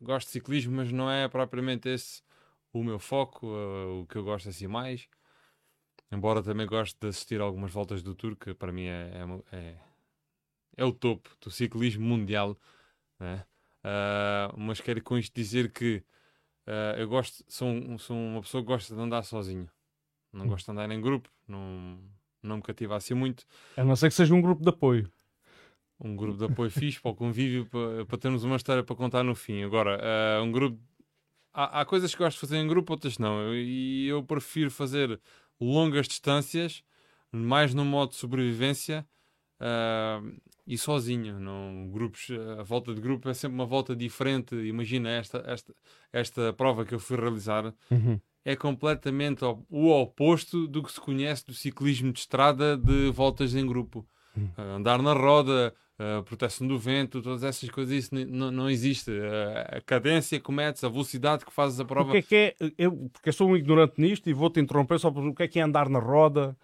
gosto de ciclismo, mas não é propriamente esse o meu foco, uh, o que eu gosto assim mais. Embora também goste de assistir algumas voltas do Tour, que para mim é, é, é, é o topo do ciclismo mundial. Né? Uh, mas quero com isto dizer que uh, eu gosto, sou, sou uma pessoa que gosta de andar sozinho. Não hum. gosto de andar em grupo, não, não me cativa assim muito. A não ser que seja um grupo de apoio. Um grupo de apoio fixe para o convívio, para, para termos uma história para contar no fim. Agora, uh, um grupo. Há, há, coisas que gosto de fazer em grupo, outras não. E eu, eu prefiro fazer longas distâncias, mais no modo de sobrevivência uh, e sozinho. Não, grupos, a volta de grupo é sempre uma volta diferente. Imagina esta, esta, esta prova que eu fui realizar. Uhum é completamente o oposto do que se conhece do ciclismo de estrada de voltas em grupo. Hum. Uh, andar na roda, uh, proteção do vento, todas essas coisas, isso não existe. Uh, a cadência que metes, a velocidade que fazes a prova. O que é que é? Eu, porque eu sou um ignorante nisto e vou-te interromper só por o que é que é andar na roda?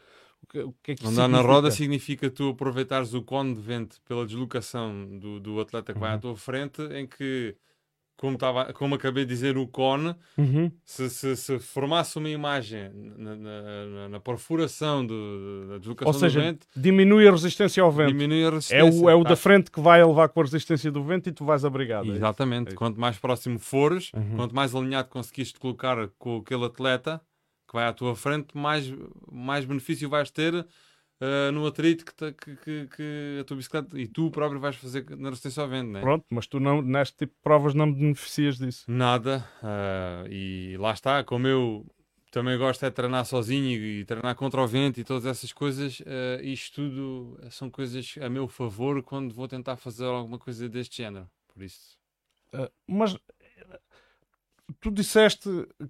O que, o que é que andar na roda significa tu aproveitares o cone de vento pela deslocação do, do atleta que vai à uhum. tua frente, em que como, tava, como acabei de dizer, o cone, uhum. se, se, se, formasse uma imagem na, na, na perfuração do, da deslocação Ou seja, do vento, diminui a resistência ao vento. Diminui a resistência. É o, é o tá. da frente que vai levar com a resistência do vento e tu vais abrigado. É Exatamente. É quanto mais próximo fores, uhum. quanto mais alinhado conseguiste colocar com aquele atleta que vai à tua frente, mais, mais benefício vais ter uh, no atrito que, que, que, que, a tua bicicleta e tu próprio vais fazer na resistência ao vento, né? Pronto, mas tu não, neste tipo de provas não beneficias disso. Nada, uh, e lá está, como eu também gosto é de treinar sozinho e, e treinar contra o vento e todas essas coisas, uh, isto tudo são coisas a meu favor quando vou tentar fazer alguma coisa deste género, por isso. Mas tu disseste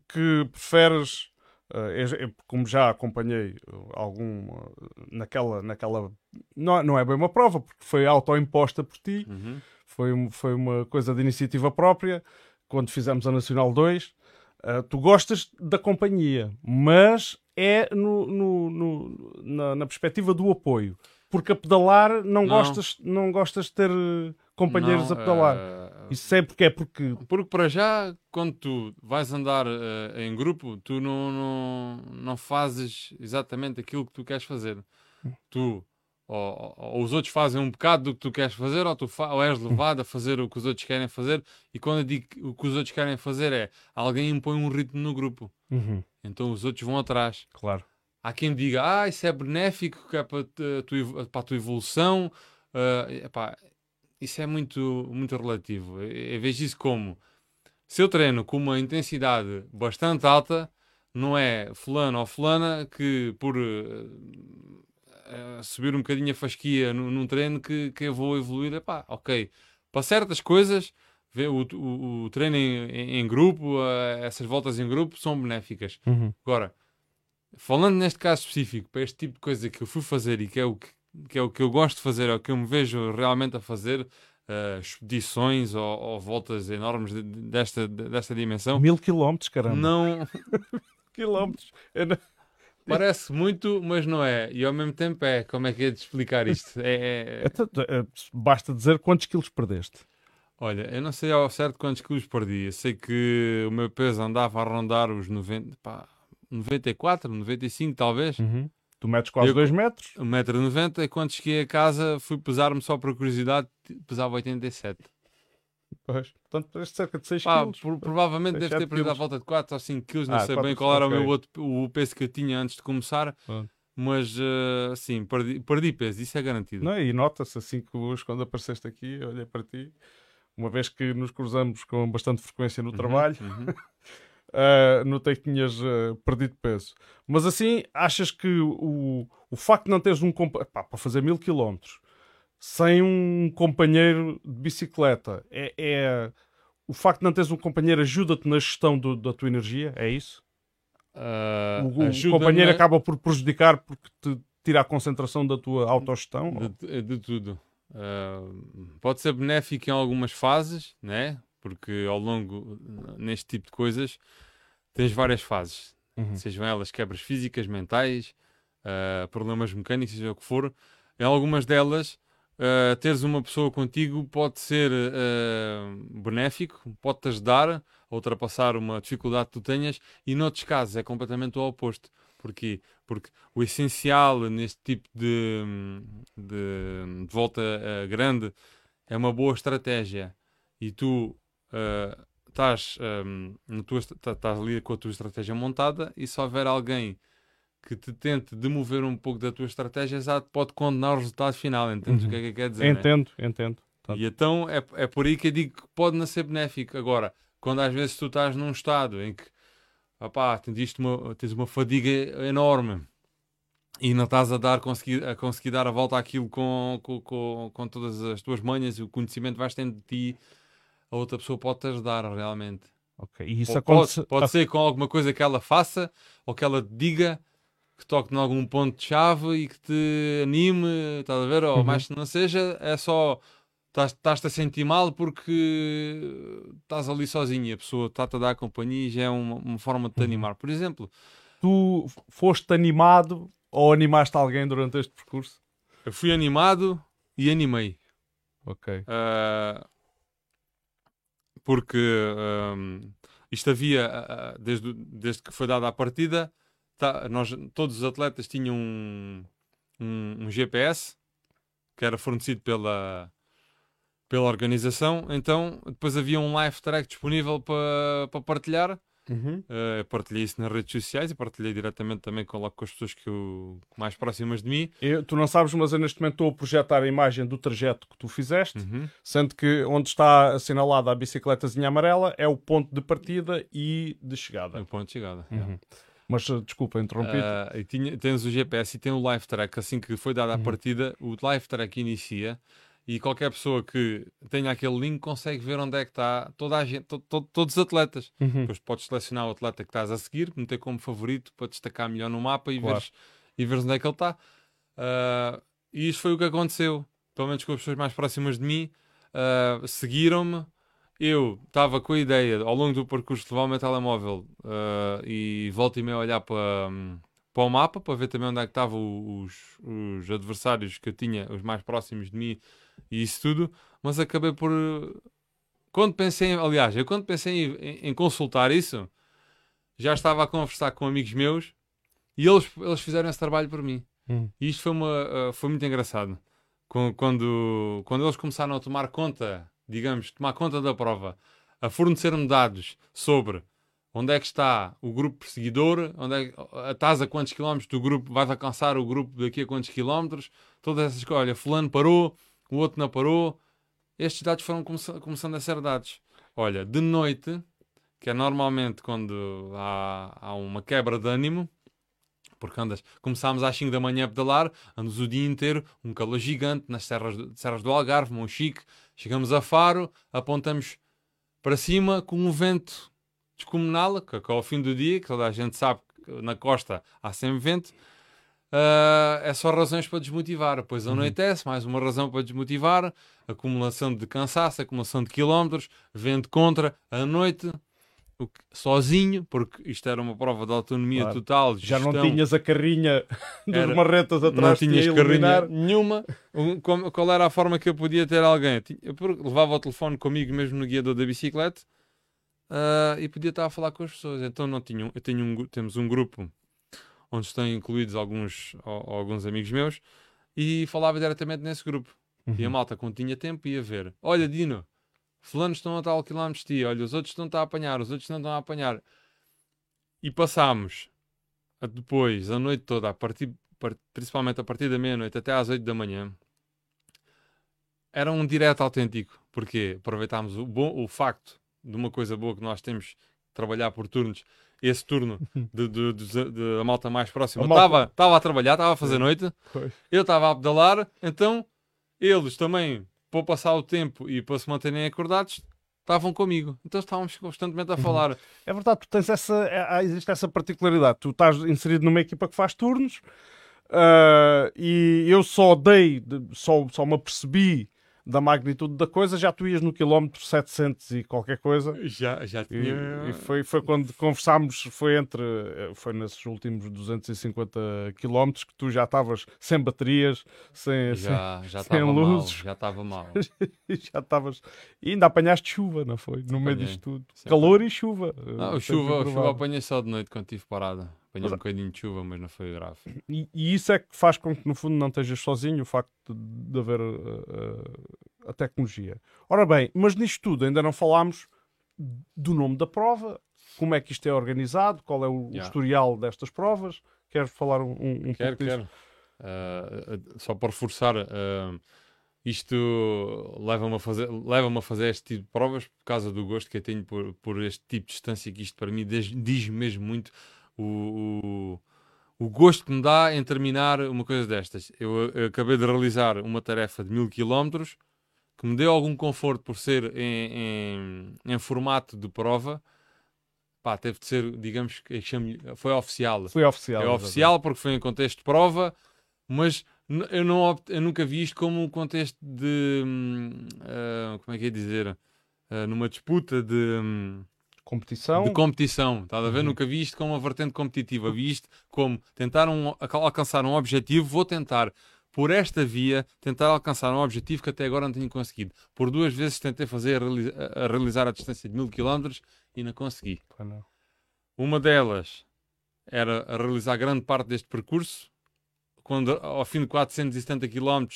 que preferes Uh, como já acompanhei algum uh, naquela, naquela não, não é bem uma prova, porque foi autoimposta por ti, uhum. foi, foi uma coisa de iniciativa própria. Quando fizemos a Nacional 2, uh, tu gostas da companhia, mas é no, no, no na, na, perspectiva do apoio, porque a pedalar não, não. gostas, não gostas de ter companheiros não, a pedalar. Uh, Isso é porque é porque. Porque para já, quando tu vais andar uh, em grupo, tu não, não, não fazes exatamente aquilo que tu queres fazer. Tu ou, ou, os outros fazem um bocado do que tu queres fazer, ou tu ou és levado a fazer o que os outros querem fazer. E quando eu digo o que os outros querem fazer é alguém impõe um ritmo no grupo, uhum. então os outros vão atrás. Claro. Há quem diga, ah, isso é benéfico, que é para, tu, para a tua evolução. Uh, epá, isso é muito, muito relativo. Eu, vejo isso como se eu treino com uma intensidade bastante alta, não é fulano ou fulana que por uh, subir um bocadinho a fasquia num, num treino que, que eu vou evoluir. Epá, ok. Para certas coisas, o, o, o treino em, em grupo, uh, essas voltas em grupo são benéficas. Uhum. Agora, falando neste caso específico, para este tipo de coisa que eu fui fazer e que é o que que é o que eu gosto de fazer, é o que eu me vejo realmente a fazer, uh, expedições ou, ou, voltas enormes de, de, desta, de, desta dimensão. Mil quilómetros, caramba. Não. quilómetros. Não... Parece muito, mas não é. E ao mesmo tempo é. Como é que é de explicar isto? É, é... Então, eh, basta dizer quantos quilos perdeste. Olha, eu não sei ao certo quantos quilos perdi. Eu sei que o meu peso andava a rondar os 90, pá, 94, 95 talvez. Uhum. Tu metes quase 2 metros. 1,90m e quando cheguei a casa fui pesar-me só por curiosidade, pesava 87. Pois, portanto, perdeste cerca de 6 quilos. Por, provavelmente deve ter perdido à volta de 4 ou 5 quilos, não ah, sei bem qual era okay. o, meu outro, o peso que eu tinha antes de começar. Mas, uh, sim, perdi, perdi peso, isso é garantido. Não, e nota-se assim que hoje, quando apareceste aqui, olhei para ti, uma vez que nos cruzamos com bastante frequência no uhum, trabalho, uhum. uh, notei que tinhas uh, perdido peso. Mas assim, achas que o, o facto de não teres um companheiro para fazer mil quilómetros sem um companheiro de bicicleta é, é, o facto de não teres um companheiro ajuda-te na gestão do, da tua energia? É isso? Uh, o, o companheiro acaba por prejudicar porque te tira a concentração da tua autogestão? De, de tudo. Uh, pode ser benéfico em algumas fases, né? Porque ao longo, neste tipo de coisas, tens várias fases. Uhum. Sejam elas quebras físicas, mentais, uh, problemas mecânicos, seja o que for. Em algumas delas, uh, teres uma pessoa contigo pode ser uh, benéfico, pode-te ajudar a ultrapassar uma dificuldade que tu tenhas, e noutros casos é completamente o oposto. Porquê? Porque o essencial neste tipo de, de, de volta grande é uma boa estratégia. E tu estás, um, estás ali com a tua estratégia montada e se houver alguém que te tente demover um pouco da tua estratégia, já pode condenar o resultado final. Entendes uhum. o que é que quer dizer? Entendo, né? entendo. E então é, é por aí que eu digo que pode não ser benéfico. Agora, quando às vezes tu estás num estado em que opá, tens, uma, tens uma fadiga enorme e não estás a, dar, conseguir, a conseguir dar a volta àquilo com, com, com, com todas as tuas manhas e o conhecimento vais tendo de ti, a outra pessoa pode te ajudar realmente. Ok, e isso acontece... Pode, pode ser com alguma coisa que ela faça ou que ela diga que toque em algum ponto-chave e que te anime, estás a ver? Ou uhum. mais que não seja, é só estás-te a sentir mal porque estás ali sozinho e a pessoa está-te a dar companhia e já é uma, uma forma de te uhum. animar. Por exemplo, tu foste animado ou animaste alguém durante este percurso? Eu fui animado e animei. Ok. Uh, porque um, isto havia, desde, desde que foi dada a partida, tá, nós, todos os atletas tinham um, um, um, GPS que era fornecido pela, pela organização, então depois havia um live track disponível para pa partilhar. Uhum. Uh, partilhei isso nas redes sociais e partilhei diretamente também com, com as pessoas que eu, mais próximas de mim. Eu, tu não sabes, mas eu neste momento estou a projetar a imagem do trajeto que tu fizeste, uhum. sendo que onde está assinalada a bicicletazinha amarela é o ponto de partida e de chegada. É o ponto de chegada. Uhum. É. Mas uh, desculpa, interrompi. Uh, e tinha, tens o GPS e tem o live track. Assim que foi dada a uhum. partida, o live track inicia e qualquer pessoa que tenha aquele link consegue ver onde é que está toda a gente, to, to, todos os atletas. Uhum. Depois podes selecionar o atleta que estás a seguir, meter como favorito para destacar melhor no mapa e, claro. veres, e veres onde é que ele está. Uh, e isso foi o que aconteceu. Pelo menos com as pessoas mais próximas de mim, uh, seguiram-me eu estava com a ideia, ao longo do percurso, de levar o meu telemóvel uh, e volto e meia a olhar para, um, para o mapa, para ver também onde é que estavam os, os adversários que eu tinha, os mais próximos de mim e isso tudo, mas acabei por... Quando pensei, aliás, eu quando pensei em, em consultar isso, já estava a conversar com amigos meus e eles, eles fizeram esse trabalho por mim. Hum. E isto foi, uma, uh, foi muito engraçado. Quando, quando eles começaram a tomar conta digamos, tomar conta da prova, a fornecer-me dados sobre onde é que está o grupo perseguidor, onde é que, estás a quantos quilómetros do grupo, vais alcançar o grupo daqui a quantos quilómetros, todas essas coisas. Olha, fulano parou, o outro não parou. Estes dados foram começando a ser dados. Olha, de noite, que é normalmente quando há, há uma quebra de ânimo, porque andas, começámos às 5 da manhã a pedalar, andas o dia inteiro, um calor gigante nas serras, serras do Algarve, Monchique, chegamos a Faro, apontamos para cima com um vento descomunal, que, que ao fim do dia, que toda a gente sabe que na costa há sempre vento, uh, é só razões para desmotivar. Depois uhum. anoitece, mais uma razão para desmotivar, acumulação de cansaço, acumulação de quilómetros, vento contra, a noite sozinho, porque isto era uma prova de autonomia claro. total. Já não tinhas a carrinha dos era, marretas atrás, não tinhas carrinha nenhuma. Qual era a forma que eu podia ter alguém? Eu levava o telefone comigo mesmo no guiador da bicicleta uh, e podia estar a falar com as pessoas. Então não tinha, eu tenho um, temos um grupo onde estão incluídos alguns, alguns amigos meus e falava diretamente nesse grupo. Uhum. E a malta, quando tinha tempo, ia ver: Olha, Dino, fulanos estão a tal quilómetro de ti, olha, os outros estão a apanhar, os outros não estão a apanhar. E passámos a depois, a noite toda, a partir, principalmente a partir da meia-noite até às 8 da manhã, era um direto autêntico, porque aproveitámos o, bom, o facto de uma coisa boa que nós temos trabalhar por turnos. Esse turno de, de, de, de a malta mais próxima estava a trabalhar, estava a fazer noite, eu estava a pedalar, então eles também para passar o tempo e para se manterem acordados, estavam comigo. Então estávamos constantemente a uhum. falar. É verdade, tu tens essa, é, existe essa particularidade. Tu estás inserido numa equipa que faz turnos uh, e eu só dei, só, só me apercebi da magnitude da coisa, já tu ias no quilómetro 700 e qualquer coisa. Já, já tinha. E, e foi, foi quando conversámos, foi entre, foi nesses últimos 250 quilómetros que tu já estavas sem baterias, sem, já, sem, já sem luzes. Mal, já estava mal. já estavas. E ainda apanhaste chuva, não foi? No meio disto tudo. Calor e chuva. Não, chuva, chuva apanhei só de noite quando estive parada. Apanhei mas, um bocadinho de chuva, mas não foi grave. E, e, isso é que faz com que, no fundo, não estejas sozinho, o facto de, de haver uh, uh, a tecnologia. Ora bem, mas nisto tudo ainda não falámos do nome da prova, como é que isto é organizado, qual é o, yeah. historial destas provas. Queres falar um, um, um quero, pouco quero. Uh, só para reforçar, isto leva-me a, fazer, leva a fazer este tipo de provas por causa do gosto que eu tenho por, por este tipo de distância, que isto para mim diz mesmo muito o, o, o, gosto que me dá em terminar uma coisa destas. Eu, eu acabei de realizar uma tarefa de mil quilómetros que me deu algum conforto por ser em, em, em formato de prova. Pá, teve de ser, digamos que foi oficial. Foi oficial. É oficial porque foi em contexto de prova, mas eu, não, eu nunca vi isto como um contexto de. Uh, como é que é dizer? Uh, numa disputa de. Um, competição. De competição, estás a ver? Uhum. Nunca vi isto como uma vertente competitiva, vi isto como tentar um, alcançar um objetivo, vou tentar por esta via tentar alcançar um objetivo que até agora não tenho conseguido. Por duas vezes tentei fazer a, realizar a distância de mil km e não consegui. Não. Uma delas era a realizar grande parte deste percurso, quando ao fim de 470 km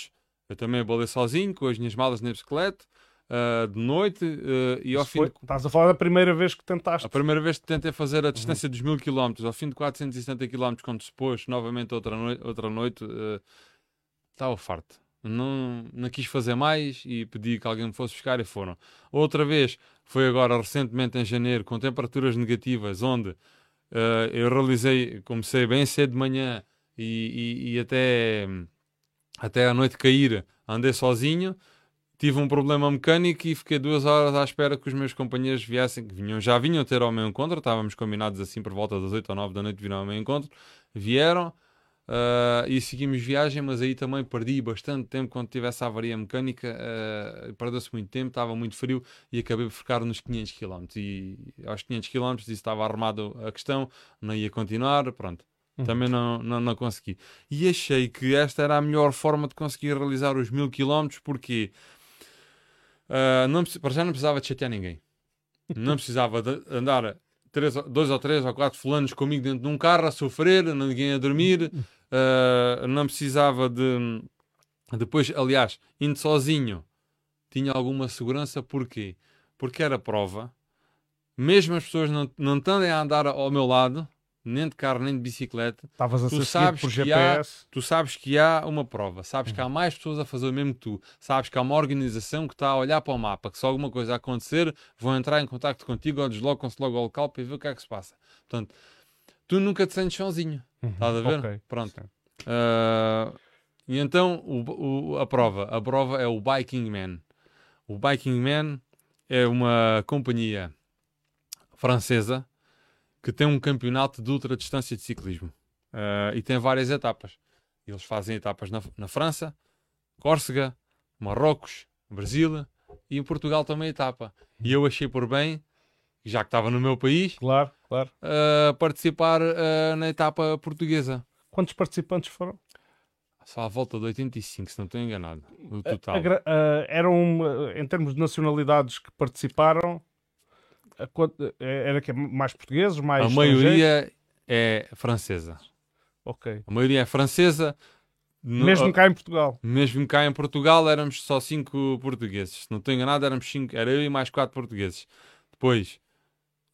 eu também bolei sozinho, com as minhas malas na bicicleta uh, de noite uh, e ao Isso fim. Foi, de... Estás a falar da primeira vez que tentaste? A primeira vez que tentei fazer a distância uhum. dos mil quilómetros, ao fim de 470 quilómetros, quando se pôs novamente outra noite, outra noite uh, estava farto. Não, não quis fazer mais e pedi que alguém me fosse buscar e foram. Outra vez foi agora recentemente em janeiro, com temperaturas negativas, onde eu realizei, comecei bem cedo de manhã e, e, e até, até a noite cair andei sozinho tive um problema mecânico e fiquei duas horas à espera que os meus companheiros viessem, que vinham, já vinham ter ao meu encontro, estávamos combinados assim por volta das 8 ou 9 da noite, viram ao meu encontro, vieram uh, e seguimos viagem, mas aí também perdi bastante tempo quando tive essa avaria mecânica, uh, perdeu-se muito tempo, estava muito frio e acabei por ficar nos 500 km e aos 500 km disse estava armado a questão, não ia continuar, pronto. Uhum. Também não, não, não consegui. E achei que esta era a melhor forma de conseguir realizar os mil quilómetros, porque Uh, não, para já não precisava de chatear ninguém. Não precisava de andar três, dois ou três ou quatro fulanos comigo dentro de um carro a sofrer, ninguém a dormir. Uh, não precisava de. Depois, aliás, indo sozinho, tinha alguma segurança. Porquê? Porque era prova. Mesmo as pessoas não, não tendem a andar ao meu lado, nem de carro nem de bicicleta. Estavas a tu sabes por GPS. Há, tu sabes que há uma prova, sabes que há uhum. mais pessoas a fazer o mesmo que tu, sabes que há uma organização que está a olhar para o mapa, que se alguma coisa acontecer, vão entrar em contato contigo ou deslocam-se logo ao local para ver o que é que se passa. Portanto, tu nunca te sentes sozinho. Uhum. Estás a ver? Okay. Pronto. Uh, e então o, o, a prova, a prova é o Biking Man. O Biking Man é uma companhia francesa que tem um campeonato de ultra distância de ciclismo uh, e tem várias etapas. Eles fazem etapas na, na França, Córcega, Marrocos, Brasil e em Portugal também etapa. E eu achei por bem, já que estava no meu país, claro, claro. Uh, participar uh, na etapa portuguesa. Quantos participantes foram? Só à volta de 85, se não estou enganado, o total. eram, em termos de nacionalidades que participaram, era que mais portugueses, mais A maioria é francesa. Ok. A maioria é francesa. Mesmo cá em Portugal. Mesmo cá em Portugal éramos só cinco portugueses. Se não estou enganado, éramos cinco. Era eu e mais quatro portugueses. Depois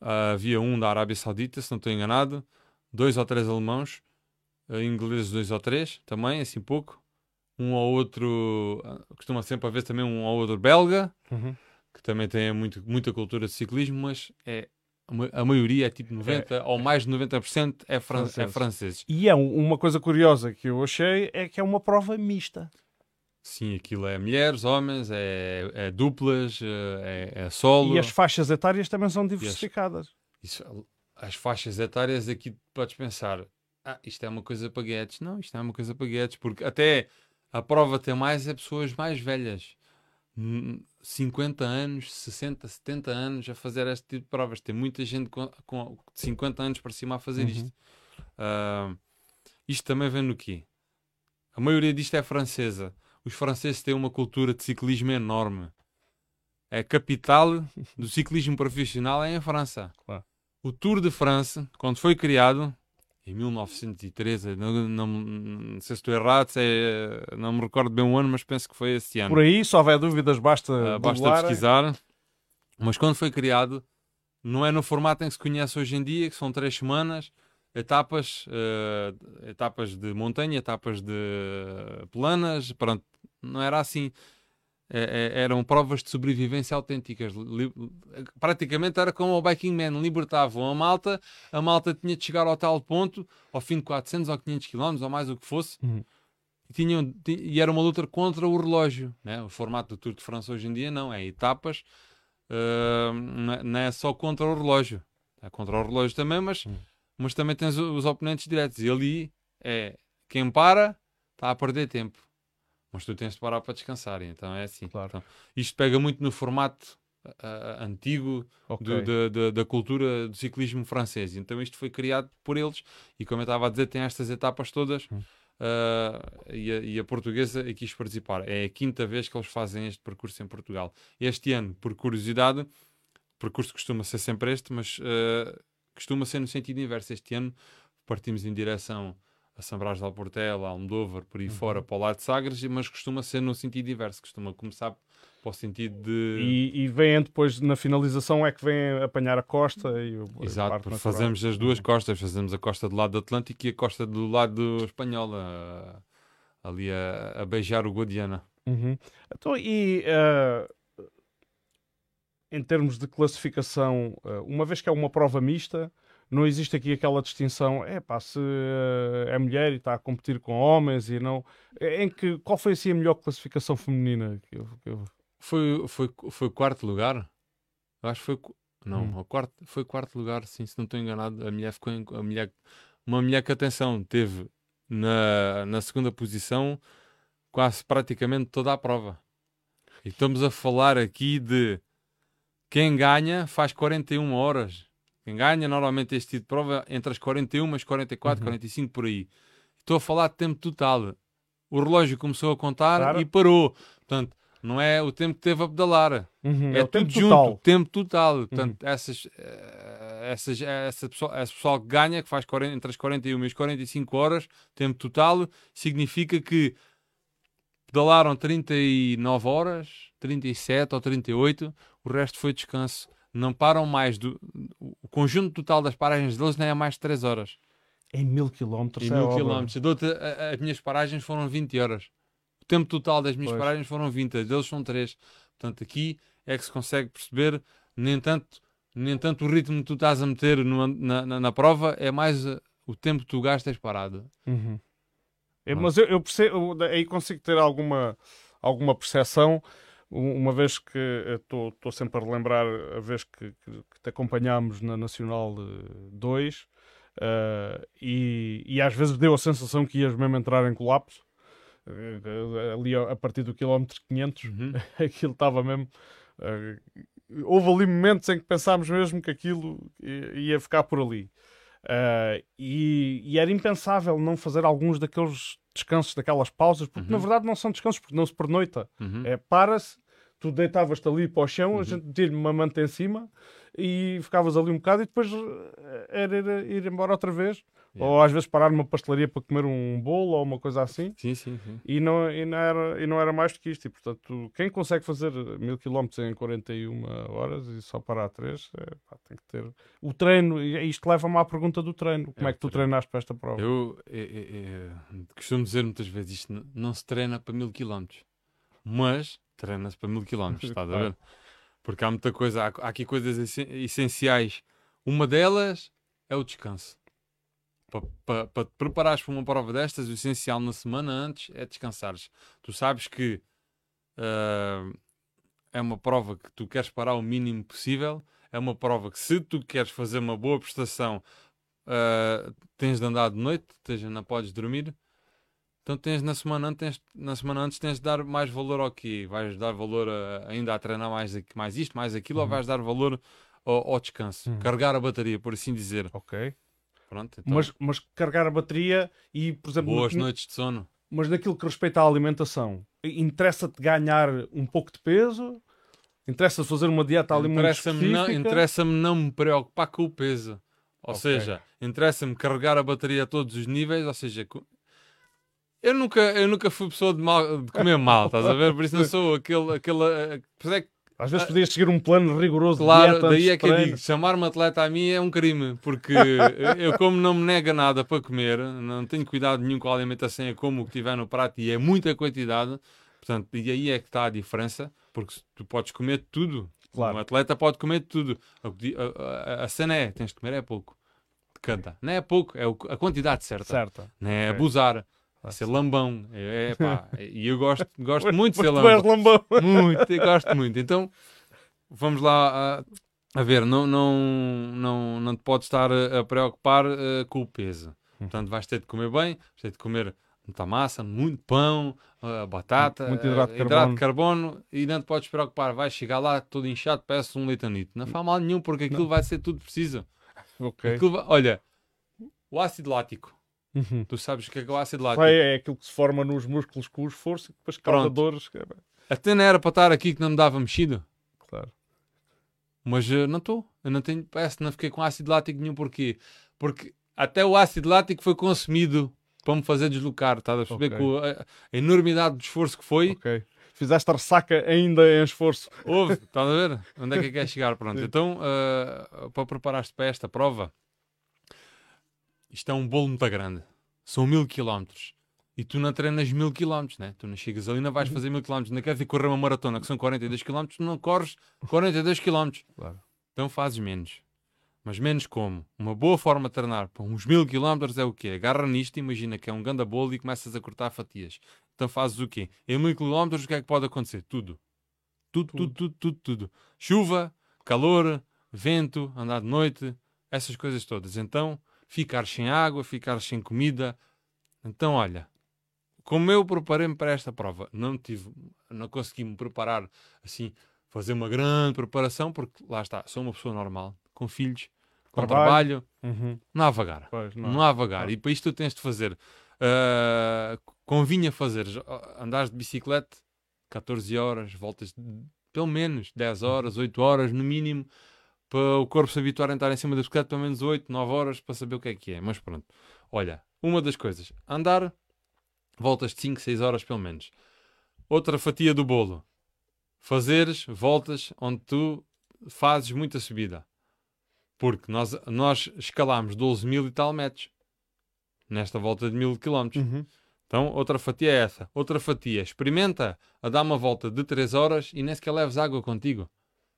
uh, havia um da Arábia Saudita, se não estou enganado. Dois ou três alemãos. Uh, ingleses dois ou três, também, assim pouco. Um ou outro... Uh, costuma sempre haver também um ou outro belga. Uhum que também tem muito, muita cultura de ciclismo, mas é a maioria é tipo 90 é, ou mais de 90% é, fran é francês. E é uma coisa curiosa que eu achei é que é uma prova mista. Sim, aquilo é mulheres, homens, é, é duplas, é, é, solo. E as faixas etárias também são diversificadas. As, isso, as faixas etárias aqui podes pensar, ah, isto é uma coisa para guedes. Não, isto é uma coisa para guedes, porque até a prova tem mais é pessoas mais velhas 50 anos, 60, 70 anos a fazer este tipo de provas. Tem muita gente com, com 50 anos para cima a fazer uhum. isto. Uh, isto também vem no quê? A maioria disto é francesa. Os franceses têm uma cultura de ciclismo enorme. É a capital do ciclismo profissional é em França. Claro. O Tour de France, quando foi criado, em 1913, não, não, não sei se estou errado, se é, não me recordo bem o ano, mas penso que foi esse ano. Por aí, se houver dúvidas, basta, uh, basta pesquisar. Mas quando foi criado, não é no formato em que se conhece hoje em dia, que são três semanas, etapas, uh, etapas de montanha, etapas de planas, pronto, não era assim. É, é, eram provas de sobrevivência autênticas. Praticamente era como o Biking Man, libertavam a malta, a malta tinha de chegar ao tal ponto, ao fim de 400 ou 500 km, ou mais o que fosse, uhum. e, tinham, e era uma luta contra o relógio. Né? O formato do Tour de França hoje em dia não, é etapas, uh, não é só contra o relógio. É contra o relógio também, mas, uhum. mas também tens os oponentes diretos. E ali é quem para está a perder tempo mas tu tens de parar para descansar, então é assim. Claro. Então, isto pega muito no formato uh, antigo okay. do, de, da cultura do ciclismo francês. Então isto foi criado por eles e, como eu estava a dizer, tem estas etapas todas. Hum. Uh, e, a, e, a, portuguesa quis participar. É a quinta vez que eles fazem este percurso em Portugal. Este ano, por curiosidade, o percurso costuma ser sempre este, mas uh, costuma ser no sentido inverso. Este ano partimos em direção a São Brás de Alportela, Almodóvar, por aí uhum. fora, para o lado de Sagres, mas costuma ser no sentido inverso, costuma começar para o sentido de... E, e vem depois, na finalização, é que vem apanhar a costa e o, Exato, porque fazemos as duas costas, fazemos a costa do lado do Atlântico e a costa do lado espanhol, a, ali a, a, beijar o Guadiana. Uhum. Então, e... Uh em termos de classificação, eh, uma vez que é uma prova mista, não existe aqui aquela distinção, é pá, se uh, é mulher e está a competir com homens e não. Em que, qual foi assim a melhor classificação feminina? Que eu, que eu... Foi, foi, foi quarto lugar? Eu acho que foi. Não, hum. quarto, foi quarto lugar, sim, se não estou enganado. A mulher ficou em, a mulher, uma mulher que, atenção, teve na, na segunda posição quase praticamente toda a prova. E estamos a falar aqui de quem ganha faz 41 horas quem ganha normalmente este tipo de prova entre as 41, as 44, uhum. 45 por aí. Estou a falar de tempo total. O relógio começou a contar claro. e parou. Portanto, não é o tempo que teve a pedalar. Uhum, é, é tudo junto, total. tempo total. Portanto, uhum. essas, eh, essas, essa, pessoa, esse pessoal que ganha, que faz 40, entre as 41 e as 45 horas, tempo total, significa que pedalaram 39 horas, 37 ou 38, o resto foi descanso não param mais do. O conjunto total das paragens deles nem é mais de 3 horas. Em mil quilómetros, Em é mil quilómetros. As minhas paragens foram 20 horas. O tempo total das minhas pois. paragens foram 20, as deles são 3. Portanto, aqui é que se consegue perceber, nem tanto, nem tanto o ritmo que tu estás a meter na, na, na, prova, é mais uh, o tempo que tu gastas parado. Uhum. É, mas eu, eu percebo, aí consigo ter alguma, alguma percepção uma vez que estou sempre a relembrar a vez que, que, que te acompanhámos na Nacional 2 uh, eh, e, e, às vezes deu a sensação que ias mesmo entrar em colapso uh, ali a, a, partir do quilómetro 500 uhum. aquilo estava mesmo uh, houve ali momentos em que pensámos mesmo que aquilo ia ficar por ali e, e, era impensável não fazer alguns daqueles descansos, daquelas pausas, porque uhum. na verdade não são descansos, porque não se pernoita. Uhum. É para-se, tu deitavas-te ali para o chão, uhum. a gente metia-lhe uma manta em cima e ficavas ali um bocado e depois eh, era, era ir embora outra vez. Yeah. Ou às vezes parar numa pastelaria para comer um bolo ou uma coisa assim. Sim, sim, sim. E, não, e, não era, e não era mais do que isto. E, portanto, quem consegue fazer mil quilómetros em 41 horas e só parar 3, é, pá, tem que ter. O treino, e isto leva-me à pergunta do treino. Como é, é que tu treino. treinaste para esta prova? Eu, eu, eu, eu costumo dizer muitas vezes isto: não, não se treina para mil quilómetros. Mas treina-se para mil quilómetros, estás a ver? Porque há muita coisa, há, há aqui coisas essenciais. Uma delas é o descanso. Para pa, pa te preparares para uma prova destas, o essencial na semana antes é descansares. Tu sabes que uh, é uma prova que tu queres parar o mínimo possível, é uma prova que se tu queres fazer uma boa prestação, uh, tens de andar de noite, ou seja, não podes dormir, Então tens na semana antes, tens, na semana antes tens de dar mais valor ao quê? Vais dar valor a, ainda a treinar mais, mais isto, mais aquilo, Uhum. ou vais dar valor ao, ao descanso? Uhum. Carregar a bateria, por assim dizer. Ok. Pronto, então, Mas, mas carregar a bateria e, por exemplo, boas no- noites de sono. mas naquilo que respeita à alimentação, interessa-te ganhar um pouco de peso? Interessa fazer uma dieta ali muito Interessa-me interessa-me não me preocupar com o peso. Ou Ok. seja, interessa-me carregar a bateria a todos os níveis. Ou seja, eu nunca, eu nunca fui pessoa de, mal, de comer mal, estás a ver? Por isso não sou aquele. aquele eh, isso é que, Às vezes podias seguir um plano rigoroso de claro, dieta antes daí de é que eu digo: chamar-me atleta a mim é um crime, porque eu, como não me nega nada para comer, não tenho cuidado nenhum com a alimentação, é como o que tiver no prato e é muita quantidade. Portanto, e aí é que está a diferença, porque tu podes comer tudo. Claro. Um atleta pode comer tudo. A, a- a- cena é, tens de comer é pouco. De cada. Não é pouco, é a quantidade certa. Certa. Não é Ok. abusar. É ser lambão. É, é pá. E eu gosto, gosto muito de ser tu és lambão. lambão. Muito, eu gosto muito. Então, vamos lá a, a ver. Não, não, não, não te podes estar a, a preocupar eh, com o peso. Portanto, vais ter de comer bem, vais ter de comer muita massa, muito pão, eh, batata, Muito hidrato de eh, carbono. carbono e não te podes preocupar. Vais chegar lá todo inchado, parece um leitanito. Não faz mal nenhum, porque aquilo vai ser tudo preciso. Ok. Aquilo olha, o ácido lático. Uhum. Tu sabes o que é, é o ácido lático? Vai, é aquilo que se forma nos músculos com o esforço e depois causa Pronto. dores. Até não era para estar aqui que não me dava mexido. Claro. Mas eh, não estou. Eu não tenho. Parece que não fiquei com ácido lático nenhum. Porquê? Porque até o ácido lático foi consumido para me fazer deslocar. Estás a perceber Ok. com a, a enormidade do esforço que foi? Fizeste a ressaca ainda em esforço. Houve. Estás a ver? Onde é que quer chegar? Pronto. Sim. Então, eh, para preparar-te para esta prova, isto é um bolo muito grande. São mil quilómetros. E tu não treinas mil quilómetros, né? Tu não chegas ali, não vais Uhum. fazer mil quilómetros. Não queres ir correr uma maratona que são 42 quilómetros, tu não corres 42 quilómetros. Claro. Então fazes menos. Mas menos como? Uma boa forma de treinar para uns mil quilómetros é o quê? Agarra nisto, imagina que é um ganda bolo e começas a cortar fatias. Então fazes o quê? Em mil quilómetros o que é que pode acontecer? Tudo. Tudo, tudo, tudo, tudo, tudo. Chuva, calor, vento, andar de noite, essas coisas todas. Então, ficar sem água, ficar sem comida. Então, olha, como eu preparei-me para esta prova, não tive, não consegui me preparar assim, fazer uma grande preparação, porque lá está, sou uma pessoa normal, com filhos, com Trabalho. trabalho, Uhum. não há vagar. Pois, Não, não. há vagar. Não. E para isto tu tens de fazer. ah, convinha fazer. Andares de bicicleta 14 horas, voltas de, pelo menos 10 horas, 8 horas no mínimo, para o corpo se habituar a entrar em cima da bicicleta pelo menos 8, 9 horas para saber o que é que é. Mas pronto. Olha, uma das coisas, andar voltas de 5, 6 horas pelo menos. Outra fatia do bolo. Fazeres voltas onde tu fazes muita subida. Porque nós, nós escalámos 12 mil e tal metros nesta volta de mil quilómetros. Uhum. Então, outra fatia é essa. Outra fatia, experimenta a dar uma volta de 3 horas e nem sequer leves água contigo.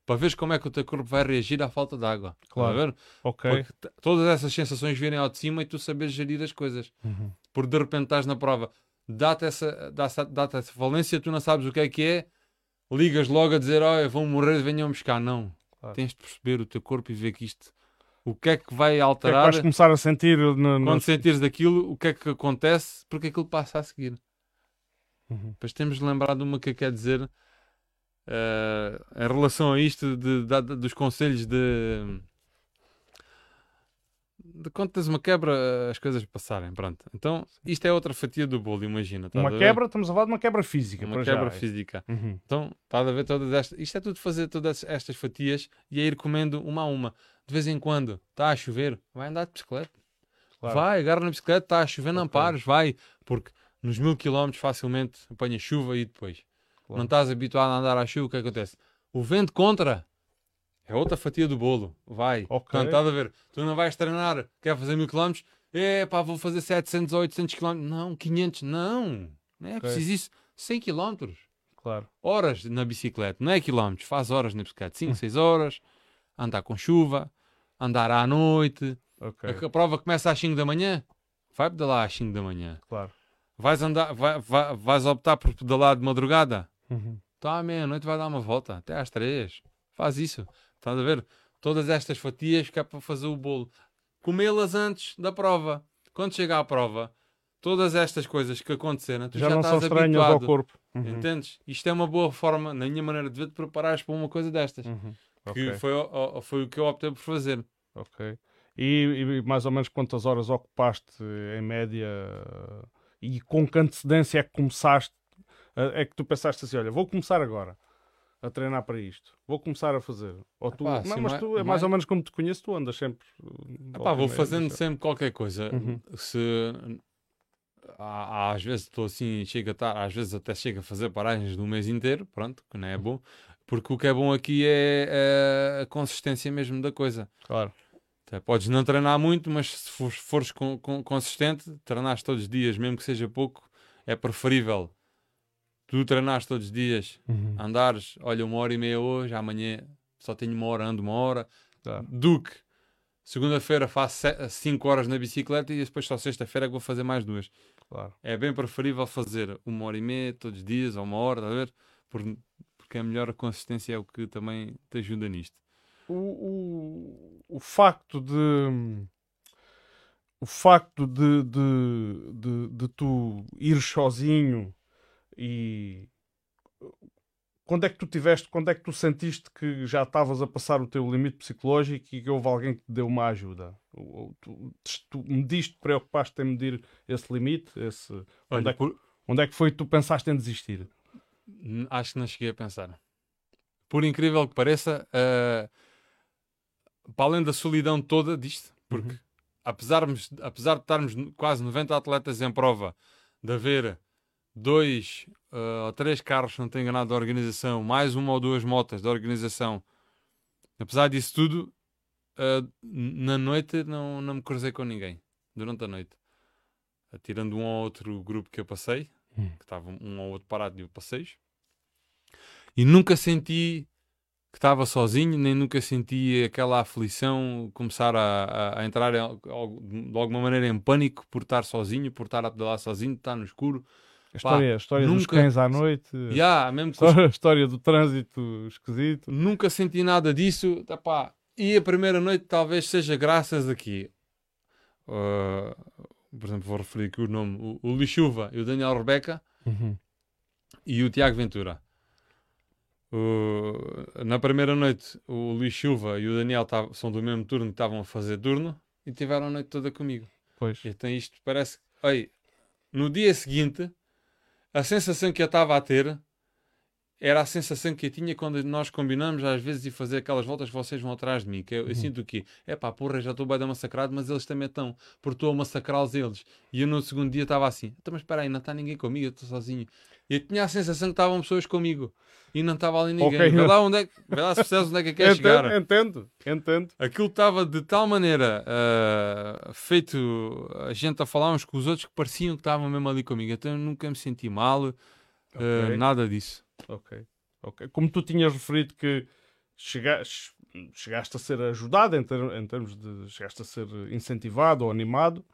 Para veres como é que o teu corpo vai reagir à falta de água. Claro. Ver? Ok. Porque todas essas sensações virem ao de cima e tu sabes gerir as coisas. Uhum. Porque de repente estás na prova, dá-te essa, dá-te dá-te essa falência, tu não sabes o que é que é, ligas logo a dizer, oh, vão morrer, venham buscar. Não. Claro. Tens de perceber o teu corpo e ver que isto, o que é que vai que é que alterar vais começar a sentir no, no... quando sentires daquilo, o que é que acontece, porque aquilo passa a seguir. Uhum. Depois temos de lembrar de uma que quer dizer eh, em relação a isto de, de- de- dos conselhos de de quando tens uma quebra as coisas passarem, pronto. Então, isto é outra fatia do bolo, imagina. estás Uma quebra, estamos a falar de uma quebra física. uma quebra já. física. Uhum. Então, estás a ver todas estas. Isto é tudo fazer todas estas fatias e a ir comendo uma a uma. De vez em quando, está a chover, vai andar de bicicleta. Claro. Vai, agarra na bicicleta, está a chover, não Ok. pares, vai. Porque nos mil quilómetros facilmente apanha chuva e depois. Claro. Não estás habituado a andar à chuva, o que acontece? O vento contra é outra fatia do bolo. Vai. Ok. Portanto, estás a ver? Tu não vais treinar, quer fazer mil quilómetros, é pá, vou fazer 700 ou 800 quilómetros. Não, 500, não. Não é preciso isso. 100 quilómetros Claro. horas na bicicleta, não é quilómetros, faz horas na bicicleta, Hum. 5, 6 horas, andar com chuva, andar à noite. Ok. A, a prova começa às 5 da manhã, vai pedalar às 5 da manhã. Claro. Vais, andar, vai, vai- vais optar por pedalar de madrugada, Uhum. está à meia-noite, vai dar uma volta, até às 3. Faz isso, estás a ver? Todas estas fatias que é para fazer o bolo, comê-las antes da prova. Quando chega à prova, todas estas coisas que aconteceram, tu já, já não são estás estranhas habituado. ao corpo. Uhum. Entendes? Isto é uma boa forma, na minha maneira de ver, de preparares para uma coisa destas. Uhum. Que Ok, foi, foi o que eu optei por fazer. ok. E, e mais ou menos quantas horas ocupaste em média e com que antecedência é que começaste? Eh, É que tu pensaste assim: olha, vou começar agora a treinar para isto, vou começar a fazer. Ou tu, Epá, não, mas mai- tu é mais mai- ou menos como te conheço, tu andas sempre. uh, Epá, vou fazendo sempre qualquer coisa. Uhum. Se às vezes estou assim, chega a estar, às vezes até chego a fazer paragens do mês inteiro, pronto, que não é bom. Porque o que é bom aqui é, é a consistência mesmo da coisa. Claro. Até podes não treinar muito, mas se fores, fores con- con- consistente, treinares todos os dias, mesmo que seja pouco, é preferível. Tu treinares todos os dias, Uhum. andares, olha, uma hora e meia hoje, amanhã só tenho uma hora, ando uma hora, Tá. do que segunda-feira faço 5 horas na bicicleta e depois só sexta-feira é que vou fazer mais duas. Claro. É bem preferível fazer uma hora e meia todos os dias ou uma hora, estás a ver? Por- porque é melhor a consistência, é o que também te ajuda nisto. o, o, o facto de o facto de, de, de, de tu ires sozinho e quando é que tu tiveste, quando é que tu sentiste que já estavas a passar o teu limite psicológico e que houve alguém que te deu uma ajuda? Ou- Tu, tu mediste, preocupaste em medir esse limite? Esse, onde, Olha, é que, por- onde é que foi que tu pensaste em desistir? Acho que não cheguei a pensar. Por incrível que pareça, ah, para além da solidão toda disto, porque Uhum. apesar, apesar de estarmos quase 90 atletas em prova, de haver dois ah, ou três carros, não tenho enganado, da organização, mais uma ou duas motas da organização, apesar disso tudo, ah, n- na noite não, não me cruzei com ninguém. Durante a noite. Ah, Tirando um ou outro grupo que eu passei, Hum. que estava um ou outro parado e eu passei. E nunca senti que estava sozinho, nem nunca senti aquela aflição começar a, a- a entrar em de alguma maneira em pânico por estar sozinho, por estar a pedalar sozinho, estar no escuro. A história, a história dos nunca- cães à noite, há, mesmo que a história do trânsito esquisito. nunca senti nada disso. Epá, e a primeira noite talvez seja graças aqui. Uh, por exemplo, vou referir aqui o nome: o, o Chuva e o Daniel Rebeca. e o Tiago Ventura. O- na primeira noite, o Luís Chuva e o Daniel tav- são do mesmo turno que estavam a fazer turno e tiveram a noite toda comigo. Pois. Então isto parece. Oi, no dia seguinte, a sensação que eu estava a ter era a sensação que eu tinha quando nós combinamos às vezes de fazer aquelas voltas que vocês vão atrás de mim. Que eu, eu sinto que é pá, porra, já estou bem a massacrado, mas eles também estão, porque estou a massacrá-los eles. E eu no segundo dia estava assim: então, mas espera aí, não está ninguém comigo, eu estou sozinho. Eu tinha a sensação que estavam pessoas comigo e não estava ali ninguém. Ok. Vê lá onde é que, vê lá se percebes onde é que eu quero chegar. Entendo, entendo, entendo. Aquilo estava de tal maneira ah, feito a gente a falar uns com os outros que pareciam que estavam mesmo ali comigo. Então eu nunca me senti mal, ah, Ok. nada disso. Ok, ok. Como tu tinhas referido que chegaste, chegaste a ser ajudado em, ter- em termos de. chegaste a ser incentivado ou animado.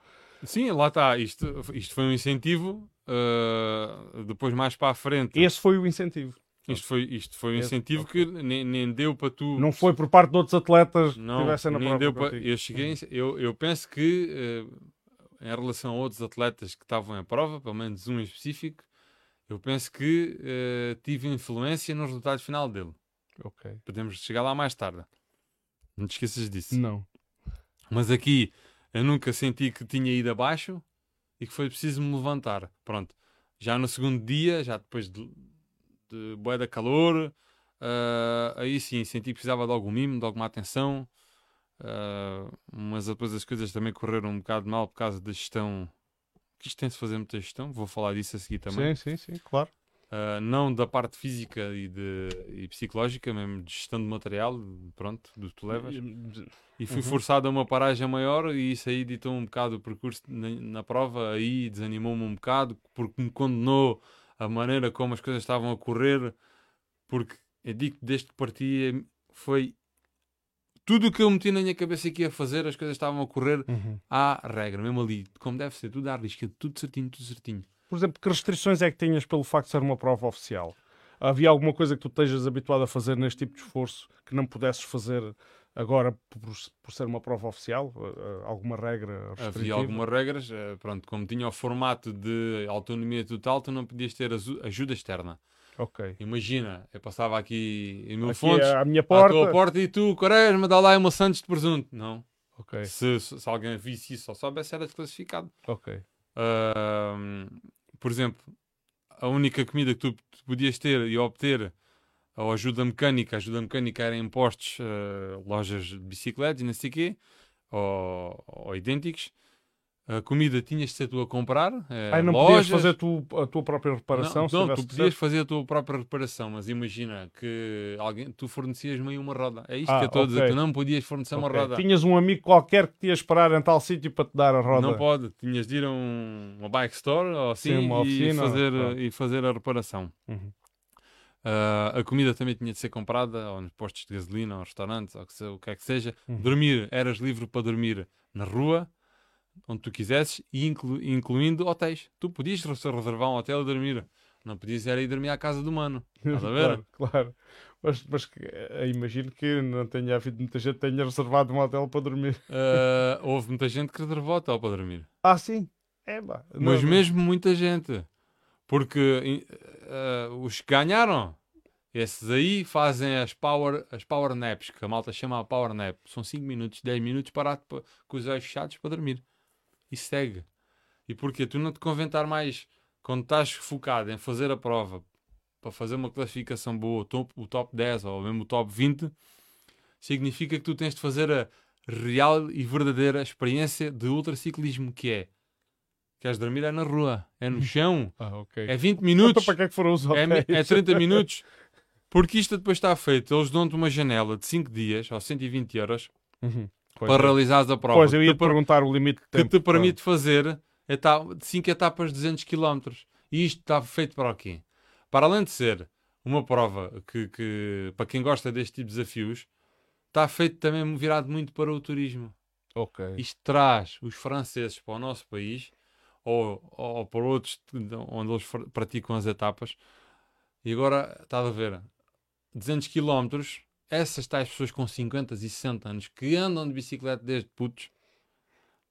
Sim, lá está. Isto, isto foi um incentivo. ah, depois, mais para a frente, Esse foi o incentivo. isto foi, isto foi um incentivo ok. que nem, nem deu para tu. Não foi por parte de outros atletas que Não, estivessem na nem prova. deu para. Eu, cheguei, eu, eu penso que, eh, em relação a outros atletas que estavam em prova, pelo menos um em específico, eu penso que eh, tive influência no resultado final dele. Ok. Podemos chegar lá mais tarde. Não te esqueças disso. Não. Mas aqui eu nunca senti que tinha ido abaixo e que foi preciso me levantar. Pronto. Já no segundo dia, já depois de, de bué da calor, ah, aí sim senti que precisava de algum mimo, de alguma atenção. Ah, mas depois as coisas também correram um bocado mal por causa da gestão. Que isto tem-se fazer muita gestão, vou falar disso a seguir também. Sim, sim, sim, claro. Uh, não da parte física e, de, e psicológica, mesmo de gestão de material, pronto, do que tu levas. E fui Uhum. forçado a uma paragem maior e isso aí ditou um bocado o percurso na, na prova, aí desanimou-me um bocado, porque me condenou a maneira como as coisas estavam a correr, porque eu digo que desde que parti eh, foi tudo o que eu meti na minha cabeça que ia fazer, as coisas estavam a correr Uhum. à regra, mesmo ali, como deve ser, tudo à risca, tudo certinho, tudo certinho. Por exemplo, que restrições é que tinhas pelo facto de ser uma prova oficial? Havia alguma coisa que tu estejas habituado a fazer neste tipo de esforço que não pudesses fazer Agora, por, por ser uma prova oficial, uh, alguma regra restritiva? Havia algumas regras, uh, pronto, como tinha o formato de autonomia total, tu não podias ter ajuda externa. Ok. Imagina, eu passava aqui em mil Aqui fontes, à minha porta. à tua porta e tu, Quaresma, dá lá uma Santos de presunto. Não. Se, se, alguém visse isso ou soubesse, era desclassificado. Ok. Uh, por exemplo, a única comida que tu, tu podias ter e obter ou ajuda mecânica, ajuda mecânica era em postos, uh, lojas de bicicletas e não sei o quê, ou, ou idênticos. A comida tinhas de ser tu a comprar. Eh, Ai, não lojas. podias fazer tu, a tua própria reparação? Não, não tu podias fazer a tua própria reparação, mas imagina que alguém, tu fornecias-me uma roda. É isto Ah, que eu estou a dizer. Tu não podias fornecer uma Ok. roda. Tinhas um amigo qualquer que te ia esperar em tal sítio para te dar a roda. Não pode. Tinhas de ir a um, uma bike store ou assim Sim, uma e, oficina, fazer, e fazer a reparação. Uhum. Ah, a comida também tinha de ser comprada ou nos postos de gasolina, ou restaurantes, ou que o que é que seja. Uhum. Dormir, eras livre para dormir na rua, onde tu quisesses, e inclu- incluindo hotéis. Tu podias re- reservar um hotel e dormir. Não podias ir dormir à casa do mano. Estás a ver? claro, claro. Mas, mas eh, imagino que não tenha havido muita gente que tenha reservado um hotel para dormir. Ah, houve muita gente que reservou hotel para dormir. Ah, sim. É. Mas Não- mesmo muita gente. Porque eh, os que ganharam, esses aí fazem as power, as power naps, que a malta chama a power nap. São 5 minutos, 10 minutos parado pa- com os olhos fechados para dormir. E segue. E porquê? Tu não te convém estar mais, quando estás focado em fazer a prova, para fazer uma classificação boa, o top, o top 10 ou mesmo o top 20, significa que tu tens de fazer a real e verdadeira experiência de ultraciclismo, que é queres dormir é na rua, é no chão, Ah, ok. é 20 Então minutos, para que é que foram os é, é 30 minutos. Porque isto depois está feito, eles dão-te uma janela de 5 dias, ou 120 euros, Uhum. Pois para é. realizares a prova. Pois, eu que ia te te per- perguntar o limite de que tempo. te permite fazer eta 5 etapas de 200 km. E isto está feito para o quê? Para além de ser uma prova que, que, para quem gosta deste tipo de desafios, está feito também virado muito para o turismo. Isto traz os franceses para o nosso país ou, ou para outros de- onde eles praticam as etapas. E agora, estás a ver, 200 km, essas tais pessoas com 50 e 60 anos que andam de bicicleta desde putos,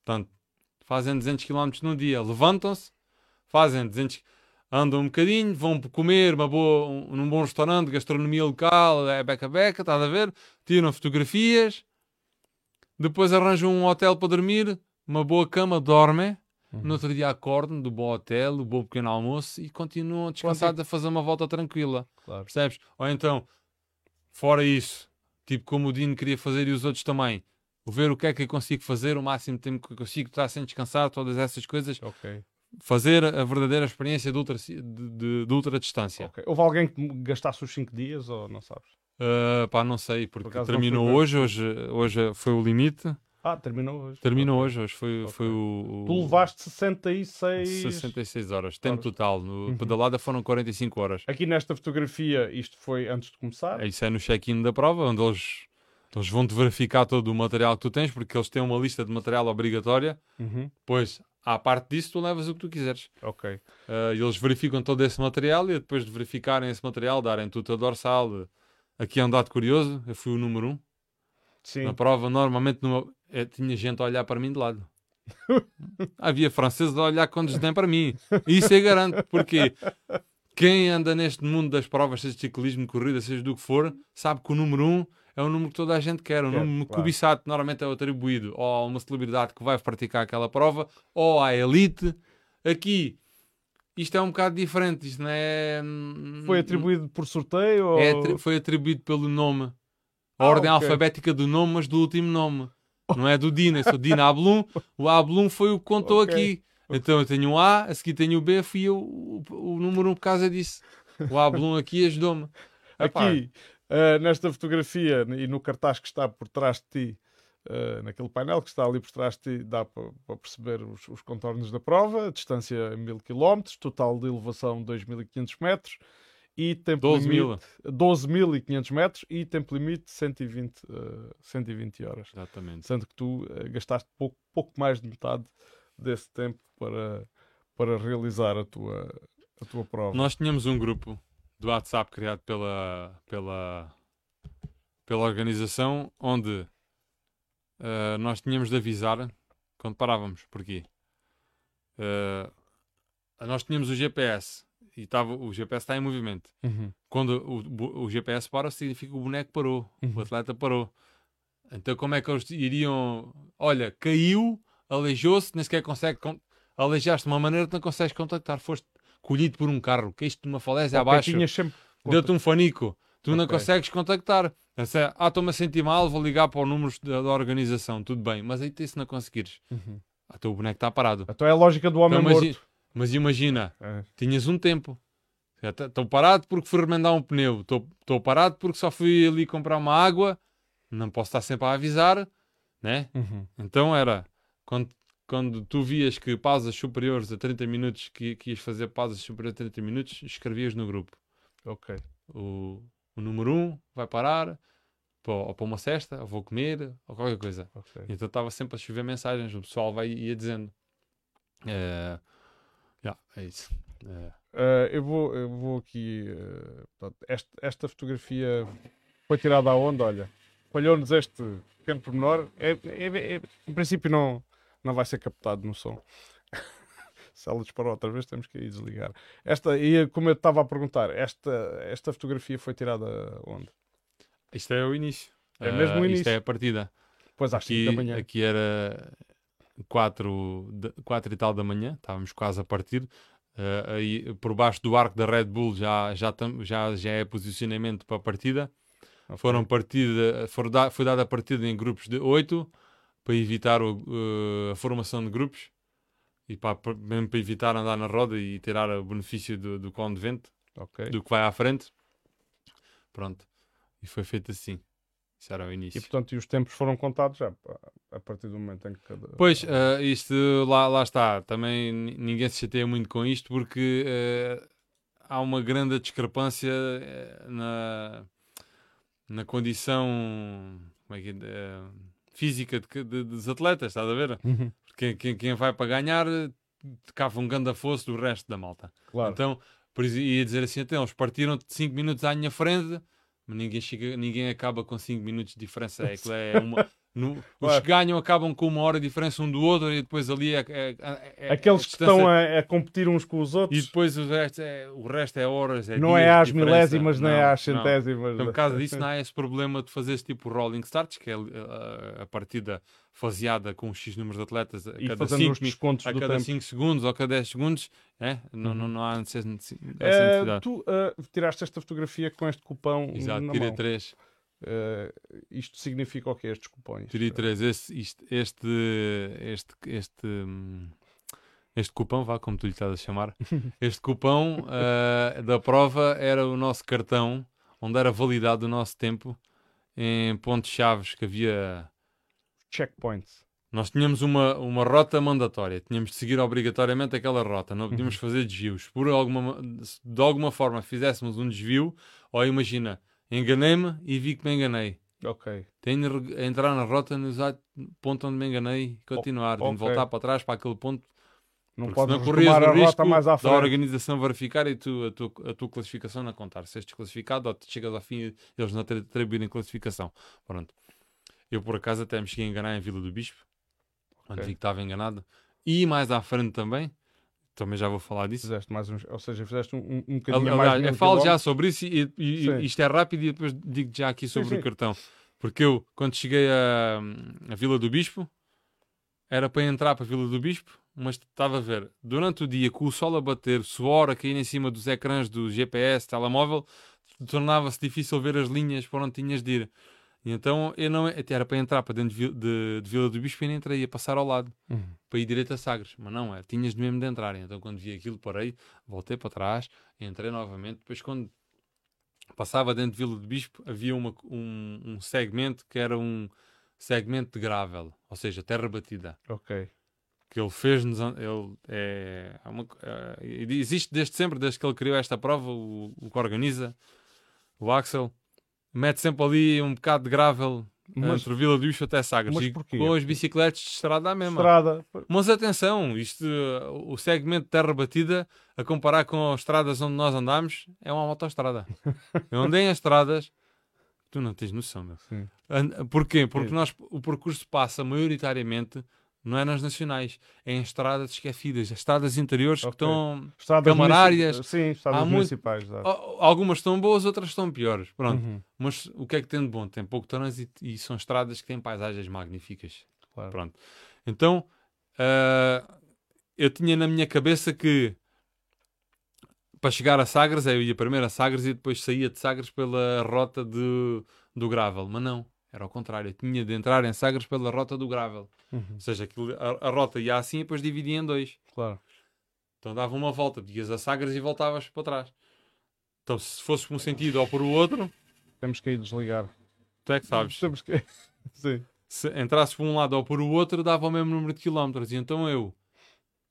portanto, fazem 200 km num dia, levantam-se, fazem 200 andam um bocadinho, vão comer uma boa, um, num bom restaurante, gastronomia local, é beca-beca, estás a ver? Tiram fotografias, depois arranjam um hotel para dormir, uma boa cama, dormem. Uhum. No outro dia acordam do bom hotel, do bom pequeno almoço e continuam descansados a fazer uma volta tranquila. Claro. Percebes? Ou então, fora isso, tipo como o Dino queria fazer e os outros também, ver o que é que eu consigo fazer, o máximo de tempo que eu consigo estar sem descansar, todas essas coisas, Ok. fazer a verdadeira experiência de ultra, de, de, de ultra distância. ok. Houve alguém que gastasse os 5 dias ou não sabes? Uh, pá, não sei, porque não terminou hoje, hoje, hoje foi o limite. Ah, terminou hoje. Terminou hoje, hoje foi, Ok. foi o, o Tu levaste 66. 66 horas. Tempo horas. total. No Uhum. pedalada foram 45 horas. Aqui nesta fotografia, isto foi antes de começar. Isso é no check-in da prova, onde eles, eles vão-te verificar todo o material que tu tens, porque eles têm uma lista de material obrigatória. Uhum. Pois, à parte disso, tu levas o que tu quiseres. Ok. E eles verificam todo esse material e depois de verificarem esse material, darem tudo a dorsal. Aqui é um dado curioso, eu fui o número 1. Um. Sim. Na prova, normalmente, numa... eh, tinha gente a olhar para mim de lado. Havia franceses a olhar com desdém para mim. Isso eu garanto, porque quem anda neste mundo das provas, seja de ciclismo, corrida, seja do que for, sabe que o número 1 um é o número que toda a gente quer, o Quer, número claro. cobiçado, normalmente é atribuído ou a uma celebridade que vai praticar aquela prova, ou à elite. Aqui, isto é um bocado diferente, isto não é... Foi atribuído por sorteio? Ou... É foi atribuído pelo nome. A Ah, ordem ok. alfabética do nome, mas do último nome. Não é do Dina, eu sou Dina Ablum. O Ablum foi o que contou Ok. aqui. Então eu tenho um A, a seguir tenho o B, fui eu o, o número um por causa disso. O Ablum aqui ajudou-me. Aqui, eh, nesta fotografia e no cartaz que está por trás de ti, eh, naquele painel que está ali por trás de ti, dá para para perceber os, os contornos da prova, a distância 1000 km, total de elevação 2500 metros e tempo 12 mil. limite 12.500 metros e tempo limite 120, eh, 120 horas. Exatamente. Sendo que tu eh, gastaste pouco, pouco mais de metade desse tempo para, para realizar a tua, a tua prova. Nós tínhamos um grupo do WhatsApp criado pela, pela, pela organização onde uh, nós tínhamos de avisar quando parávamos. Porquê? Uh, nós tínhamos o GPS e tava, o GPS está em movimento. Uhum. Quando o, o, GPS para, significa que o boneco parou, uhum. o atleta parou. Então, como é que eles iriam? Olha, caiu, aleijou-se, nem sequer consegue. Aleijaste de uma maneira que não consegues contactar. Foste colhido por um carro, caíste numa falésia abaixo, sempre... deu-te um fanico, tu okay. não consegues contactar. É, ah, estou-me a sentir mal, vou ligar para o número da, da organização, tudo bem, mas aí se não conseguires, uhum. ah, teu boneco está parado. Então é a lógica do homem então, morto. Mas imagina, é. tinhas um tempo. Estou parado porque fui remendar um pneu. Estou parado porque só fui ali comprar uma água. Não posso estar sempre a avisar, né? Uhum. Então era quando, quando tu vias que pausas superiores a 30 minutos, que, que ias fazer pausas superiores a 30 minutos, escrevias no grupo. Ok. O, o número 1 um vai parar, ou para uma cesta, ou vou comer, ou qualquer coisa. Okay. Então estava sempre a chover mensagens, o pessoal vai ia dizendo. É, yeah, é isso. É. Uh, eu, vou, eu vou aqui. Uh, esta, esta fotografia foi tirada aonde? Olha, falhou-nos este pequeno pormenor. É, é, é, em princípio, não, não vai ser captado no som. Se ela disparou outra vez, temos que ir desligar. Esta, e como eu estava a perguntar, esta, esta fotografia foi tirada onde? Isto é o início. É mesmo o início. Isto é a partida. Pois às aqui, 5 da manhã. Aqui era 4, 4 e tal da manhã, estávamos quase a partir. Uh, aí, por baixo do arco da Red Bull já, já, tam, já, já é posicionamento para a partida. Okay. Foram partida, for da, foi dada a partida em grupos de 8 para evitar o, uh, a formação de grupos e para, mesmo para evitar andar na roda e tirar o benefício do, do cone de vento okay. do que vai à frente. Pronto. E foi feito assim. Isso era o início. E portanto, e os tempos foram contados já partir do momento em que cada. Pois, uh, isto lá, lá está. Também ninguém se chateia muito com isto porque uh, há uma grande discrepância eh, na, na condição como é que, uh, física de, de, dos atletas, estás a ver? Uhum. Quem, quem, quem, vai para ganhar cava um grande fosso do resto da malta. Claro. Então, por isso, ia dizer assim: até eles partiram 5 minutos à minha frente mas ninguém, chega, ninguém acaba com 5 minutos de diferença. É, é uma, no, os que ganham acabam com uma hora de diferença um do outro e depois ali é, é, é Aqueles que estão a, a, competir uns com os outros. E depois o resto é, o resto é horas. É não é às milésimas, nem às centésimas. Então, por causa disso, não há esse problema de fazer esse tipo rolling starts, que é a, a partida faseada com X números de atletas a e cada 5 a cada 5 segundos ou a cada 10 segundos. É? Não, uhum. não, não há necessidade. Uh, tu uh, tiraste esta fotografia com este cupão. Exato, tirei 3. Uh, isto significa o que estes cupões? Tirei 3. Este, este, este, este, este, este cupão, vá como tu lhe estás a chamar, este cupão uh, da prova era o nosso cartão onde era validado o nosso tempo em pontos-chave que havia. Checkpoints. Nós tínhamos uma, uma rota mandatória, tínhamos de seguir obrigatoriamente aquela rota, não podíamos uhum. fazer desvios. Por alguma, de alguma forma fizéssemos um desvio, ou imagina, enganei-me e vi que me enganei. Ok. Tenho de entrar na rota no exato ponto onde me enganei e continuar. Okay. de voltar para trás para aquele ponto. Não pode correr a rota mais à frente. da organização verificar e tu, a, tua, a tua classificação não contar. Se és desclassificado ou te chegas ao fim e eles não te atribuírem classificação. Pronto. Eu por acaso até me cheguei a enganar em Vila do Bispo. Okay. Onde vi que estava enganado. E mais à frente também também já vou falar disso. Fizeste mais uns, ou seja, fizeste um, um, um bocadinho Aliás, mais. Eu falo já sobre isso e, e isto é rápido e depois digo já aqui sobre sim, sim. o cartão. Porque eu, quando cheguei a, a Vila do Bispo, era para entrar para a Vila do Bispo, mas estava a ver, durante o dia, com o sol a bater, suor a cair em cima dos ecrãs do GPS, telemóvel, tornava-se difícil ver as linhas por onde tinhas de ir. E então eu não era para entrar para dentro de, de, de Vila do Bispo e não entrei, ia passar ao lado uhum. para ir direito a Sagres, mas não é, tinhas mesmo de entrar. Então quando vi aquilo, parei, voltei para trás, entrei novamente. Depois, quando passava dentro de Vila do Bispo, havia uma, um, um segmento que era um segmento de gravel, ou seja, terra batida. Ok. Que ele fez-nos. Ele é, é uma, é, existe desde sempre, desde que ele criou esta prova, o, o que organiza, o Axel mete sempre ali um bocado de gravel mas, entre Vila do Bicho até Sagres. Mas porquê? com as bicicletas de estrada à mesma. Estrada. Mas atenção, isto, o segmento de terra batida, a comparar com as estradas onde nós andamos, é uma autoestrada. Eu andei em estradas Tu não tens noção, meu. Sim. Porquê? Porque nós, o percurso passa maioritariamente, não é nas nacionais, é em estradas esquecidas, estradas interiores que Ok. estão. Estradas Camarárias. Sim, estradas muito- municipais. Al- Algumas estão boas, outras estão piores. Pronto. Uhum, Mas o que é que tem de bom? Tem pouco trânsito e são estradas que têm paisagens magníficas. claro. Pronto. Então, ah, eu tinha na minha cabeça que para chegar a Sagres, eu ia primeiro a Sagres e depois saía de Sagres pela rota de, do Gravel. Mas não, era ao contrário. Tinha de entrar em Sagres pela rota do Gravel. Uhum, Ou seja, aquilo- a, a rota ia assim e depois dividia em dois. claro. Então dava uma volta, ias a Sagres e voltavas para trás. Então se fosse por um sentido ou por o outro, Temos que ir desligar. tu é que sabes. Temos que... Sim. se entrasses por um lado ou por o outro, dava o mesmo número de quilómetros. E então eu,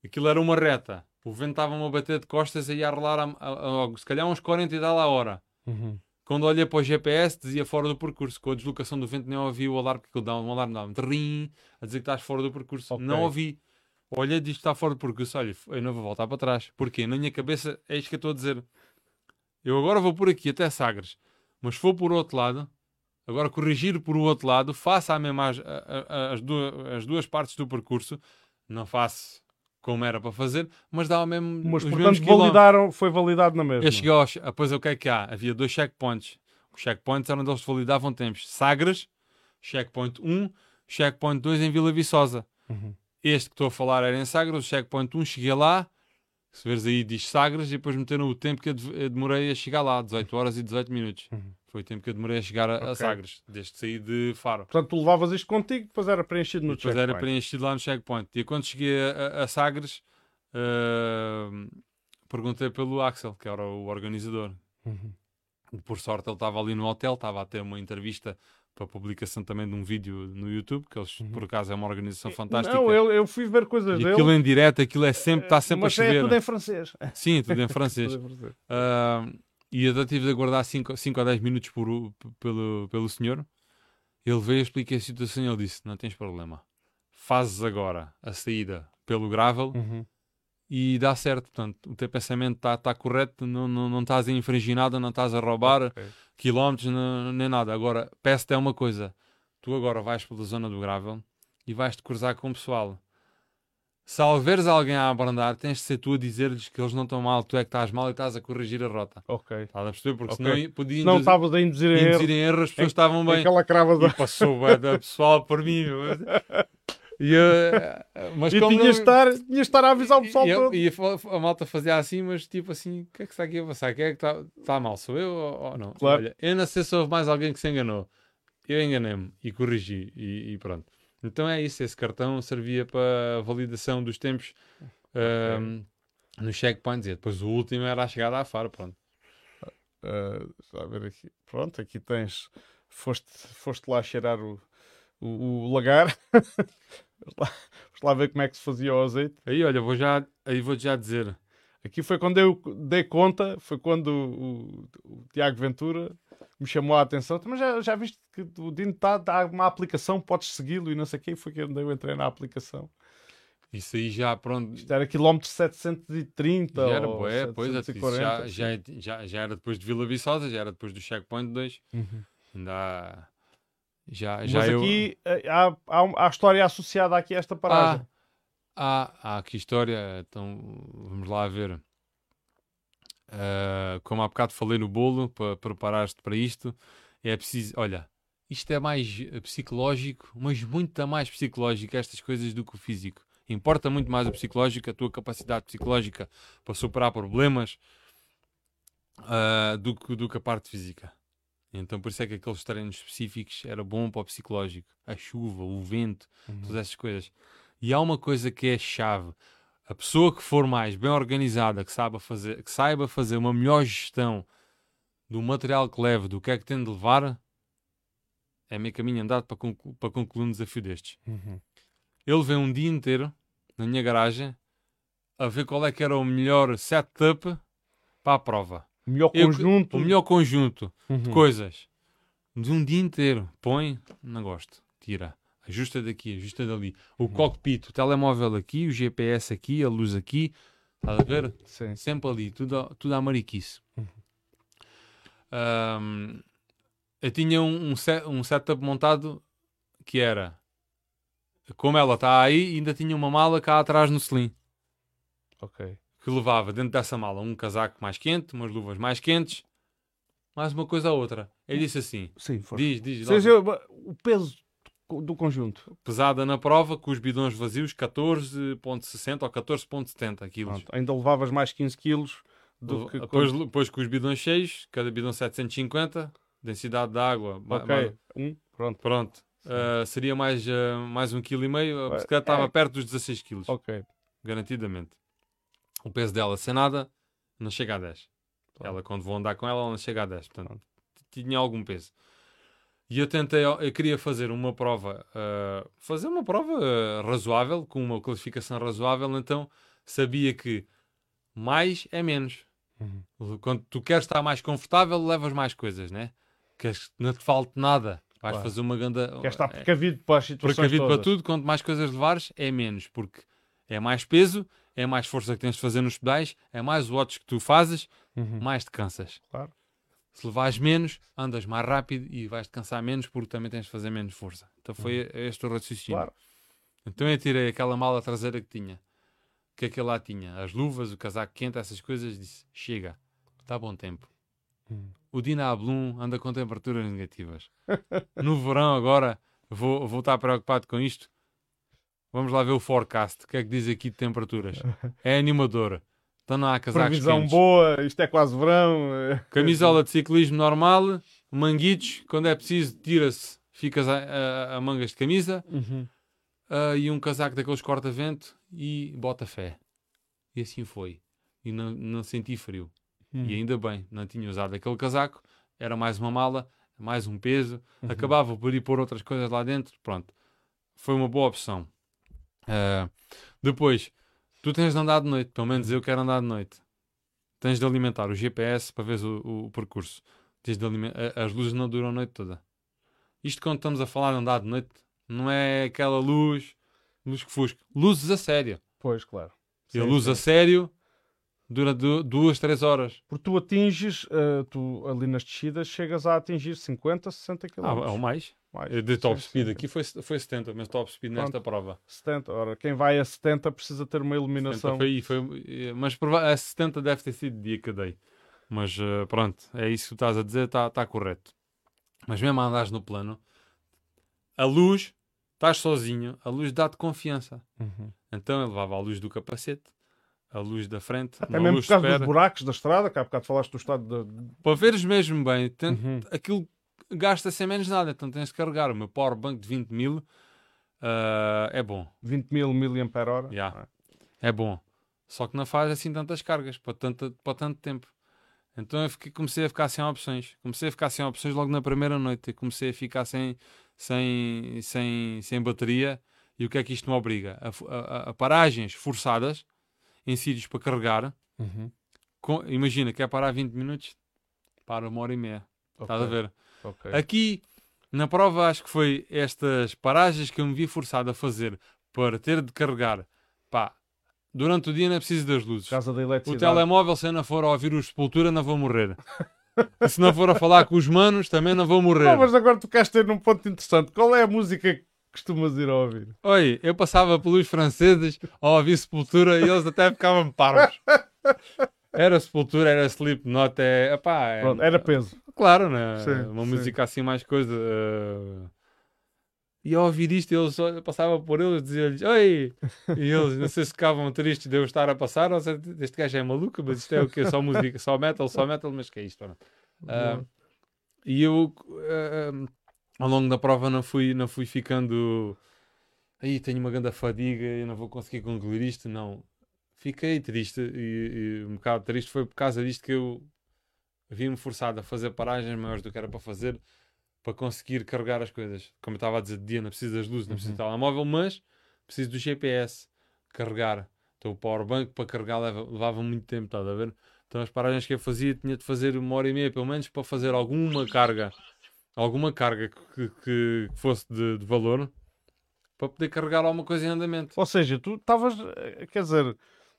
aquilo era uma reta, o vento estava-me a bater de costas e ia a rolar a, a- a- se calhar uns 40 e tal a hora. Uhum. Quando olhei para o GPS, dizia fora do percurso. Com a deslocação do vento, nem ouvi o alarme, porque ele dá um alarme, dá-me trim, a dizer que estás fora do percurso. Ok. Não ouvi. Olhei, diz que está fora do percurso. Olha, eu não vou voltar para trás. Porquê? Na minha cabeça, é isto que eu estou a dizer. Eu agora vou por aqui até Sagres, mas for por outro lado, agora corrigir por o outro lado, faça a mesma as, as, duas, as duas partes do percurso, não faço como era para fazer, mas dá o mesmo, Mas, os portanto, validaram, foi validado na mesma. Eu cheguei aos. Depois o que é que há? Havia dois checkpoints. Os checkpoints eram onde eles validavam tempos. Sagres, checkpoint 1, checkpoint 2 em Vila Viçosa. Uhum. Este que estou a falar era em Sagres, o checkpoint 1 cheguei lá. Se veres aí diz Sagres e depois meteram o tempo que eu demorei a chegar lá, 18 horas e 18 minutos. Uhum. Foi o tempo que eu demorei a chegar a, a Ok. Sagres, desde que saí de Faro. Portanto, tu levavas isto contigo, depois era preenchido no Depois era checkpoint. preenchido lá no checkpoint. E quando cheguei a, a- a Sagres, ah, perguntei pelo Axel, que era o organizador. Uhum. Por sorte ele estava ali no hotel, estava a ter uma entrevista para a publicação também de um vídeo no YouTube, que eles por acaso é uma organização fantástica. Uhum. Não, eu, eu fui ver coisas e dele. aquilo em direto, aquilo é sempre, está sempre mas a chover. é tudo em francês. Sim, tudo em francês. Tudo em francês. Ah, e eu tive de aguardar 5 ou 10 minutos por, pelo, pelo senhor. Ele veio, expliquei a situação e ele disse: Não tens problema, fazes agora a saída pelo gravel Uhum. e dá certo. Portanto, o teu pensamento está tá correto, não, não, não estás a infringir nada, não estás a roubar Ok. quilómetros não- nem nada. Agora, peço-te é uma coisa: tu agora vais pela zona do gravel e vais-te cruzar com o pessoal. Se ao veres alguém a abrandar, tens de ser tu a dizer-lhes que eles não estão mal, tu é que estás mal e estás a corrigir a rota. Ok. Estás a perceber? Porque Ok. senão podia Não estavas a induzir em erro. induzir em erro, as pessoas estavam bem. Aquela crava da... Passou bué da pessoal por mim. meu. E, eu- mas E como tinhas não- estar, tinhas de estar a avisar o pessoal e, todo. e a, a malta fazia assim, mas tipo assim, o que é que está aqui a passar? Quem é que está tá mal? Sou eu ou, ou não? Claro. Olha, eu não sei se houve mais alguém que se enganou. Eu enganei-me e corrigi e, e pronto. Então é isso, esse cartão servia para a validação dos tempos ahm, nos checkpoints e depois o último era a chegada à Faro, pronto. Deixa lá ver aqui. Pronto, aqui tens. Foste, foste lá cheirar o, o, o lagar. Lá, lá ver como é que se fazia o azeite. Aí olha, vou já, aí vou já dizer, Aqui foi quando eu dei conta, foi quando o, o Tiago Ventura me chamou a atenção. Mas já, já viste que o Dino está tá uma aplicação, podes segui-lo e não sei o quê. Foi quando eu entrei na aplicação. isso aí já pronto, Isto era quilómetro 730 já era ou pois é, isso 740. já, assim. já, já, já era depois de Vila Viçosa, já era depois do checkpoint 2. Uhum. Ainda há- já, já Mas eu... aqui eh, há, há, há história associada aqui a esta paragem. Há, há aqui história, então vamos lá ver. Ah, como há bocado falei no bolo, para preparar-te para isto, é preciso. Olha, isto é mais eh, psicológico, mas muito mais psicológico estas coisas do que o físico. Importa muito mais o psicológico, a tua capacidade psicológica para superar problemas ah, do, que, do que a parte física. Então por isso é que aqueles treinos específicos era bom para o psicológico. A chuva, o vento, Uhum. todas essas coisas. E há uma coisa que é chave. A pessoa que for mais bem organizada, que saiba fazer, que saiba fazer uma melhor gestão do material que leva, do que é que tem de levar, é meio caminho andado para, conclu para concluir um desafio destes. Uhum. Eu levei um dia inteiro na minha garagem a ver qual é que era o melhor setup para a prova. O melhor Eu- conjunto. O melhor conjunto Uhum. de coisas de um dia inteiro. Põe, não gosto, tira. Ajusta daqui, ajusta dali. O Uhum. cockpit, o telemóvel aqui, o GPS aqui, a luz aqui. Estás a ver? Sim. Sempre ali, tudo, a- tudo à mariquice. Uhum. Ahm, eu tinha um, um, set, um setup montado que era como ela está aí, ainda tinha uma mala cá atrás no selim. Ok. Que levava dentro dessa mala um casaco mais quente, umas luvas mais quentes, mais uma coisa ou outra. Ele disse assim: Sim, força. diz, diz, logo. seja, o peso do conjunto. pesada na prova, com os bidões vazios, 14,60 ou 14,70 quilos. Pronto, ainda levavas mais 15 quilos do que Depois, depois com os bidões cheios, cada bidão 750, densidade de água. Ok, ma- um, pronto. pronto. Uh, seria mais, uh, mais um quilo e meio, a bicicleta estava é. perto dos 16 quilos, Ok. garantidamente. O peso dela, sem nada, não chega a 10. Claro. Ela, quando vou andar com ela, ela não chega a 10. Portanto, tinha algum peso. E eu tentei, eu queria fazer uma prova, uh, fazer uma prova uh, razoável, com uma classificação razoável, então sabia que mais é menos. Uhum. Quando tu queres estar mais confortável, levas mais coisas, né? Queres que não te falte nada. Vais Claro. fazer uma ganda. Quer estar é, precavido para as situações precavido para todas. tudo, quanto mais coisas levares, é menos, porque é mais peso, é mais força que tens de fazer nos pedais, é mais watts que tu fazes, Uhum. mais te cansas. Claro. Se levares menos, andas mais rápido e vais te cansar menos porque também tens de fazer menos força. Então foi este o raciocínio. Claro. Então eu tirei aquela mala traseira que tinha, que aquele lá tinha, as luvas, o casaco quente, essas coisas, disse: chega, está bom tempo. Hum. O Dina Ablum anda com temperaturas negativas. No verão agora vou, vou estar preocupado com isto. Vamos lá ver o forecast. O que é que diz aqui de temperaturas? É animador. Então não há casacos Previsão quentes. boa, isto é quase verão. eh, Camisola de ciclismo normal, manguitos, quando é preciso, tira-se, ficas a, a- a mangas de camisa Uhum. ah, e um casaco daqueles corta-vento e bota fé. E assim foi. E não, não senti frio. Hum. E ainda bem, não tinha usado aquele casaco, era mais uma mala, mais um peso, Uhum. acabava por ir pôr outras coisas lá dentro, pronto. Foi uma boa opção. Ah, depois, tu tens de andar de noite, pelo menos eu quero andar de noite. Tens de alimentar o GPS para veres o, o percurso. Tens de As luzes não duram a noite toda. Isto quando estamos a falar de andar de noite, não é aquela luz, luz que fusca. Luzes a sério. Pois, claro. E a luz sim. a sério dura du- duas, três horas. Porque tu atinges, eh, tu ali nas descidas, chegas a atingir 50, 60 km. Ah, ou mais. Mais. De top Sim, speed sim. aqui foi, foi 70, mas top speed nesta prova. 70. Ora, quem vai a 70 precisa ter uma 70 iluminação. foi, foi, mas a 70 deve ter sido dia que dei. Mas eh, pronto, é isso que tu estás a dizer, está tá correto. Mas mesmo andares no plano, a luz, estás sozinho, a luz dá-te confiança. Uhum. Então eu levava a luz do capacete, a luz da frente, Até mesmo por causa dos buracos da estrada, que há bocado falaste do estado de. para veres mesmo bem, tem- Uhum. aquilo gasta sem menos nada, então tens de carregar. O meu power bank de 20 mil ah, é bom. 20 mil mAh. Já. É bom. Só que não faz assim tantas cargas para, tanta, para tanto tempo. Então eu fiquei- comecei a ficar sem opções. Comecei a ficar sem opções logo na primeira noite. Comecei a ficar sem, sem, sem, sem bateria. E o que é que isto me obriga? A, a- a- paragens forçadas em sítios para carregar. Uhum. Com- imagina, quer parar 20 minutos? Para uma hora e meia. Estás a ver? Ok. Aqui, na prova, acho que foi estas paragens que eu me vi forçado a fazer para ter de carregar. Pá, durante o dia não é preciso das luzes. Casa da O telemóvel, se eu não for a ouvir o Sepultura, não vou morrer. E se não for a falar com os manos, também não vou morrer. Não, mas agora tu queres ter num ponto interessante. Qual é a música que costumas ir a ouvir? Oi, eu passava pelos franceses a ouvir Sepultura e eles até ficavam parvos. Era Sepultura, era Slipknot, é... Epá, é... Pronto, era peso. Claro, né? Sim, Uma sim. música assim mais coisa. eh, E ao ouvir isto, só- eu passava por eles e dizia-lhes Oi! E eles não sei se ficavam tristes de eu estar a passar, ou se este gajo é maluco, mas isto é o quê? Só música, só metal, só metal, mas que é isto? Ah, e eu ah, ao longo da prova não fui, não fui ficando aí tenho uma grande fadiga e não vou conseguir concluir isto, não. Fiquei triste e, e um bocado triste foi por causa disto que eu vi-me forçado a fazer paragens maiores do que era para fazer para conseguir carregar as coisas. Como eu estava a dizer de dia, não preciso das luzes, não preciso do telemóvel, mas preciso do GPS carregar. Então o powerbank para carregar leva- levava muito tempo, estás a ver? Então as paragens que eu fazia tinha de fazer uma hora e meia pelo menos para fazer alguma carga, alguma carga que, que fosse de, de valor para poder carregar alguma coisa em andamento. Ou seja, tu estavas, eh, quer dizer,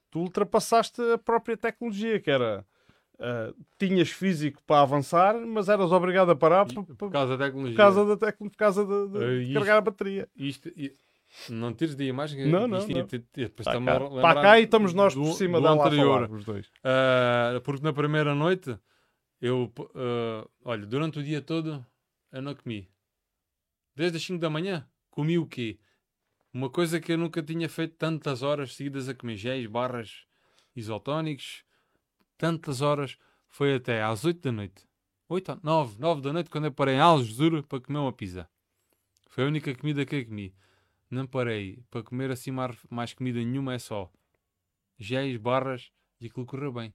tu ultrapassaste a própria tecnologia, que era Uh, tinhas físico para avançar, mas eras obrigado a parar por, por, causa da tecnologia. Por causa da tecnologia, por causa de, de uh, isto, carregar a bateria. Isto, não tires de imagem. Não, não, não. Tá cá. Para cá e estamos nós por cima da anterior. Falar, os dois. Uh, porque na primeira noite, eu, olha, durante o dia todo, eu não comi. Desde as 5 da manhã, comi o quê? Uma coisa que eu nunca tinha feito tantas horas seguidas a comer géis, barras, isotónicos, tantas horas, foi até às 8 da noite. 8, 9, 9 da noite, quando eu parei em Algesur para comer uma pizza. Foi a única comida que eu comi. Não parei para comer assim mais, mais comida nenhuma, é só géis, barras e aquilo correu bem.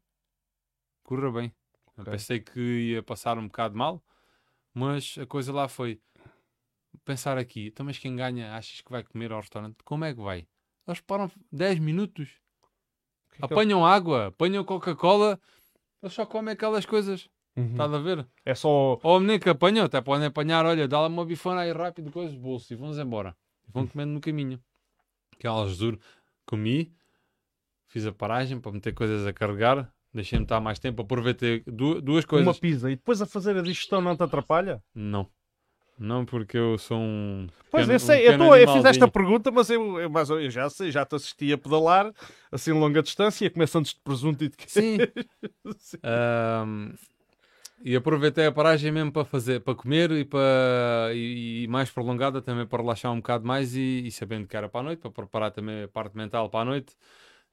Correu bem. Okay. Pensei que ia passar um bocado mal, mas a coisa lá foi pensar aqui, então mas quem ganha achas que vai comer ao restaurante? Como é que vai? Eles param 10 minutos, que é apanham que eu... água, apanham Coca-Cola, eles só comem aquelas coisas. Uhum. Estás a ver? É só. Ou nem que apanham, até podem apanhar, olha, dá-lhe uma bifana aí rápido, coisas, bolso, e vamos embora. E vão comendo no caminho. Que é juro, comi, fiz a paragem para meter coisas a carregar, deixei-me estar mais tempo, aproveitei duas coisas. Uma pizza e depois a fazer a digestão não te atrapalha? Não. Não, porque eu sou um. Pois, eu sei, um eu, tô, eu fiz esta pergunta, mas eu, eu, mas eu já sei, já te assisti a pedalar assim longa distância, começando de presunto e de Sim. Sim. Um, e aproveitei a paragem mesmo para fazer, para comer e, para, e, e, mais prolongada também para relaxar um bocado mais e, e, sabendo que era para a noite, para preparar também a parte mental para a noite.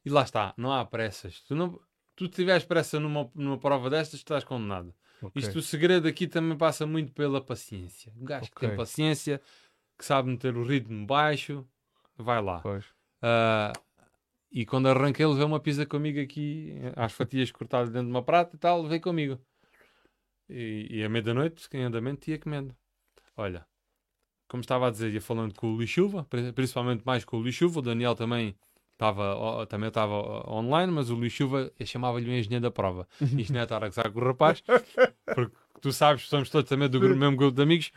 E lá está, não há pressas. Tu, não, tu tiveres pressa numa, numa prova destas, estás condenado. Okay. Isto, o segredo aqui também passa muito pela paciência. Um gajo okay. que tem paciência, que sabe meter o ritmo baixo, vai lá. Uh, e quando arranquei, levei uma pizza comigo aqui, às fatias cortadas dentro de uma prata e tal, veio comigo. E, e à meia-noite, em andamento, ia comendo. Olha, como estava a dizer, ia falando com o Luís Chuva, principalmente mais com o Luís Chuva, o Daniel também estava também estava online, mas o Luís Chuva chamava-lhe o engenheiro da prova. Isto não é estar a gozar com o rapaz, porque tu sabes, somos todos também do mesmo grupo de amigos,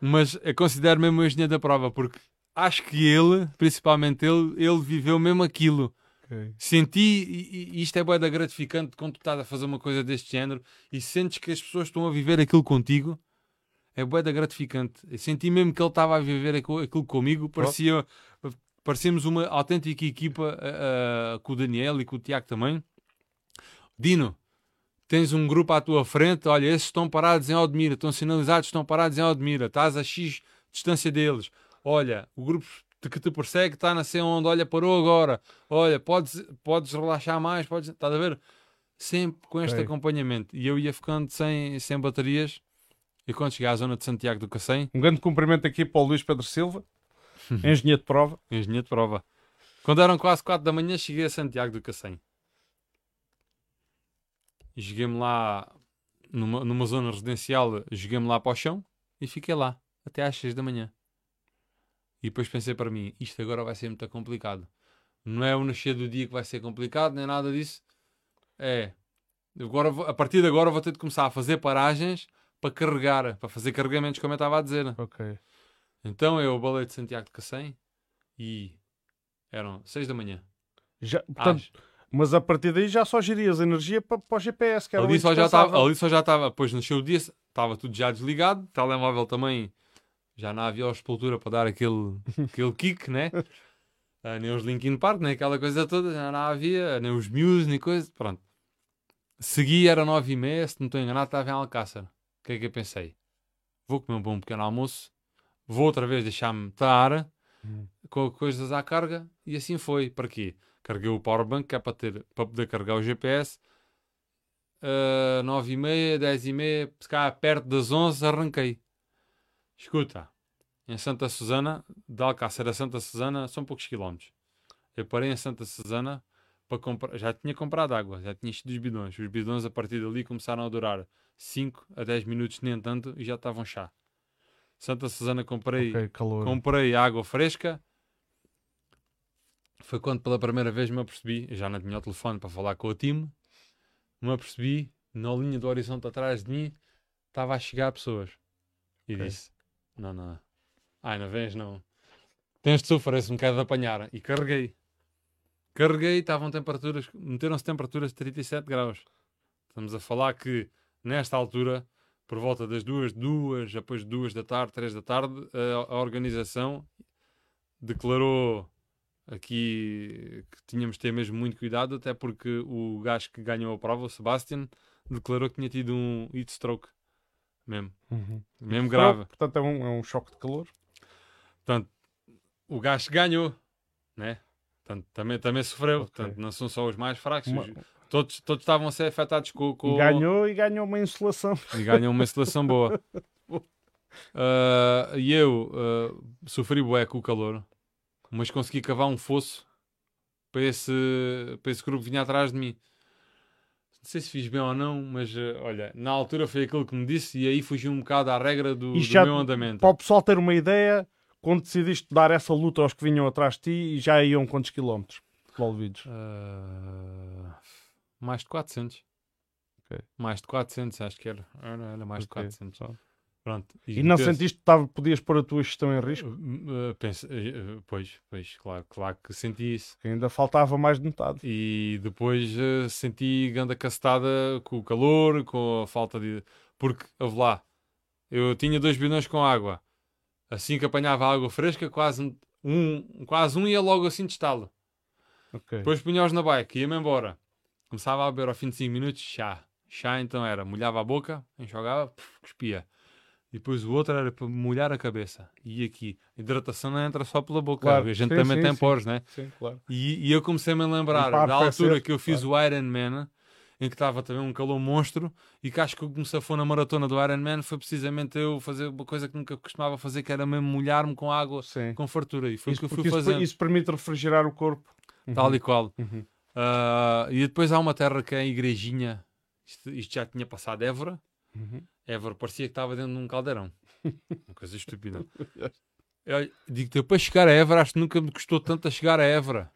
mas eu considero mesmo o engenheiro da prova, porque acho que ele, principalmente ele, ele viveu mesmo aquilo. Okay. Senti, e, e, isto é boa da gratificante quando tu estás a fazer uma coisa deste género e sentes que as pessoas estão a viver aquilo contigo. É boa da gratificante. Eu senti mesmo que ele estava a viver aquilo, aquilo comigo. Parecia, parecemos uma autêntica equipa uh, com o Daniel e com o Tiago também. Dino, tens um grupo à tua frente, olha, esses estão parados em Aldemira, estão sinalizados, estão parados em Aldemira, estás a X distância deles. Olha, o grupo que te persegue está na C onde, olha, parou agora. Olha, podes, podes relaxar mais, podes, estás a ver? Sempre com este okay. acompanhamento. E eu ia ficando sem, sem baterias. E quando cheguei à zona de Santiago do Cacém... Um grande cumprimento aqui para o Luís Pedro Silva. Engenheiro de prova. Engenheiro de prova. Quando eram quase 4 da manhã, cheguei a Santiago do Cacém. E joguei-me lá numa, numa zona residencial, joguei-me lá para o chão e fiquei lá até às 6 da manhã. E depois pensei para mim: isto agora vai ser muito complicado. Não é o nascer do dia que vai ser complicado, nem nada disso. É. Agora, a partir de agora vou ter de começar a fazer paragens para carregar, para fazer carregamentos, como eu estava a dizer. Ok. Então eu balei de Santiago de Cacém e eram 6 da manhã. Já, portanto, mas a partir daí já só gerias energia para, para o GPS, que era ali só já estava, Ali só já estava, depois nasceu o dia, estava tudo já desligado, telemóvel também já não havia espultura para dar aquele, aquele kick, né? Uh, nem os Linkin Park, nem aquela coisa toda, já não havia, nem os Muse, nem coisa, pronto. Segui, era 9 e meia, se não estou enganado, estava em Alcácer. O que é que eu pensei? Vou comer um bom pequeno almoço, vou outra vez deixar-me estar hum. com coisas à carga e assim foi. Para quê? Carreguei o powerbank que é para, ter, para poder carregar o GPS. Uh, 9 e meia, 10 e meia, se cá perto das 11 arranquei. Escuta, em Santa Susana, de Alcácer a Santa Susana são poucos quilómetros. Eu parei em Santa Susana para comprar, já tinha comprado água, já tinha enchido os bidões. Os bidões a partir dali começaram a durar 5 a 10 minutos, nem tanto, e já estavam chá. Santa Susana comprei, okay, comprei água fresca. Foi quando pela primeira vez me apercebi, já não tinha o telefone para falar com o time, me apercebi, na linha do horizonte atrás de mim, estava a chegar pessoas. E okay. disse, não, não, ai não vens não. Tens de sofrer se me quer de apanhar. E carreguei. Carreguei, estavam temperaturas, meteram-se temperaturas de 37 graus. Estamos a falar que, nesta altura, por volta das duas, duas, depois duas da tarde, três da tarde, a, a organização declarou aqui que tínhamos de ter mesmo muito cuidado, até porque o gajo que ganhou a prova, o Sebastian, declarou que tinha tido um heat stroke mesmo, Uhum. mesmo grave. Portanto, é um, é um choque de calor. Portanto, o gajo ganhou, né? Portanto, também, também sofreu. Ok. Portanto, não são só os mais fracos. Uma- os- Todos, todos estavam a ser afetados com, com E ganhou e ganhou uma insolação. e ganham uma instalação boa. Ah, e eu ah, sofri bué com o calor, mas consegui cavar um fosso para esse, para esse grupo que vinha atrás de mim. Não sei se fiz bem ou não, mas ah, olha, na altura foi aquilo que me disse e aí fugi um bocado à regra do, do já- meu andamento. Para o pessoal ter uma ideia, quando decidiste dar essa luta aos que vinham atrás de ti, e já iam quantos quilómetros? Envolvidos. Ah, mais de 400. Ok. Mais de 400, acho que era. Era, era mais de Ok. 400. Pronto. Pronto. E não penso- sentiste que tava- podias pôr a tua gestão em risco? Uh, penso- uh, pois, pois, claro, claro que senti isso. Que ainda faltava mais de metade. E depois uh, senti ganda castada com o calor, com a falta de. Porque, houve lá, eu tinha dois bidões com água. Assim que apanhava água fresca, quase um, quase um ia logo assim de estalo. Ok. Depois punha-os na bike, ia-me embora. Começava a beber ao fim de 5 minutos, chá. Chá então era, molhava a boca, enxugava, cuspia. E depois o outro era para molhar a cabeça. E aqui, a hidratação não entra só pela boca. Claro. A gente Sim, também sim, tem sim. poros, né? Sim, claro. E, e eu comecei-me a lembrar da altura que eu fiz o Iron Man, em que estava também um calor monstro, e que acho que o que me safou na maratona do Iron Man foi precisamente eu fazer uma coisa que nunca costumava fazer, que era mesmo molhar-me com água, com fartura. E foi Isso, o que eu fui porque isso, fazendo, isso permite refrigerar o corpo. tal e qual. Uhum. Ah, e depois há uma terra que é a Igrejinha. Isto, isto já tinha passado Évora. Uhum. Évora parecia que estava dentro de um caldeirão. Uma coisa estúpida. Eu digo-te, eu para chegar a Évora, acho que nunca me custou tanto a chegar a Évora.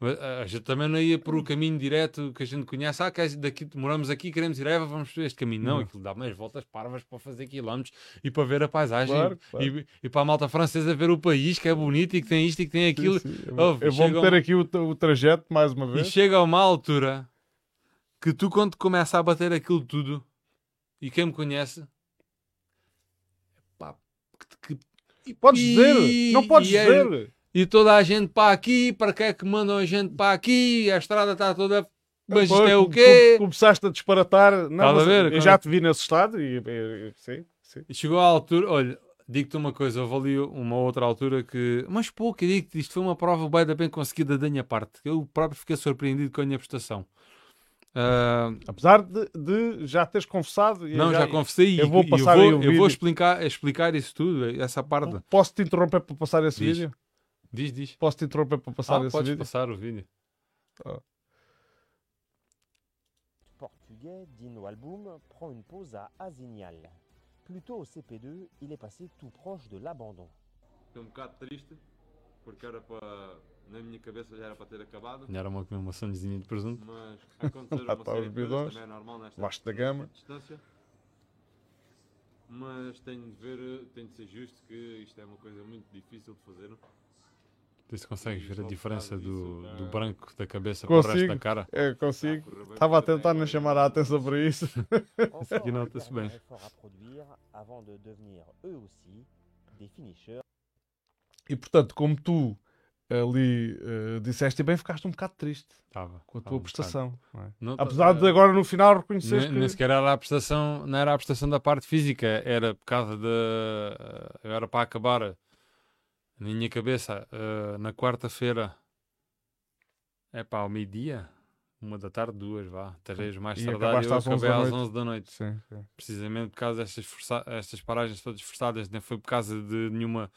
Mas, ah, A gente também não ia por o caminho direto que a gente conhece. Ah, daqui, moramos aqui, queremos ir a Évora, vamos por este caminho. Não, Não. aquilo dá umas voltas parvas para fazer quilómetros e para ver a paisagem. Claro, e, claro. E, e para a malta francesa ver o país que é bonito e que tem isto e que tem aquilo. Sim, sim. Eu, Ouve, eu vou meter um- aqui o, o trajeto mais uma E vez. chega a uma altura que tu, quando começa a bater aquilo tudo, e quem me conhece, pá, que- que- Podes e- dizer, não podes e é- dizer. E toda a gente para aqui, para que é que mandam a gente para aqui? A estrada está toda. Mas isto é o quê? Começaste a disparatar. Não, a ver? Eu Quando- já te vi nesse estado e, e- e- sim, sim. Chegou à altura, olha, digo-te uma coisa, houve ali uma outra altura que. Mas pouco, eu digo-te, isto foi uma prova bem, bem conseguida da minha parte. Eu próprio fiquei surpreendido com a minha prestação. Ah, Apesar de, de já teres confessado. Não, já, confessei eu vou passar eu vou, eu vou explicar, explicar isso tudo, essa parte. Posso te interromper para passar esse Diz. vídeo? Diz, diz. Posso te interromper para passar Ah, esse podes vídeo? passar o vídeo. portugais Dino Album prend une pause à Asignal. Plus tôt au CP2, il est passé tout proche de l'abandon. Estou um bocado triste, porque era para. Na minha cabeça já era para ter acabado. Já era uma comemoraçãozinha de presunto. Mas aconteceu Lá uma está série os de coisas, bidões. também é normal nesta Baixo da gama. distância. Mas tenho de ver, tenho de ser justo que isto é uma coisa muito difícil de fazer. Vê se consegues ver a diferença do, do branco da cabeça para o resto da cara. É, consigo. Estava a tentar não chamar a atenção para isso. Note dernier bem. de. E portanto, como tu ali eh, disseste e bem, ficaste um bocado triste Estava. com a tua um prestação. não é? Apesar de agora no final reconheceres Nem, que. nem sequer era a prestação, não era a prestação da parte física, era por causa de. eh, Eu era para acabar na minha cabeça eh, na quarta-feira. É pá, ao meio-dia, uma da tarde, duas, vá, três mais tarde. acabaste Eu às 11 acabei às noite. 11 da noite, Sim, sim. precisamente por causa destas, força- estas paragens todas forçadas, nem foi por causa de nenhuma,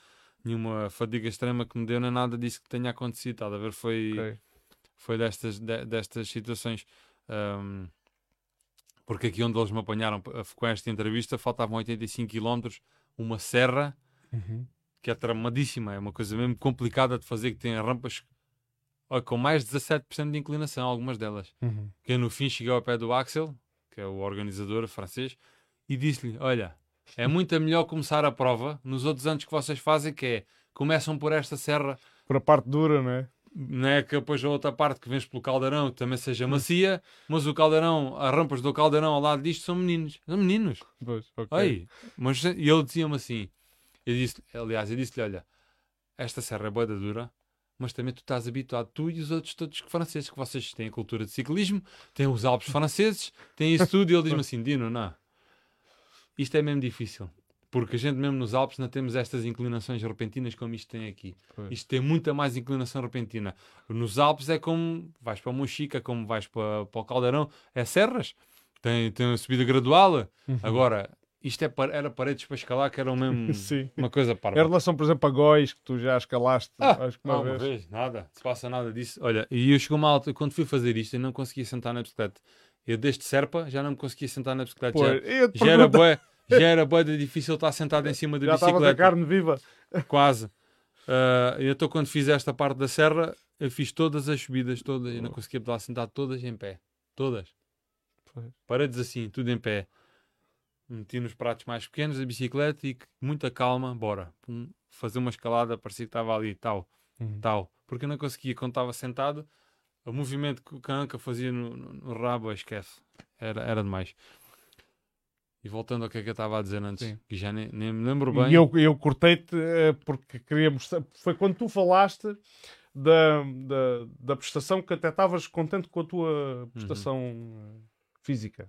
nenhuma fadiga extrema que me deu, nem nada disso que tenha acontecido. A ver? Foi Ok. foi destas, de- destas situações. Ahm, porque aqui onde eles me apanharam com esta entrevista faltavam 85 km, uma serra Uhum. Que é tramadíssima, é uma coisa mesmo complicada de fazer, que tem rampas olha, com mais de 17% de inclinação, algumas delas. Uhum. Que no fim cheguei ao pé do Axel, que é o organizador francês, e disse-lhe: Olha, é muito melhor começar a prova nos outros anos que vocês fazem, que é começam por esta serra Por a parte dura, não é? não é que depois a outra parte que vens pelo caldeirão também seja macia, mas o caldeirão, as rampas do caldeirão ao lado disto são meninos. São meninos. Pois, ok. Ei, mas, e ele dizia-me assim, eu disse, aliás, eu disse-lhe, olha, esta serra é boa da dura, mas também tu estás habituado, tu e os outros todos franceses, que vocês têm a cultura de ciclismo, têm os Alpes franceses, têm isso tudo, e ele diz-me assim, Dino, não, isto é mesmo difícil. Porque a gente mesmo nos Alpes não temos estas inclinações repentinas como isto tem aqui. Pois. Isto tem muita mais inclinação repentina. Nos Alpes é como vais para a Monchica, como vais para, para o Caldeirão. É serras. Tem, tem uma subida gradual. Uhum. Agora, isto é, era paredes para escalar que eram mesmo uma coisa Em parva. relação, por exemplo, a Góis, que tu já escalaste, Ah, acho que uma Não, uma vez. vez, nada, se passa nada disso. Olha, e eu chegou uma altura, quando fui fazer isto, eu não conseguia sentar na bicicleta. Eu desde Serpa já não me conseguia sentar na bicicleta. Pô, Já, eu já era bué, já era bué de difícil estar sentado em cima da já bicicleta. carne viva. Quase. Ah, e então quando fiz esta parte da serra, eu fiz todas as subidas, todas, eu não conseguia estar sentado todas em pé. Todas. Paredes assim, tudo em pé. Meti nos pratos mais pequenos a bicicleta e com muita calma, bora. Pum, fazer uma escalada, parecia que estava ali, tal, Uhum. tal. Porque eu não conseguia, quando estava sentado, o movimento que a anca fazia no, no- no rabo, esquece. Era, era demais. E voltando ao que é que eu estava a dizer antes, Sim. que já nem, nem me lembro bem. E eu, eu cortei-te eh, porque queria mostrar. Foi quando tu falaste da, da, da prestação que até estavas contente com a tua prestação eh, física.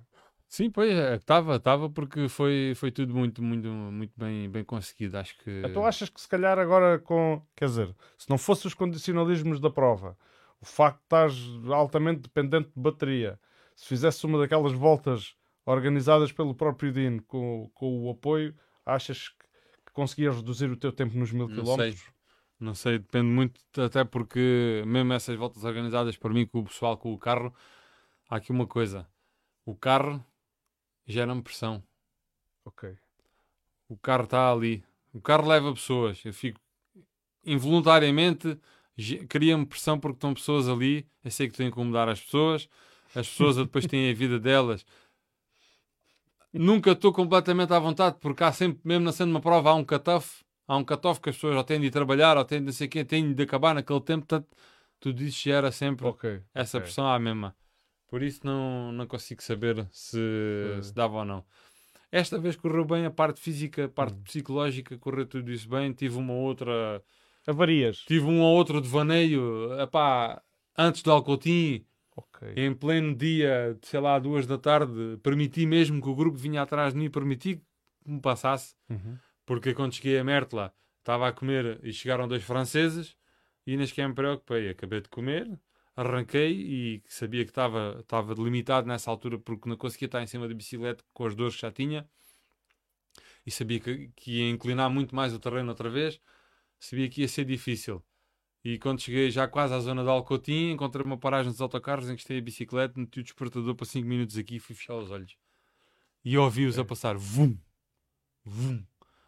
Sim, pois é, estava, estava porque foi, foi tudo muito, muito, muito bem, bem conseguido. Acho que. Então achas que se calhar agora com. Quer dizer, se não fosse os condicionalismos da prova, o facto de estás altamente dependente de bateria, se fizesse uma daquelas voltas organizadas pelo próprio Dino com, com o apoio, achas que, que conseguias reduzir o teu tempo nos mil Não quilómetros? Não sei, depende muito, até porque mesmo essas voltas organizadas para mim com o pessoal com o carro, há aqui uma coisa. O carro gera-me pressão. Ok. O carro está ali. O carro leva pessoas. Eu fico involuntariamente cria-me pressão porque estão pessoas ali. Eu sei que estou a incomodar as pessoas. As pessoas depois têm a vida delas. Nunca estou completamente à vontade porque há sempre, mesmo na sendo uma prova, há um cut-off. Há um cut-off que as pessoas ou têm de ir trabalhar ou têm de não sei o quê, têm de acabar naquele tempo. Portanto, tudo isso gera sempre Ok. essa ok. pressão à mesma. Por isso não, não consigo saber se, Pois. se dava ou não. Esta vez correu bem a parte física, a parte Hum. psicológica, correu tudo isso bem. Tive uma outra, Avarias. tive um ou outro devaneio, epá, antes do Alcotim, Ok. em pleno dia, sei lá, duas da tarde, permiti mesmo que o grupo vinha atrás de mim, permiti que me passasse, Uhum. porque quando cheguei a Mertla, estava a comer e chegaram dois franceses, e nem sequer me preocupei. Acabei de comer, arranquei e sabia que estava estava limitado nessa altura porque não conseguia estar em cima da bicicleta com as dores que já tinha e sabia que, que ia inclinar muito mais o terreno outra vez. Sabia que ia ser difícil. E quando cheguei já quase à zona de Alcotim, encontrei uma paragem dos autocarros, encostei a bicicleta, meti o despertador para 5 minutos aqui e fui fechar os olhos. E ouvi-os a passar, vum, vum.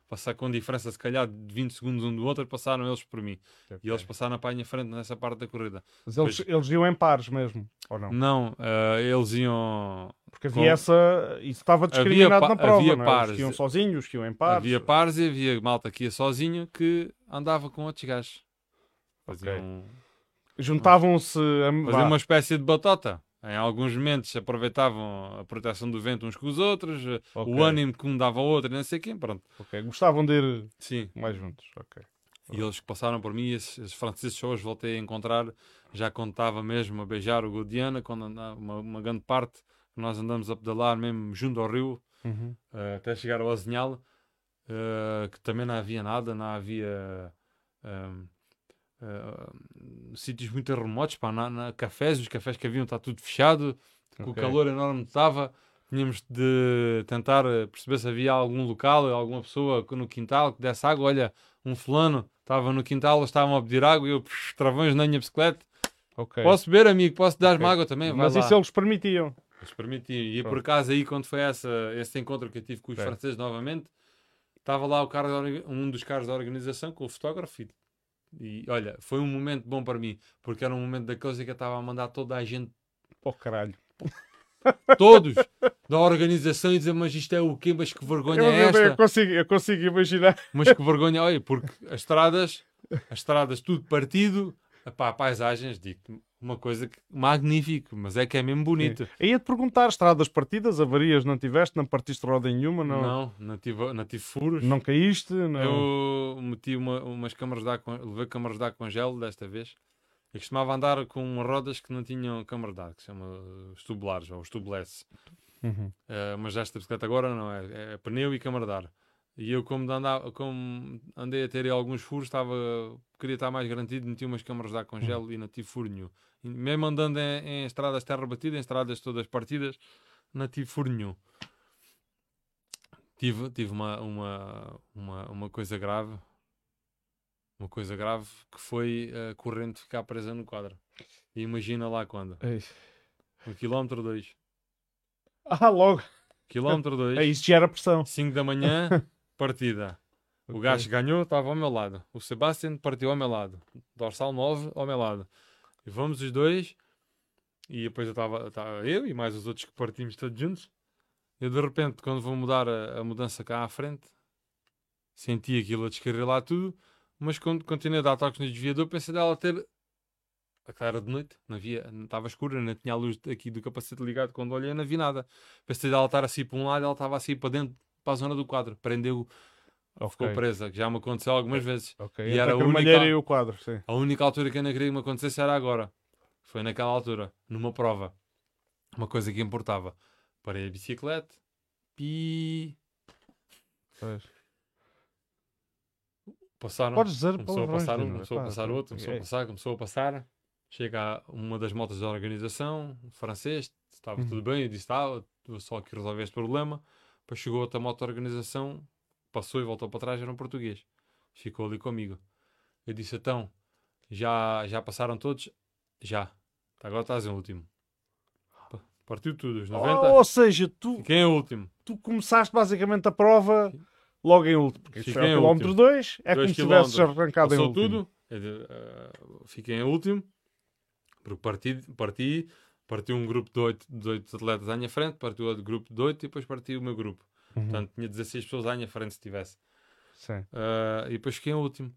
Passar com diferença, se calhar, de 20 segundos um do outro, passaram eles por mim. E eles passaram para a minha frente nessa parte da corrida. Mas eles, Pois. eles iam em pares mesmo, ou não? Não, eh, eles iam. Porque havia Com- essa. Isso estava discriminado pa- na prova. havia não é? Os pares. que iam sozinhos, os que iam em pares. Havia pares e havia malta que ia sozinho que andava com outros gajos. Faziam, Juntavam-se a. faziam uma espécie de batota. Em alguns momentos aproveitavam a proteção do vento uns com os outros, eh, ok, o ânimo que um dava ao outro, não sei quem, pronto. ok. Gostavam de ir Sim, mais juntos. Ok. e eles que passaram por mim, esses, franceses os voltei a encontrar, já estava mesmo a beijar o Godiana, quando andava uma, uma grande parte, nós andamos a pedalar mesmo junto ao rio, Uhum. eh, até chegar ao Azinhal, eh, que também não havia nada, não havia ehm, eh, sítios muito remotos, pá, na, na- cafés, os cafés que haviam está tudo fechado, com o calor enorme estava, tínhamos de tentar eh, perceber se havia algum local, alguma pessoa no quintal que desse água, olha, um fulano estava no quintal, eles estavam a pedir água e eu psh, travões na minha bicicleta, Ok. posso beber amigo, posso dar-me Ok. água também, Mas lá. isso eles permitiam. Eles permitiam. E por Pronto. acaso aí, quando foi essa, esse encontro que eu tive com os franceses novamente, estava lá o cara um dos caras da organização com o fotógrafo e, e, olha, foi um momento bom para mim, porque era um momento daqueles em que eu estava a mandar toda a gente, Oh caralho. todos da organização e dizer, mas isto é o quê? Mas que vergonha Eu, é esta? eu consigo, eu consigo imaginar. Mas que vergonha, olha, porque as estradas, as estradas tudo partido, Epá, paisagens, digo uma coisa que, magnífico, mas é que é mesmo bonito. Sim. Ia-te perguntar, estradas partidas, avarias não tiveste, não partiste roda nenhuma? Não, não, não tive, não tive furos. Não caíste? Não... Eu meti uma, umas câmaras de ar, levei câmaras de ar com gelo desta vez. Eu costumava andar com rodas que não tinham câmara de ar, que se chama os tubulares, ou os tubeless. Uhum. Uh, mas esta bicicleta agora não é, é pneu e câmara de ar. E eu, como, andava, como andei a ter alguns furos, estava, queria estar mais garantido, meti umas câmaras de ar com gelo e não tive furo nenhum. Mesmo andando em, em estradas terra batida, em estradas todas partidas, não tive furo nenhum. Tive, tive uma, uma, uma, uma coisa grave, uma coisa grave que foi a corrente ficar presa no quadro. E imagina lá quando. Ei. No quilómetro 2. Ah, logo. Quilómetro 2. É, isso gera pressão. 5 da manhã, partida. O gajo ganhou, estava ao meu lado. O Sebastian partiu ao meu lado. Dorsal 9 ao meu lado. E vamos os dois. E depois eu estava eu e mais os outros que partimos todos juntos. E de repente, quando vou mudar a, a mudança cá à frente, senti aquilo a descarregar tudo. Mas quando continuei a dar toques no desviador, pensei dela ter. Era de noite, não havia, estava escura, não tinha a luz aqui do capacete ligado. Quando olhei, não vi nada. Pensei dela estar assim para um lado, ela estava assim para dentro, para a zona do quadro. Prendeu Okay. Ficou presa, que já me aconteceu algumas vezes. Okay. E era a única, e o quadro, sim. a única altura que eu não queria que me acontecesse era agora. Foi naquela altura, numa prova. Uma coisa que importava. Parei a bicicleta. Pi. Pois. Passaram. Podes dizer, começou a passar um, começou a passar outro, começou a passar, começou a passar. Chega uma das motos da organização, francês, estava uhum. tudo bem, eu disse, estava, ah, só que resolver este problema. Depois chegou outra moto da organização, passou e voltou para trás, era um português. Ficou ali comigo. Eu disse, então, já, já passaram todos? Já. Agora estás em último. Partiu tudo, os 90. Oh, ou seja, tu, Fiquei em último. tu começaste basicamente a prova logo em último. Porque Fiquei é o quilómetro 2 é como se tivesses arrancado em último. tudo. Uh, fiquei em último. Porque parti, parti, parti um grupo de 8, de 8 atletas à minha frente, partiu outro grupo de 8 e depois parti o meu grupo. Uhum. Portanto, tinha 16 pessoas à minha frente se tivesse. Uh, e depois fiquei em último.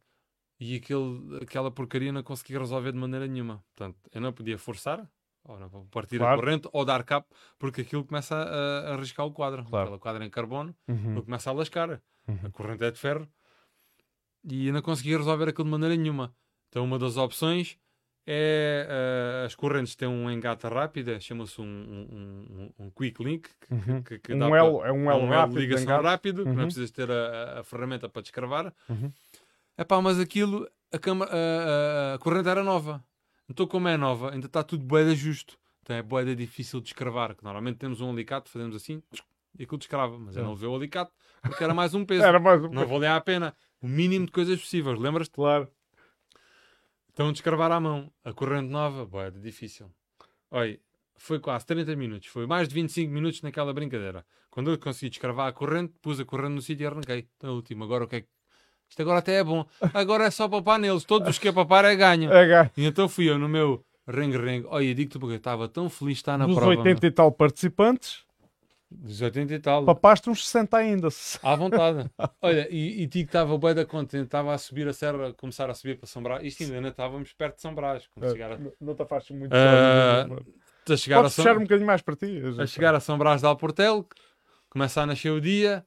E aquele, aquela porcaria não consegui resolver de maneira nenhuma. Portanto, eu não podia forçar, ou não partir claro. a corrente, ou dar cabo, porque aquilo começa a, a arriscar o quadro. Claro. Aquela quadra em carbono, uhum. começa a lascar. Uhum. A corrente é de ferro. E eu não consegui resolver aquilo de maneira nenhuma. Então, uma das opções é uh, as correntes têm um engata rápida, chama-se um, um, um, quick link, que, uhum. que, que um L, é um L, um rápido, ligação rápido, uhum. não precisas ter a, a ferramenta para descravar. Uhum. Epá, mas aquilo, a, a, a, corrente era nova. Então, como é nova, ainda está tudo boeda justo. Então é boeda difícil de escravar, que normalmente temos um alicate, fazemos assim e aquilo descrava. Mas eu não levei o alicate porque era mais um peso. mais um não valia a pena. O mínimo de coisas possíveis, lembras-te? Claro. Estão a descravar à mão. A corrente nova, boa, difícil. Olha, foi quase 30 minutos. Foi mais de 25 minutos naquela brincadeira. Quando eu consegui descravar a corrente, pus a corrente no sítio e arranquei. Então, último. Agora o que é que. Isto agora até é bom. Agora é só papar neles. Todos os que é papar é ganho. É ganho. E então fui eu no meu rengue-rengue. Olha, digo-te porque eu estava tão feliz de estar na Dos prova. 80 e tal participantes. Dos 80 e tal. Papaste uns 60 ainda. À vontade. Olha, e, e Tico estava bem da contente, estava a subir a serra, a começar a subir para São Brás. Isto ainda não estávamos perto de São Brás. Chegar a... Não te afaste muito. Uh, a chegar a São... um bocadinho mais para ti. A chegar a São Brás de Alportel, começa a nascer o dia.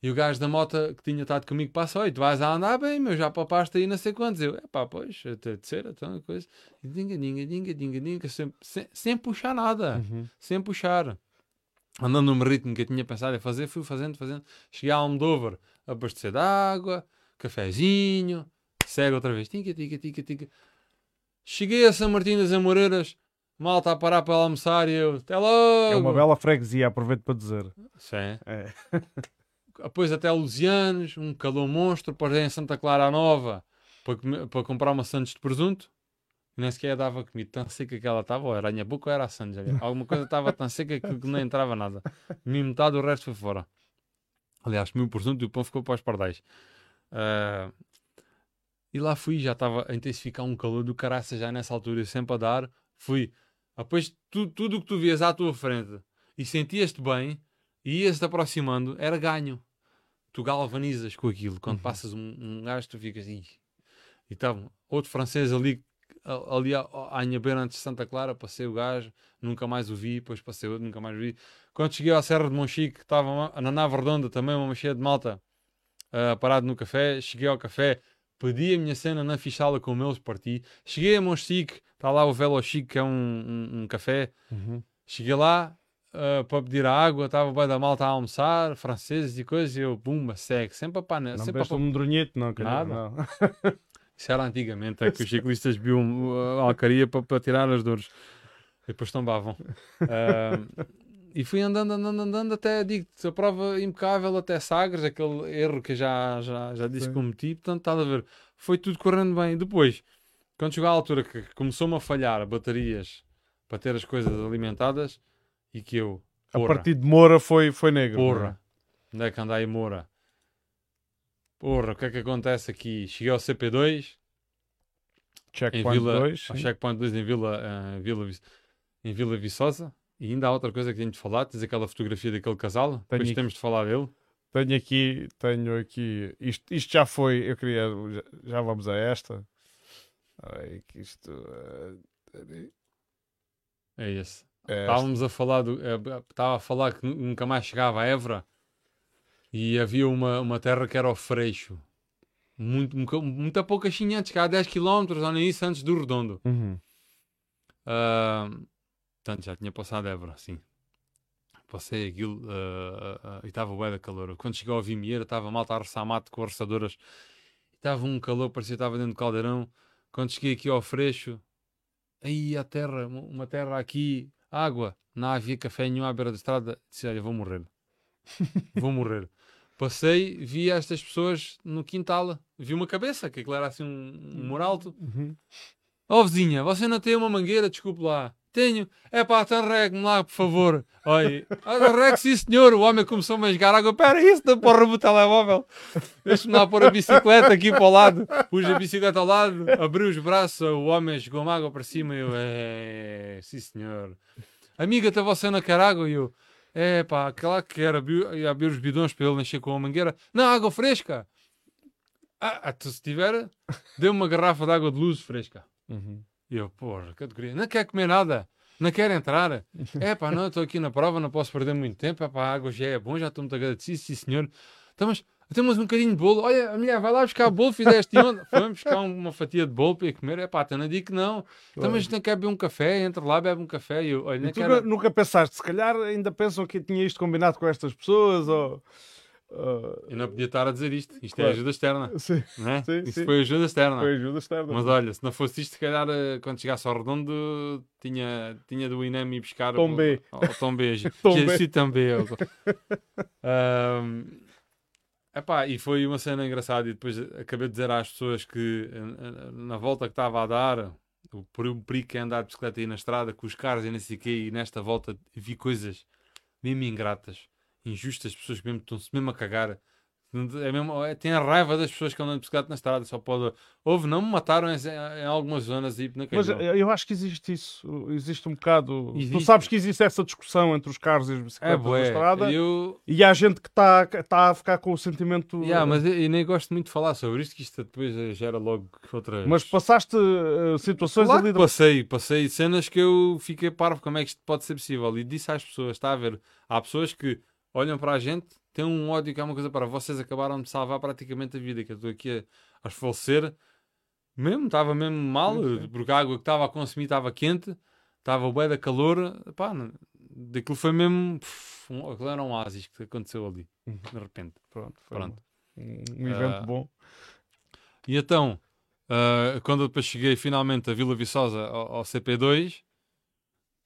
E o gajo da moto que tinha estado comigo passa, oi, tu vais a andar bem, meu, já papaste aí não sei quantos. Eu, é pá, pois, até de ser, então, coisa. E dinga, dinga, dinga, dinga, dinga, sem, sem, sem puxar nada, uhum. sem puxar andando no ritmo que eu tinha pensado em fazer, fui fazendo, fazendo. Cheguei a Almodóvar, abastecer de água, cafezinho, segue outra vez, tica, tica, tica, tica. Cheguei a São Martim das Amoreiras, mal está a parar para almoçar e eu, até logo! É uma bela freguesia, aproveito para dizer. Sim. É. Depois até Lusianos, um calor monstro, para ir em Santa Clara Nova, para, para comprar uma Santos de presunto nem sequer dava comida, tão seca que ela estava, ou era a minha boca ou era a Sanja. Alguma coisa estava tão seca que não entrava nada. Me metade, o resto foi fora. Aliás, comi o presunto e o pão ficou para os pardais. Uh, e lá fui, já estava a intensificar um calor do caraça já nessa altura, sempre a dar. Fui. Depois, tu, tudo o que tu vias à tua frente e sentias-te bem e ias-te aproximando, era ganho. Tu galvanizas com aquilo. Quando uhum. passas um, um gajo, tu ficas. Ih. E então, outro francês ali ali à, à antes de Santa Clara, passei o gajo, nunca mais o vi, depois passei outro, nunca mais o vi. Quando cheguei à Serra de Monchique, estava na nave redonda também, uma cheia de malta, ah, parado no café, cheguei ao café, pedi a minha cena na fichala com eles, parti. Cheguei a Monchique, está lá o Velo Chique, que é um, um, um café, Uhum. Cheguei lá ah, para pedir a água, estava o boi da malta a almoçar, franceses e coisas, e eu, bumba, segue, sempre a panela. Não Sempre a um medronhito, não, calhar, Nada. não. Isso era antigamente, é que os ciclistas viam a alcaria para, para tirar as dores. E depois tombavam. Ah, e fui andando, andando, andando, até, digo-te, a prova impecável até Sagres, aquele erro que já, já, já disse Sim. que cometi, portanto, estás a ver, foi tudo correndo bem. Depois, quando chegou à altura que começou-me a falhar baterias para ter as coisas alimentadas, e que eu, A porra, partir de Moura foi, foi negro. é? Porra, onde é que anda aí Moura? Porra, o que é que acontece aqui? Cheguei ao CP2, em Checkpoint Vila, 2. ao sim. Checkpoint 2 em Vila, eh, Vila, Vis- em Vila Viçosa. E ainda há outra coisa que tenho de falar, tens aquela fotografia daquele casal, depois aqui. temos de falar dele. Tenho aqui, tenho aqui. Isto, isto já foi. Eu queria. Já, já vamos a esta. Ai, que isto. eh, É esse. é. Estávamos a falar do, eh, estava a falar que nu- nunca mais chegava a Évora e havia uma, uma terra que era o Freixo. Muito, muita, muita pouca antes, cá a 10 km, olha isso, antes do Redondo. Uhum. Ah, portanto, já tinha passado Évora, sim. Passei aquilo ah, ah, e estava bué da calor. Quando cheguei ao Vimieira, estava malta a roçar mato com roçadoras. Estava um calor, parecia que estava dentro do caldeirão. Quando cheguei aqui ao Freixo, aí a terra, uma- uma terra aqui, água, não havia café nenhum à beira da estrada. Disse, olha, vou morrer. vou morrer. Passei, vi estas pessoas no quintal, vi uma cabeça, que aquilo era assim um, um moralto. Uhum. Ó vizinha, você não tem uma mangueira? Desculpe lá. Tenho. É pá, então regue-me lá, por favor. Olha, regue sim senhor. O homem começou a jogar água. Pera, isso da porra do telemóvel. Deixa-me lá pôr a bicicleta aqui para o lado. Pus a bicicleta ao lado, abri os braços, o homem jogou-me água para cima e eu, é, sim senhor. Amiga, está você não quer água? E eu, é pá, claro que ia abrir os bidões para ele encher com a mangueira. Não, água fresca. Ah, tu, se tiver, dê uma garrafa de água de luz fresca. Uhum. E eu, porra, categoria, não quer comer nada, não quer entrar. É pá, não, estou aqui na prova, não posso perder muito tempo. É pá, a água já é bom, já estou muito agradecido, sim senhor. Então, mas temos um bocadinho de bolo. Olha, a mulher vai lá buscar bolo, fizeste ontem. Fomos buscar um- uma fatia de bolo para ir comer. É pá, então não digo que não. Então, mas não quer beber um café, entra lá, bebe um café. E eu, olha, E tu quero. nu- nunca pensaste, se calhar ainda pensam que tinha isto combinado com estas pessoas ou. ah, Eu não podia estar a dizer isto. Isto é Claro. ajuda externa, sim, não é? Sim, Isso sim. foi ajuda externa. foi ajuda externa. Mas olha, se não fosse isto, se calhar eh, quando chegasse ao redondo tinha, tinha do INEM ir buscar Tom o, B. o, o Tom B. Tom Que- B. Sim, Tom B. eu- Ahm, epá, e foi uma cena engraçada. E depois acabei de dizer às pessoas que eh, eh, na volta que estava a dar, per- o perigo que é andar de bicicleta aí na estrada, com os carros e não sei o quê, e nesta volta vi coisas mesmo ingratas, injustas, pessoas que mesmo estão-se mesmo a cagar. É mesmo, é, tem a raiva das pessoas que andam de bicicleta na estrada, só pode. Houve, não me mataram em, em algumas zonas e na Mas eu acho que existe isso, existe um bocado. Tu Existe. sabes que existe essa discussão entre os carros e as É, bicicletas na bué. estrada Eu, e há gente que está tá a ficar com o sentimento. yeah, mas eu, eu nem gosto muito de falar sobre isto, que isto depois eh, gera logo outras. Mas passaste eh, situações Claro ali passei, passei cenas que eu fiquei parvo, como é que isto pode ser possível? E disse às pessoas, está a ver, há pessoas que olham para a gente, têm um ódio que é uma coisa para vocês acabaram de salvar praticamente a vida, que eu estou aqui a, a esfalecer, mesmo, estava mesmo mal, Sim, porque a água que estava a consumir estava quente, estava bué da calor, pá, daquilo foi mesmo, pff, um, aquilo era um oásis que aconteceu ali, Uhum. de repente. Pronto, foi Pronto. Um, um evento Ah, bom. E então, ah, quando eu depois cheguei finalmente a Vila Viçosa ao, ao CP2,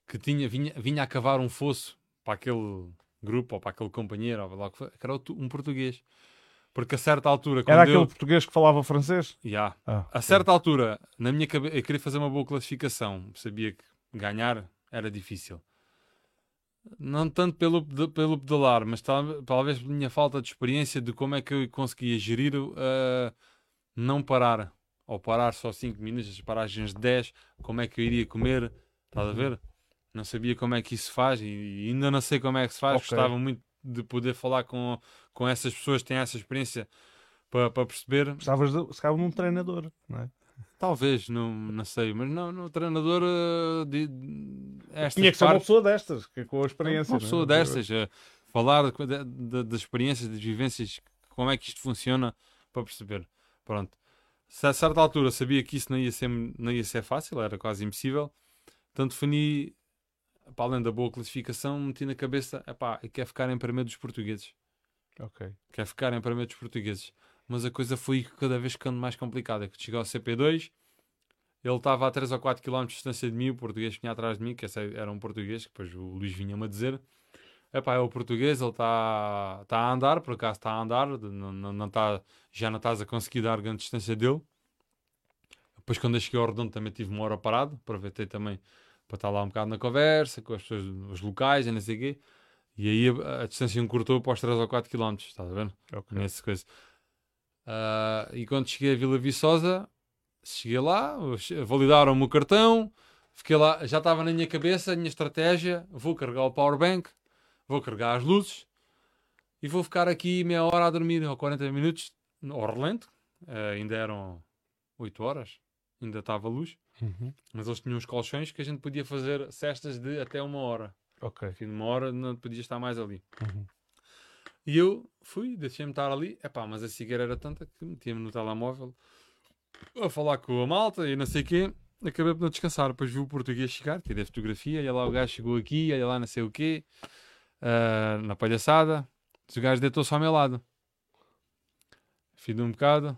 que tinha, vinha, vinha a cavar um fosso para aquele grupo ou para aquele companheiro, ou lá que foi, que era um português. Porque a certa altura, quando Era eu... aquele português que falava francês? Ya. Ah, A certa altura, na minha cabeça, eu queria fazer uma boa classificação. Sabia que ganhar era difícil. Não tanto pelo, pelo pedalar, mas tal- talvez pela minha falta de experiência de como é que eu conseguia gerir uh, não parar. Ou parar só 5 minutos, as paragens de 10, como é que eu iria comer, estás a ver? Não sabia como é que isso se faz e ainda não sei como é que se faz. Ok. Gostava muito de poder falar com, com essas pessoas que têm essa experiência para, para perceber. Precisavas de, se um treinador, não é? Talvez, não, não sei, mas não, no treinador uh, de, estas Tinha que ser uma pessoa destas, que, com a experiência. Uma é? pessoa destas, uh, falar de, de, das experiências, das vivências, como é que isto funciona, para perceber. Pronto. Se a certa altura sabia que isso não ia ser, não ia ser fácil, era quase impossível, então defini, para além da boa classificação, meti na cabeça, epá, quer ficar em primeiro dos portugueses. Ok. Quer ficar em primeiro dos portugueses mas a coisa foi cada vez ficando mais complicada. Que chegou ao CP2, ele estava a 3 ou 4 km de distância de mim, o português vinha atrás de mim, que era um português, que depois o Luís vinha-me a dizer. Epá, é o português, ele está tá a andar, por acaso está a andar, não, não, não tá, já não estás a conseguir dar grande distância dele. Depois, quando eu cheguei ao Redondo, também tive uma hora parado, aproveitei também para estar lá um bocado na conversa com as pessoas, os locais e não sei o quê. E aí a, a distância encurtou para os 3 ou 4 km, estás a ver? Okay. Nessa coisa. Uh, e quando cheguei a Vila Viçosa, cheguei lá, validaram-me o cartão, fiquei lá, já estava na minha cabeça a minha estratégia: vou carregar o powerbank, vou carregar as luzes e vou ficar aqui meia hora a dormir, ou 40 minutos, ao relento. Uh, ainda eram 8 horas, ainda estava luz, uhum. mas eles tinham uns colchões que a gente podia fazer cestas de até uma hora. Ok. Fim de uma hora não podia estar mais ali. Uhum. E eu fui, deixei-me estar ali. Epá, mas a cigueira era tanta que metia-me no telemóvel a falar com a malta e não sei o quê. Acabei por não descansar. Depois vi o português chegar, tirei a fotografia. E lá o gajo chegou aqui, olha lá não sei o quê, uh, na palhaçada. O gajo deitou-se ao meu lado. Fiz um bocado,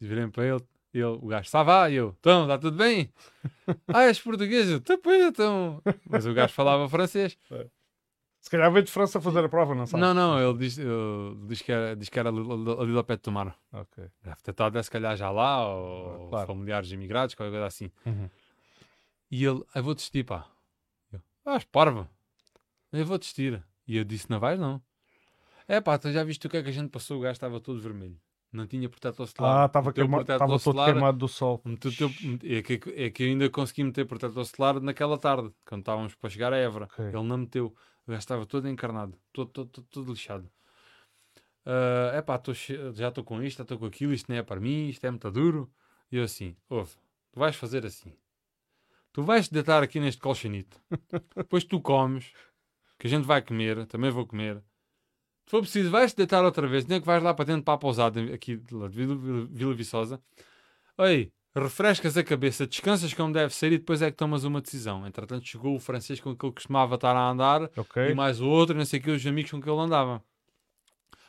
virei para ele. Ele, o gajo, estava, e eu, então, está tudo bem? ah, és português? Eu, então, então. Mas o gajo falava francês. É. Se calhar veio de França fazer a prova, não sabe? Não, não, ele diz, ele diz, que, era, diz que era ali, ao pé de Tomar. Ok. Deve ter estado, se calhar, já lá, ou claro. familiares imigrados, qualquer coisa assim. Uhum. E ele, eu vou desistir, pá. Eu, ah, parva. Eu vou desistir. E eu disse, não vais, não. É pá, tu já viste o que é que a gente passou? O gajo estava todo vermelho. Não tinha protetor solar. Ah, estava queima... todo solar, queimado do sol. Meteu, é, que, é que eu ainda consegui meter protetor solar naquela tarde, quando estávamos para chegar a Évora. Okay. Ele não meteu. O gajo estava todo encarnado, todo, todo, todo, todo lixado. É uh, pá, já estou com isto, já estou com aquilo, isto não é para mim, isto é muito duro. E eu assim, ouve, tu vais fazer assim. Tu vais te deitar aqui neste colchonito. Depois tu comes, que a gente vai comer, também vou comer. Se for preciso, vais-te deitar outra vez, nem que vais lá para dentro para a pousada aqui de Vila, Vila Viçosa. Oi, refrescas a cabeça, descansas como deve ser e depois é que tomas uma decisão. Entretanto, chegou o francês com que ele costumava estar a andar okay. e mais o outro, não sei o que, os amigos com que ele andava.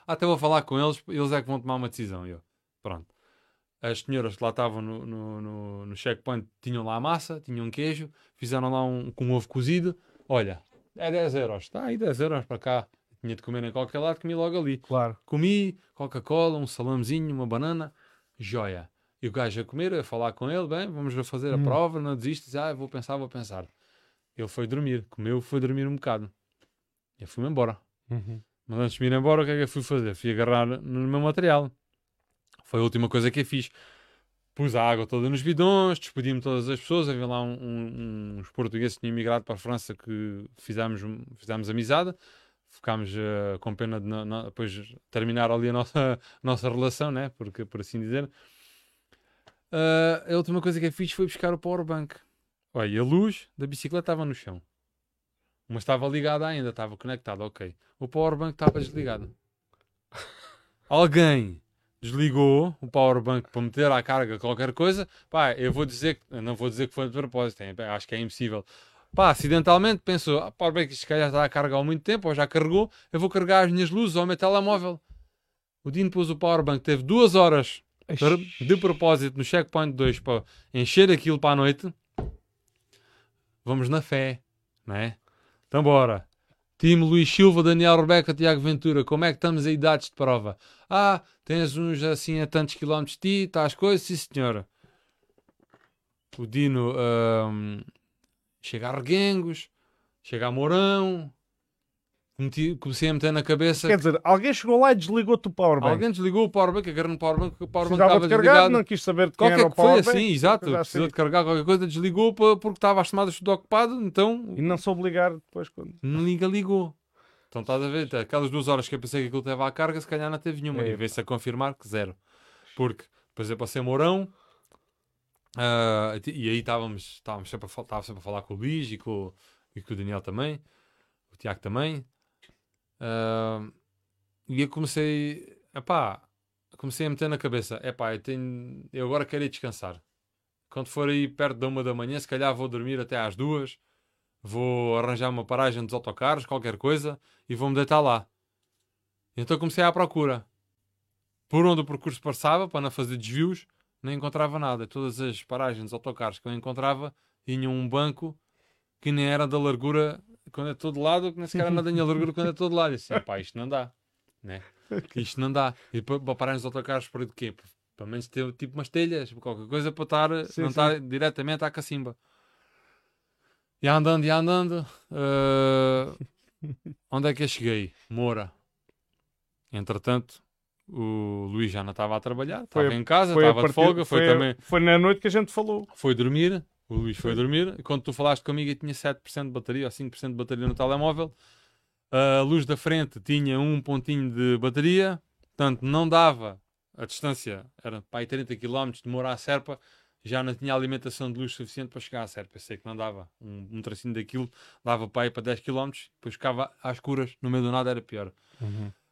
Até vou falar com eles, eles é que vão tomar uma decisão. Eu, pronto. As senhoras que lá estavam no, no, no, no checkpoint tinham lá a massa, tinham queijo, fizeram lá um com um ovo cozido. Olha, é 10 euros. Está aí 10 euros para cá. Tinha de comer em qualquer lado, comi logo ali. Claro. Comi Coca-Cola, um salamezinho, uma banana. Joia. E o gajo a comer, a falar com ele, bem, vamos fazer a hum. prova, não desistes, ah, vou pensar, vou pensar. Ele foi dormir, comeu, foi dormir um bocado. Eu fui-me embora. Uhum. Mas antes de me ir embora, o que é que eu fui fazer? Fui agarrar no meu material. Foi a última coisa que eu fiz. Pus a água toda nos bidões, despedi-me todas as pessoas. Havia lá um, um, uns portugueses que tinham migrado para a França que fizemos, fizemos amizade. Ficámos uh, com pena de depois terminar ali a nossa, nossa relação, né? Porque, por assim dizer. Uh, a última coisa que eu fiz foi buscar o powerbank. Olha, a luz da bicicleta estava no chão. Mas estava ligada ainda, estava conectada, ok. O powerbank estava desligado. Alguém desligou o powerbank para meter à carga qualquer coisa. Pá, eu vou dizer que, não vou dizer que foi de propósito, é, acho que é impossível. Pá, acidentalmente pensou, ah, powerbank isto já está a carregar há muito tempo, ou já carregou, eu vou carregar as minhas luzes ao meu telemóvel. O Dino pôs o powerbank, teve duas horas de propósito no checkpoint 2 para encher aquilo para a noite, vamos na fé, não é? Então bora. Time Luís Silva, Daniel Rebeca, Tiago Ventura, como é que estamos aí dados de prova? Ah, tens uns assim a tantos quilómetros de ti, estás coisas, sim senhora. O Dino um, chega a Reguengos, chega a Mourão, comecei a meter na cabeça. Quer dizer, alguém chegou lá e desligou-te o powerbank. Alguém desligou o powerbank, agarrou no powerbank, o powerbank estava de desligado. Não quis saber de quem qualquer era o powerbank. Foi assim, exato. Precisou assim. de carregar qualquer coisa, desligou porque estava as tomadas tudo ocupado, então... E não soube ligar depois quando... Não liga, ligou. Então estás a ver, aquelas duas horas que eu pensei que aquilo teve à carga, se calhar não teve nenhuma. É. E veio-se a confirmar que zero. Porque depois eu passei Mourão, Ah, e aí estávamos, estávamos sempre, a, estava sempre a falar com o Luís e com, e com o Daniel também, o Tiago também. Ah, e eu comecei, epá, comecei a meter na cabeça, epá, eu, tenho, eu agora quero ir descansar. Quando for aí perto da uma da manhã, se calhar vou dormir até às duas, vou arranjar uma paragem dos autocarros, qualquer coisa, e vou-me deitar lá. Então comecei à procura. Por onde o percurso passava, para não fazer desvios, não encontrava nada. Todas as paragens dos autocarros que eu encontrava tinham um banco que nem era da largura quando é de todo lado, que nem sequer era da minha largura quando é de todo lado. E assim, pá, isto não dá. Né? Isto não dá. E para, para paragens dos autocarros, para de quê? Pelo menos ter tipo umas telhas, qualquer coisa para estar, Sim, não estar diretamente à cacimba. E andando, e andando. eh, onde é que eu cheguei? Moura. Entretanto, o Luís já não estava a trabalhar, Foi estava em casa, Foi, estava de folga, foi, também. foi na noite que a gente falou. Foi dormir, o Luís foi dormir. Quando tu falaste comigo, eu tinha 7% de bateria ou 5% de bateria no telemóvel. A luz da frente tinha um pontinho de bateria, portanto não dava a distância, era para aí 30 km, demora a Serpa, já não tinha alimentação de luz suficiente para chegar à Serpa. Eu sei que não dava um, um tracinho daquilo, dava para aí para 10 km, depois ficava às escuras, no meio do nada era pior.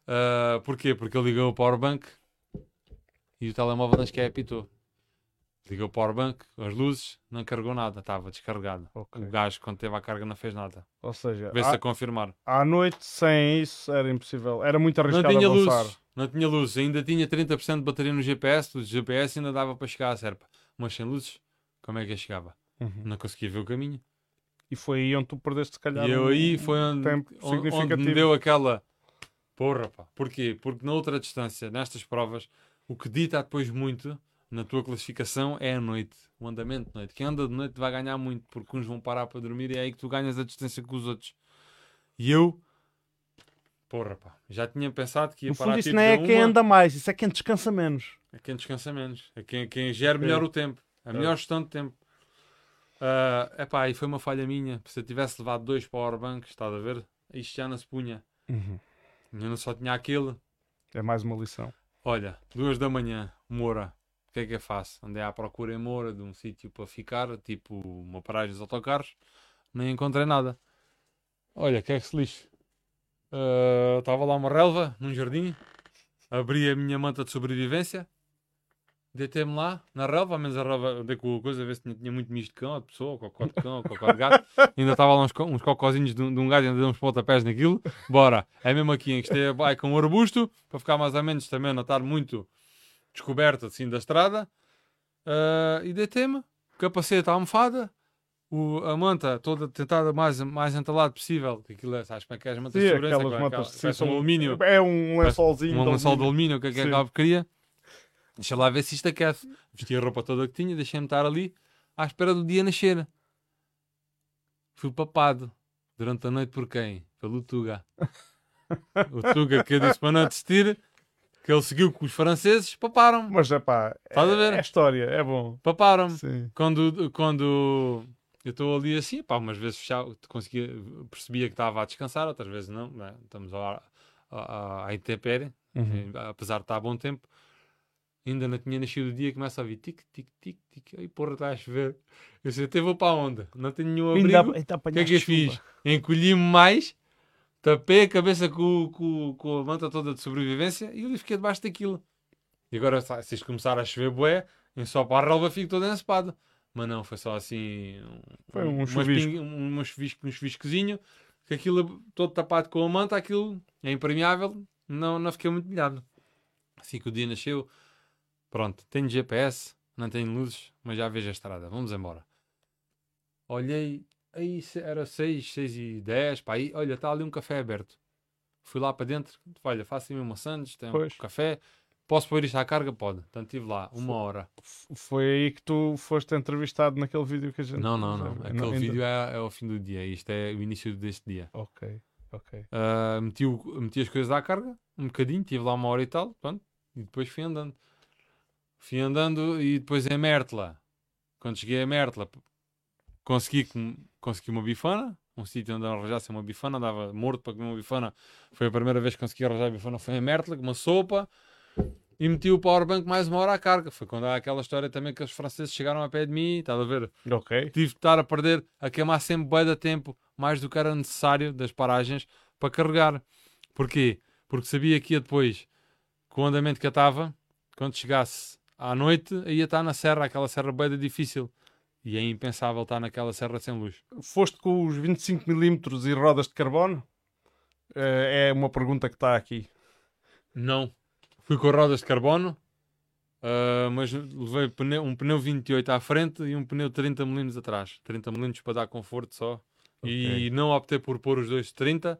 Ah, porquê? Porque eu liguei o powerbank e o telemóvel nem sequer apitou. Liguei o powerbank, as luzes, não carregou nada, estava descarregado. Ok. O gajo, quando teve a carga, não fez nada. Ou seja, Vê-se a à, confirmar. à noite sem isso era impossível. Era muito Não arriscado tinha avançar. luzes, não tinha luzes, ainda tinha 30% de bateria no GPS, o GPS ainda dava para chegar à Serpa. Mas sem luzes, como é que eu chegava? Uhum. Não conseguia ver o caminho. E foi aí onde tu perdeste, se calhar. E eu aí foi onde, onde, onde me deu aquela porra, pá. Porquê? Porque na outra distância, nestas provas, o que dita depois muito na tua classificação é a noite, o andamento de noite. Quem anda de noite vai ganhar muito, porque uns vão parar para dormir e é aí que tu ganhas a distância com os outros. E eu, porra, pá, já tinha pensado que ia No parar fundo, isso tipo não é quem anda mais, isso é quem descansa menos. é quem descansa menos, é quem, quem gera melhor É. o tempo, a melhor gestão de tempo. Ah, epá, e foi uma falha minha. Se eu tivesse levado dois powerbanks, estás a ver? Isto já não se punha. Eu não só tinha aquele. É mais uma lição. Olha, duas da manhã, Moura. O que é que eu faço? Andei à procura em Moura de um sítio para ficar, tipo uma paragem dos autocarros. Nem encontrei nada. Olha, que é que se lixe. Ah, Estava lá uma relva, num jardim. Abri a minha manta de sobrevivência. Deitei-me lá, na relva, ao menos a relva, andei com a coisa, a ver se tinha, tinha muito misto de cão, ou de pessoa, ou cocó de cão, ou cocó de gato. Ainda estava lá uns, uns cocózinhos de, um- de um gajo, ainda uns pontapés naquilo. Bora, é mesmo aqui, encostei a bike com um arbusto, para ficar mais ou menos também não estar muito descoberto assim da estrada. Ah, e deitei-me, capacete à almofada, o, a manta toda tentada mais, mais entalado possível, que aquilo é, sabes como é que é as mantas Sim, de segurança, aquelas aquela- mantas aquela- sim, parece um são- alumínio É um lençolzinho. um lençol de alumínio. que é que aquela porcaria? Deixa lá ver se isto aquece. Vesti a roupa toda que tinha, deixei-me estar ali à espera do dia nascer. Fui papado durante a noite por quem? Pelo Tuga. O Tuga que eu disse para não desistir, que ele seguiu com os franceses, paparam-me. Mas é pá, Estás a ver? é, história, é bom. Paparam-me. Quando, quando eu estou ali assim, pá, umas vezes fechava, conseguia, percebia que estava a descansar, outras vezes não, né? estamos à, à, à intempérie, Uhum. apesar de estar a bom tempo, ainda não tinha nascido o dia, começa a vir tic, tic, tic, tic, aí porra, está a chover. Eu sei, até vou para onde? Não tenho nenhum abrigo. ainda O que é que eu fiz? Encolhi-me mais, tapei a cabeça com, com, com a manta toda de sobrevivência e eu fiquei debaixo daquilo. E agora, se isto começar a chover bué, em só para a relva fico todo ensopado. Mas não, foi só assim... Foi um chuvisco. ping- um, um chuvisco, um chuviscozinho, que aquilo todo tapado com a manta, aquilo é impermeável, não, não fiquei muito molhado. Assim que o dia nasceu, pronto, tenho GPS, não tenho luzes, mas já vejo a estrada, vamos embora. Olhei, aí era 6, 6 e 10, pá, aí, olha, está ali um café aberto. Fui lá para dentro, olha, faço-me uma sandes, um Pois. café, posso pôr isto à carga? Pode. Portanto, estive lá uma hora. Foi aí que tu foste entrevistado naquele vídeo que a gente. Não, não, não. Aquele ainda- vídeo é, é ao fim do dia, isto é o início deste dia. Ok, ok. Ah, meti, o- meti as coisas à carga, um bocadinho, tive lá uma hora e tal, pronto, e depois fui andando. Fui andando e depois em Mértola, quando cheguei a Mértola, p- consegui, consegui uma bifana, um sítio onde arranjasse uma bifana, andava morto para comer uma bifana. Foi a primeira vez que consegui arranjar a bifana, foi em Mértola, com uma sopa. e meti o powerbank mais uma hora à carga. Foi quando há aquela história também que os franceses chegaram a pé de mim, estás a ver? Ok. Tive de estar a perder, a queimar sempre bem de tempo, mais do que era necessário das paragens para carregar. Porquê? Porque sabia que ia depois, com o andamento que eu estava, quando chegasse à noite, ia estar na serra, aquela serra bem difícil. E é impensável estar naquela serra sem luz. Foste com os 25mm e rodas de carbono? Eh, é uma pergunta que está aqui. Não. Fui com rodas de carbono, uh, mas levei pneu, um pneu 28 à frente e um pneu 30mm atrás. 30mm para dar conforto só. Okay. E não optei por pôr os dois de 30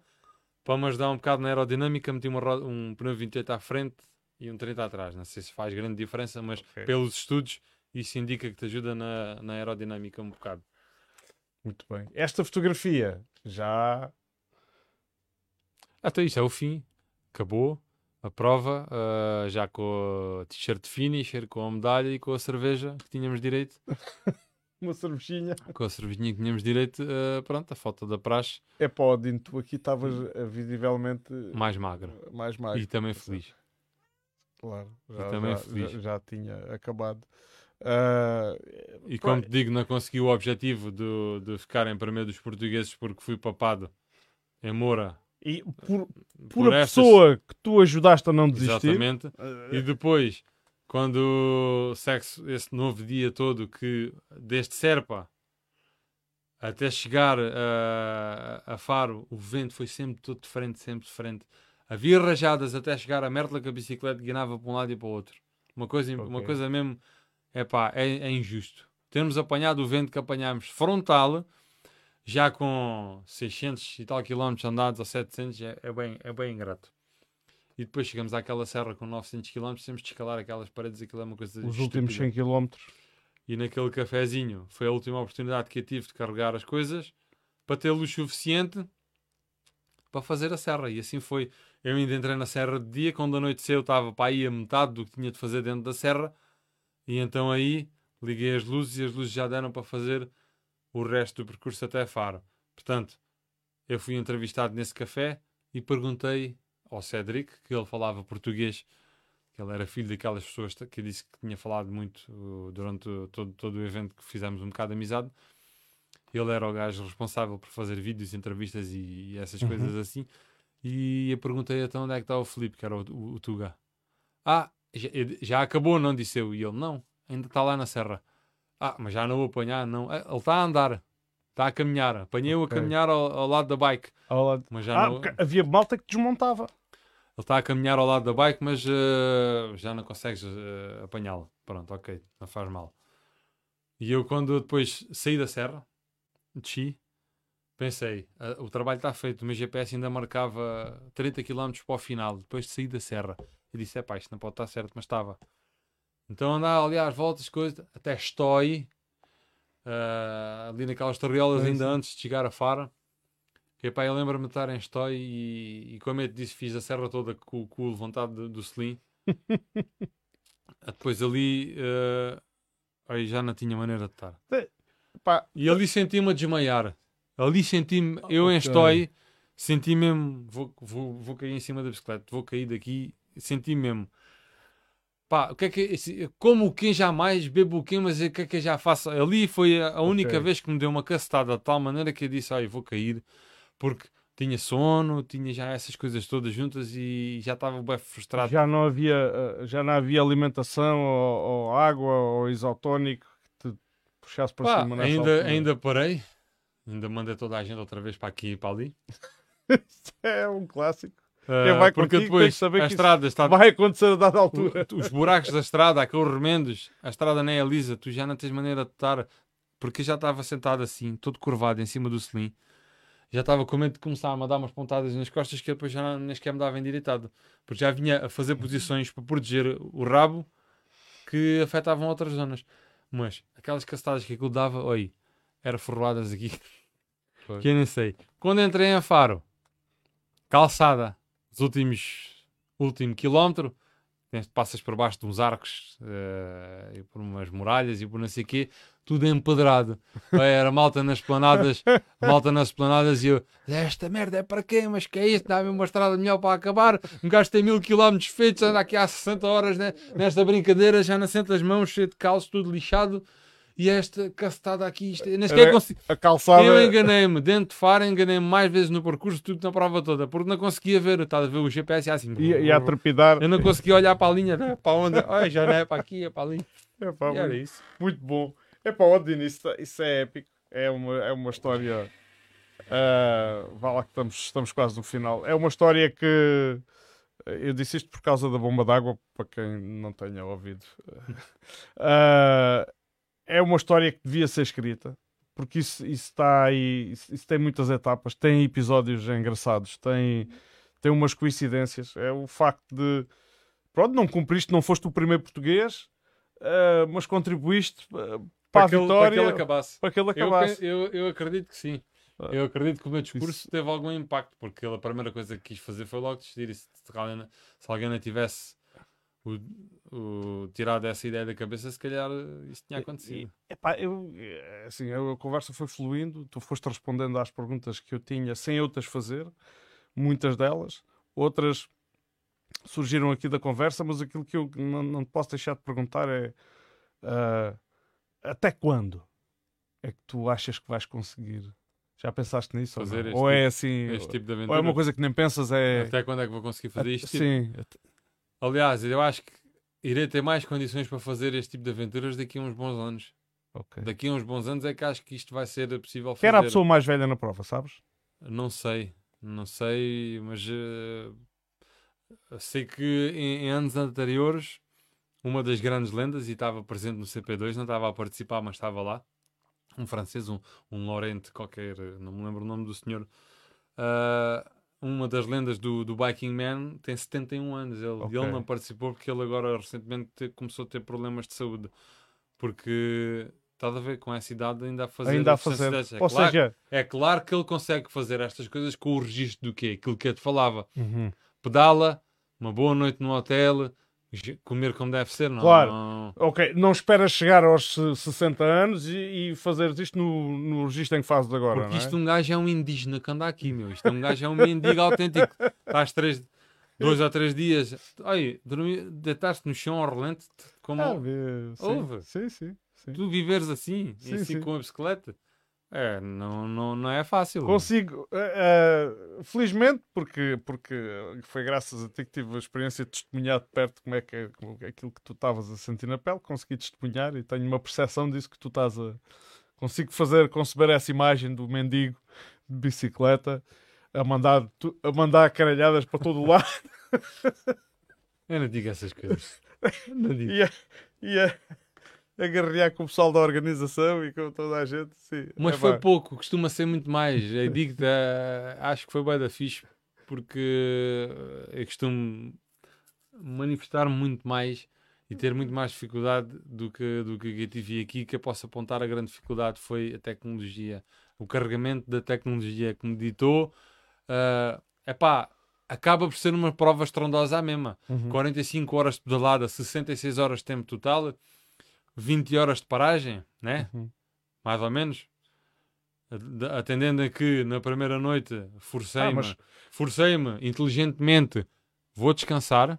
para me ajudar um bocado na aerodinâmica. Meti uma roda, um pneu 28 à frente e um 30 atrás. Não sei se faz grande diferença, mas okay. pelos estudos isso indica que te ajuda na, na aerodinâmica um bocado. Muito bem. Esta fotografia já. Até isto é o fim. Acabou a prova, uh, já com a t-shirt finisher, com a medalha e com a cerveja que tínhamos direito. Uma cervejinha. Com a cervejinha que tínhamos direito, uh, pronto, a falta da praxe. É pá, Odin, tu aqui estavas visivelmente mais magro. mais magro. E também feliz. Claro, já, também já, feliz. Já, já tinha acabado. Uh, e como te digo, não consegui o objetivo de, de ficar em primeiro dos portugueses porque fui papado em Moura e por, por, por a estas... pessoa que tu ajudaste a não desistir. Exatamente. E depois, quando sexo, esse novo dia todo que desde Serpa até chegar a, a Faro, o vento foi sempre todo diferente, sempre diferente. Havia rajadas até chegar a Mertla que a bicicleta guinava para um lado e para o outro. Uma coisa, okay. uma coisa mesmo, epá, é, é injusto. Termos apanhado o vento que apanhámos frontal, já com 600 e tal quilómetros andados ou 700 é, é, bem, é bem ingrato. E depois chegamos àquela serra com 900 km, temos de escalar aquelas paredes, aquilo é uma coisa Os estúpida. últimos 100 km. E naquele cafezinho foi a última oportunidade que eu tive de carregar as coisas para ter luz suficiente para fazer a serra. E assim foi. Eu ainda entrei na serra de dia, quando a noite eu estava para aí a metade do que tinha de fazer dentro da serra. E então aí liguei as luzes e as luzes já deram para fazer o resto do percurso até Faro. Portanto, eu fui entrevistado nesse café e perguntei ao Cédric, que ele falava português, que ele era filho daquelas pessoas que eu disse que tinha falado muito uh, durante todo, todo o evento que fizemos um bocado de amizade. Ele era o gajo responsável por fazer vídeos, entrevistas e, e essas uhum. coisas assim. E eu perguntei então onde é que está o Felipe, que era o, o, o Tuga. Ah, já, já, acabou, não disse eu. E ele, não, ainda está lá na serra. Ah, mas já não vou apanhar, não. É, ele está a andar, está a caminhar. Apanhei-o okay. a caminhar ao, ao, lado da bike. Ao lado... Mas já ah, não... havia malta que desmontava. Ele está a caminhar ao lado da bike, mas uh, já não consegues uh, apanhá-lo. Pronto, ok, não faz mal. E eu, quando depois saí da serra, desci, pensei: uh, o trabalho está feito, o meu GPS ainda marcava 30 km para o final, depois de sair da serra. Eu disse: é pá, isto não pode estar certo, mas estava. Então andar ali às voltas, coisas, até Estói, uh, ali naquelas torriolas é ainda antes de chegar a Fara. Que pá, eu lembro-me de estar em Estói e, e como eu te disse, fiz a serra toda com, com o levantado do, do Selim. Depois ali uh, aí já não tinha maneira de estar. Pá, e ali senti-me a desmaiar. Ali senti-me, eu okay. em Estói, senti mesmo, vou, vou, vou cair em cima da bicicleta, vou cair daqui, senti mesmo Pá, o que é que como quem jamais bebo o quem, mas o que é que eu já faço? Ali foi a única okay. vez que me deu uma cacetada de tal maneira que eu disse, ai, vou cair, porque tinha sono, tinha já essas coisas todas juntas e já estava bem frustrado. Já não havia, eh, já não havia alimentação ou, ou água ou isotónico puxasse para Pá, cima ainda, altura. ainda parei, ainda mandei toda a gente outra vez para aqui e para ali. é um clássico. Uh, vai porque contigo, depois saber a estrada está... vai acontecer a dada altura. Os buracos da estrada, aqueles remendos, a estrada nem é lisa, tu já não tens maneira de estar, porque já estava sentado assim, todo curvado em cima do selim. Já estava com medo de começar a dar umas pontadas nas costas que depois já não, nem sequer me dava endireitado. Porque já vinha a fazer posições para proteger o rabo que afetavam outras zonas. Mas aquelas castadas que aquilo dava, oi, era forroladas aqui. que eu nem sei. Quando entrei em Faro, calçada, os últimos último quilómetro, passas por baixo de uns arcos eh, e por umas muralhas e por não sei o quê, tudo empedrado. Era malta nas planadas, malta nas planadas e eu, esta merda é para quê? Mas que é isto? Dá-me uma estrada melhor para acabar. Um gajo tem mil quilómetros feitos, anda aqui há 60 horas né, nesta brincadeira, já não sente as mãos, cheio de calço, tudo lixado. E esta cacetada aqui, isto, nem sequer consigo. A calçada. Eu enganei-me, dentro de Faro, enganei-me mais vezes no percurso do que na prova toda, porque não conseguia ver, estás a ver o GPS e assim. E, e a trepidar. Eu não conseguia olhar para a linha, né? para onde? Ai, já não é para aqui, é para ali. Epá, E era isso. muito bom. É para o Dino, isso, isso é épico. É uma, é uma história. ah, vá lá que estamos, estamos quase no final. É uma história que. Eu disse isto por causa da bomba d'água, para quem não tenha ouvido. Ah, é uma história que devia ser escrita, porque isso, isso está aí. Isso, isso tem muitas etapas, tem episódios engraçados, tem, tem umas coincidências. É o facto de. Pronto, não cumpriste, não foste o primeiro português, ah, mas contribuíste ah, para, a que ele- vitória, para que ele acabasse. para que ele Eu, acabasse. pe- eu, eu acredito que sim. Ah. Eu acredito que o meu discurso Isso. teve algum impacto, porque ele, a primeira coisa que quis fazer foi logo desistir. E se, se alguém, se alguém não tivesse o, o, tirado essa ideia da cabeça, se calhar eh, isso tinha acontecido. Epá, eu, eh, assim, a conversa foi fluindo, tu foste respondendo às perguntas que eu tinha sem eu te fazer, muitas delas, outras surgiram aqui da conversa, mas aquilo que eu não, não te posso deixar de perguntar é ah, até quando é que tu achas que vais conseguir? Já pensaste nisso? ou Fazer este Ou, é tipo- assim, tipo de ou é uma coisa que nem pensas, é. Até quando é que vou conseguir fazer isto? Tipo, Sim, até- Aliás, eu acho que irei ter mais condições para fazer este tipo de aventuras daqui a uns bons anos. ok. Daqui a uns bons anos é que acho que isto vai ser possível fazer. Quem era a pessoa mais velha na prova, sabes? Não sei, não sei, mas eh, sei que em, em anos anteriores uma das grandes lendas, e estava presente no CP2, não estava a participar, mas estava lá, um francês, um, um Laurent qualquer, não me lembro o nome do senhor, ah, uma das lendas do, do Biking Man tem 71 anos, ele, Ok. ele não participou porque ele agora recentemente te- começou a ter problemas de saúde, porque... Estás a ver com essa idade ainda a fazer Ainda a fazer. É Ou claro- seja, é claro que ele consegue fazer estas coisas com o registro do quê? Aquilo que eu te falava. Uhum. Pedala, uma boa noite no hotel, comer como deve ser, não? Claro. não- Ok, não esperas chegar aos se- 60 anos e, e fazeres isto no, no registro em que fazes agora, Porque não é? isto um gajo é um indígena que anda aqui, meu. Isto é um gajo é um mendigo autêntico. Estás três, dois ou três dias, olha, dormir, deitar-te no chão ao relente, como Ah, sim. Sim, sim. sim. tu viveres assim, Sim, assim sim. com a bicicleta. É, não, não, não é fácil. Consigo, eh, felizmente, porque, porque foi graças a ti que tive a experiência de testemunhar de perto como é que é como é aquilo que tu estavas a sentir na pele, consegui testemunhar e tenho uma percepção disso que tu estás a. Consigo fazer, conceber essa imagem do mendigo de bicicleta a mandar, tu- a mandar caralhadas para todo o lado Eu não digo essas coisas. Não digo. a, e a, guerrear com o pessoal da organização e com toda a gente. Sim, Mas É foi pá. pouco, costuma ser muito mais. Eu digo acho que foi bem da fixe porque eh, eu costumo manifestar muito mais e ter muito mais dificuldade do que, do que eu tive aqui, que eu posso apontar a grande dificuldade foi a tecnologia. O carregamento da tecnologia que me ditou, é epá, acaba por ser uma prova estrondosa à mesma. Uhum. 45 horas de pedalada, 66 horas de tempo total, 20 horas de paragem, né? Uhum. mais ou menos. At- Atendendo a que na primeira noite forcei-me, Ah, mas- forcei-me inteligentemente, vou descansar,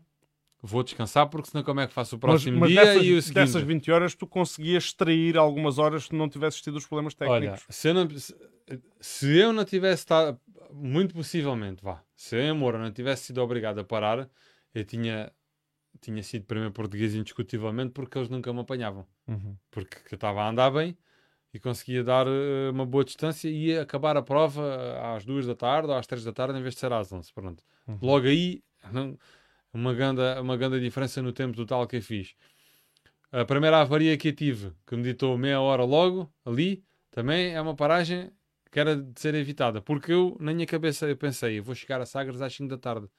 vou descansar, porque senão como é que faço o próximo dia dessas, e o seguinte? dessas 20 horas tu conseguias extrair algumas horas se não tivesses tido os problemas Olha, técnicos. se eu não, se, se eu não tivesse estado, muito possivelmente, vá, se eu Moura não tivesse sido obrigado a parar, eu tinha, tinha sido primeiro português indiscutivelmente porque eles nunca me apanhavam. Uhum. porque eu estava a andar bem e conseguia dar eh, uma boa distância e ia acabar a prova eh, às duas da tarde ou às três da tarde em vez de ser às 11. Pronto. Uhum. Logo aí, não- uma grande, uma grande diferença no tempo total que eu fiz. A primeira avaria que eu tive, que me ditou meia hora logo, ali, também é uma paragem que era de ser evitada, porque eu, na minha cabeça, eu pensei, eu vou chegar a Sagres às 5 da tarde.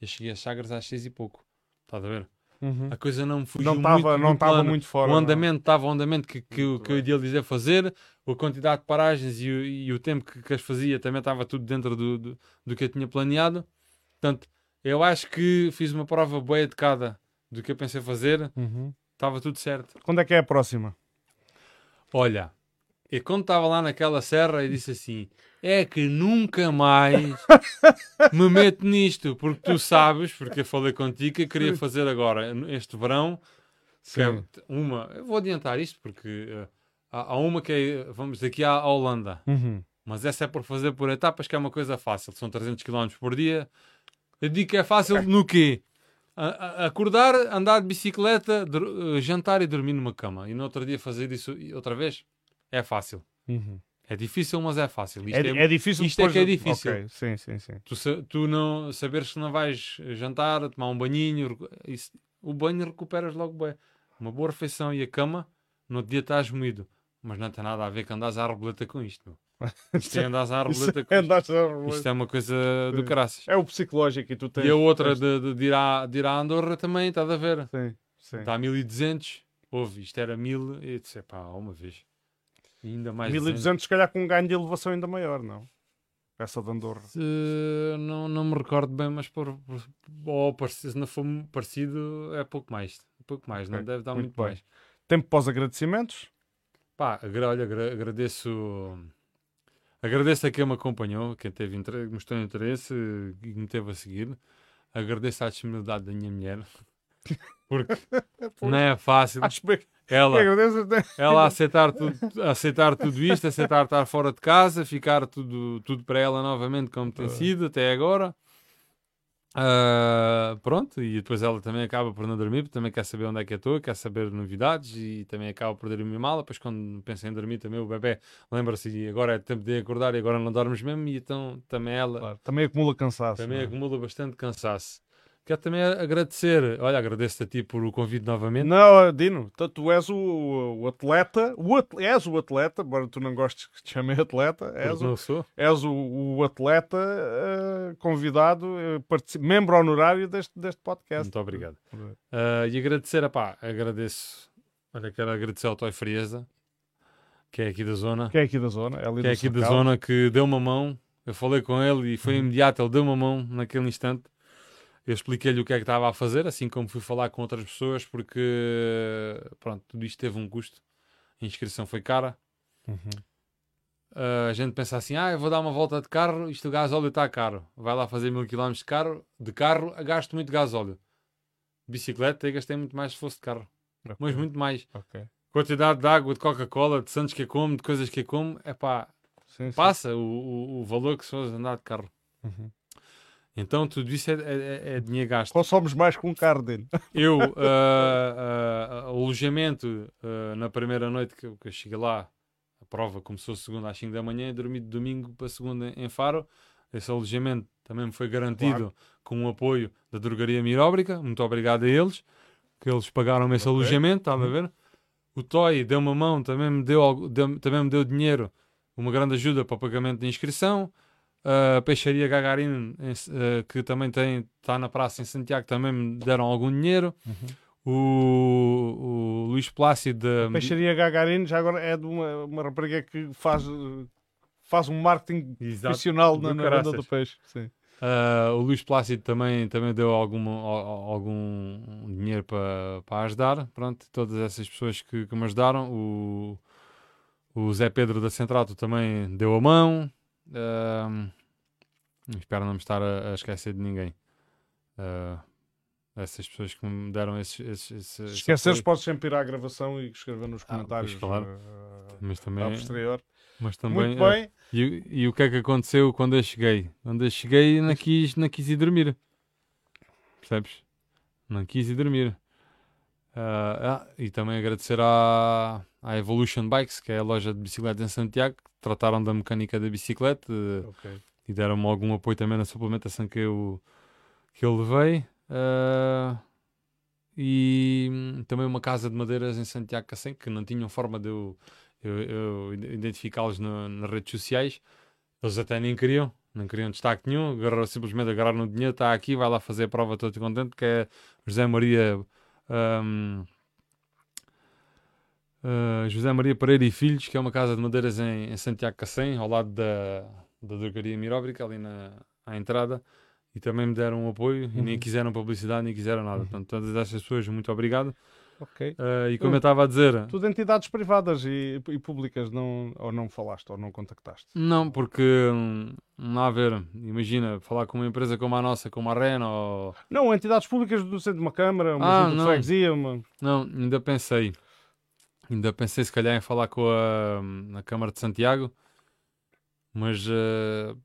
Eu cheguei a Sagres às 6 e pouco. Estás a ver? Uhum. A coisa não fugiu Não estava muito não estava muito fora. o andamento estava o andamento que, que, eu- Muito que eu idealizei fazer, a quantidade de paragens e, o- e o tempo que, que as fazia também estava tudo dentro do, do, do que eu tinha planeado. Portanto, eu acho que fiz uma prova bem educada do que eu pensei fazer, Uhum. estava tudo certo. Quando é que é a próxima? Olha, e quando estava lá naquela serra, eu disse assim: é que nunca mais me meto nisto, porque tu sabes, porque eu falei contigo que eu queria fazer agora, este verão, que é uma. Eu vou adiantar isto, porque eh, há, há uma que é, vamos daqui à Holanda, Uhum. mas essa é por fazer por etapas, que é uma coisa fácil, são 300 km por dia. Eu digo que é fácil no quê? A- a- acordar, andar de bicicleta, eh, jantar e dormir numa cama. E no outro dia fazer isso outra vez? É fácil. Uhum. É difícil, mas é fácil. Isto É, é, é difícil isto é que é difícil. Ok, Sim, sim, sim. tu, tu não saberes que não vais jantar, tomar um banhinho, isso- o banho recuperas logo bem. Uma boa refeição e a cama, no outro dia estás moído. Mas não tem nada a ver que andas à arboleta com isto. Isto é andas à arboleta com é, isto. andaste a- Isto é uma coisa do caraças. é o psicológico e tu tens. E a outra tens- de, de, ir à, de ir à Andorra também, estás a ver? Sim, sim. Está a 1200, houve, isto era 1000, e disse, pá, uma vez. E ainda mais 1200, se calhar com um ganho de elevação ainda maior, não? Essa de Andorra. Se- não, não me recordo bem, mas por, por, se não for parecido, é pouco mais. Pouco mais, não Ok, deve dar muito muito, mais. Tempo pós-agradecimentos? Pá, agra- olha, agra- agradeço. Agradeço a quem me acompanhou, quem teve inter- mostrou interesse e me teve a seguir. Agradeço a disponibilidade da minha mulher, porque não é fácil. Acho bem. Ela, né? ela aceitar tudo, aceitar tudo isto, aceitar estar fora de casa, ficar tudo, tudo para ela novamente como tem sido até agora. Ah, pronto, e depois ela também acaba por não dormir, porque também quer saber onde é que eu estou, quer saber novidades e também acaba por dormir mal. Depois, quando pensa em dormir, também o bebê lembra-se agora é tempo de acordar e agora não dormes mesmo. E então também ela Claro, também acumula cansaço. também é? acumula bastante cansaço. Quero também agradecer, olha, agradeço-te a ti por o convite novamente. Não, Dino, tu, és o, o atleta, o at- és o atleta, embora tu não gostes que te chamem atleta, és porque o, não sou. és o, o atleta eh, convidado, partici- membro honorário deste, deste podcast. Muito obrigado. Ah, e agradecer, pá, agradeço. Olha, quero agradecer ao Toy Frieza, que é aqui da zona, Que é aqui da zona, é ali que é aqui da zona, que deu uma mão. Eu falei com ele e foi imediato, ele deu uma mão naquele instante. Eu expliquei-lhe o que é que estava a fazer, assim como fui falar com outras pessoas, porque pronto, tudo isto teve um custo. A inscrição foi cara. Uhum. Uh, a gente pensa assim, ah, eu vou dar uma volta de carro, isto o gasóleo está caro. Vai lá fazer mil quilómetros de carro, de carro, gasto muito gasóleo. Bicicleta, eu gastei muito mais se fosse de carro. Ok, Mas muito mais. ok. Quantidade de água, de Coca-Cola, de Santos que eu como, de coisas que eu como, é pá, passa o, o, o valor que se fosse andar de carro. Uhum. Então tudo isso é, é, é dinheiro gasto. Consomos mais com um carro, Dino. Eu, ah, ah, alojamento, ah, na primeira noite que eu, que eu cheguei lá, a prova começou segunda às 5 da manhã, dormi de domingo para segunda em Faro. Esse alojamento também me foi garantido Claro. com o apoio da drogaria Miróbrica. Muito obrigado a eles, que eles pagaram esse Ok. alojamento, estava a ver? O Toy deu uma mão, também me deu, deu- também me deu dinheiro, uma grande ajuda para o pagamento da inscrição. A Peixaria Gagarin, em- eh, que também tem, está na praça em Santiago, também me deram algum dinheiro. O, o Luís Plácido da Peixaria Gagarin já agora é de uma, uma rapariga que faz, faz um marketing Exato. profissional na, na venda do peixe. Sim. Ah, o Luís Plácido também, também deu alguma, al- algum dinheiro para para ajudar. Pronto, todas essas pessoas que, que me ajudaram. O, o Zé Pedro da Centrato também deu a mão. Ah, espero não me estar a, a esquecer de ninguém. Ah, essas pessoas que me deram esses. esses, esses Se esse esqueceres, apoio. pois sempre ir à gravação e escrever nos Ah, comentários. pois, claro. eh, Mas também, posterior. mas também Muito ah, bem. E, e o que é que aconteceu quando eu cheguei? Quando eu cheguei, não quis, não quis ir dormir. Percebes? Não quis ir dormir. Ah, ah, e também agradecer à, à Evolution Bikes, que é a loja de bicicletas em Santiago, trataram da mecânica da bicicleta eh, Ok. e deram-me algum apoio também na suplementação que eu, que eu levei. Ah, e também uma casa de madeiras em Santiago Cacém, que não tinham forma de eu, eu, eu id- identificá-los na- nas redes sociais. Eles até nem queriam, não queriam destaque nenhum, agarraram, simplesmente agarraram o dinheiro, está aqui, vai lá fazer a prova, todo contente, que é José Maria. hum, ah, José Maria Pereira e Filhos, que é uma casa de madeiras em, em Santiago Cacém, ao lado da, da drogaria Miróbrica, ali na à entrada. e também me deram um apoio e nem Uhum. quiseram publicidade, nem quiseram nada. Portanto, todas estas pessoas, muito obrigado. Ok. Uh, e como eu estava a dizer, Tu de entidades privadas e, e públicas não, ou não falaste ou não contactaste? não, porque hum, não há a ver. Imagina, falar com uma empresa como a nossa, como a Rena, ou. Não, entidades públicas do centro de uma Câmara, uma Ah, junta de freguesia, uma... Não, ainda pensei. Ainda pensei se calhar em falar com a na Câmara de Santiago, mas uh,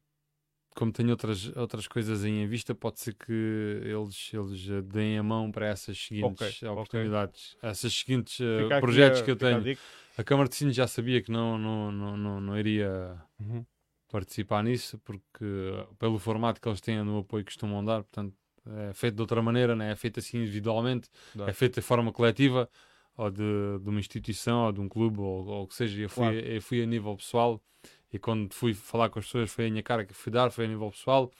como tenho outras, outras coisas aí em vista, pode ser que eles, eles uh, deem a mão para essas seguintes Ok, ok. oportunidades, essas seguintes uh, projetos a- que eu a tenho. A Câmara de Sines já sabia que não, não, não, não, não iria Uhum. participar nisso, porque pelo formato que eles têm no apoio que costumam dar, portanto, é feito de outra maneira, né? é feito assim individualmente, Dá. é feito de forma coletiva, ou de, de uma instituição, ou de um clube, ou, ou o que seja. Eu fui, Claro. eu fui a nível pessoal, e quando fui falar com as pessoas, foi a minha cara que fui dar, foi a nível pessoal.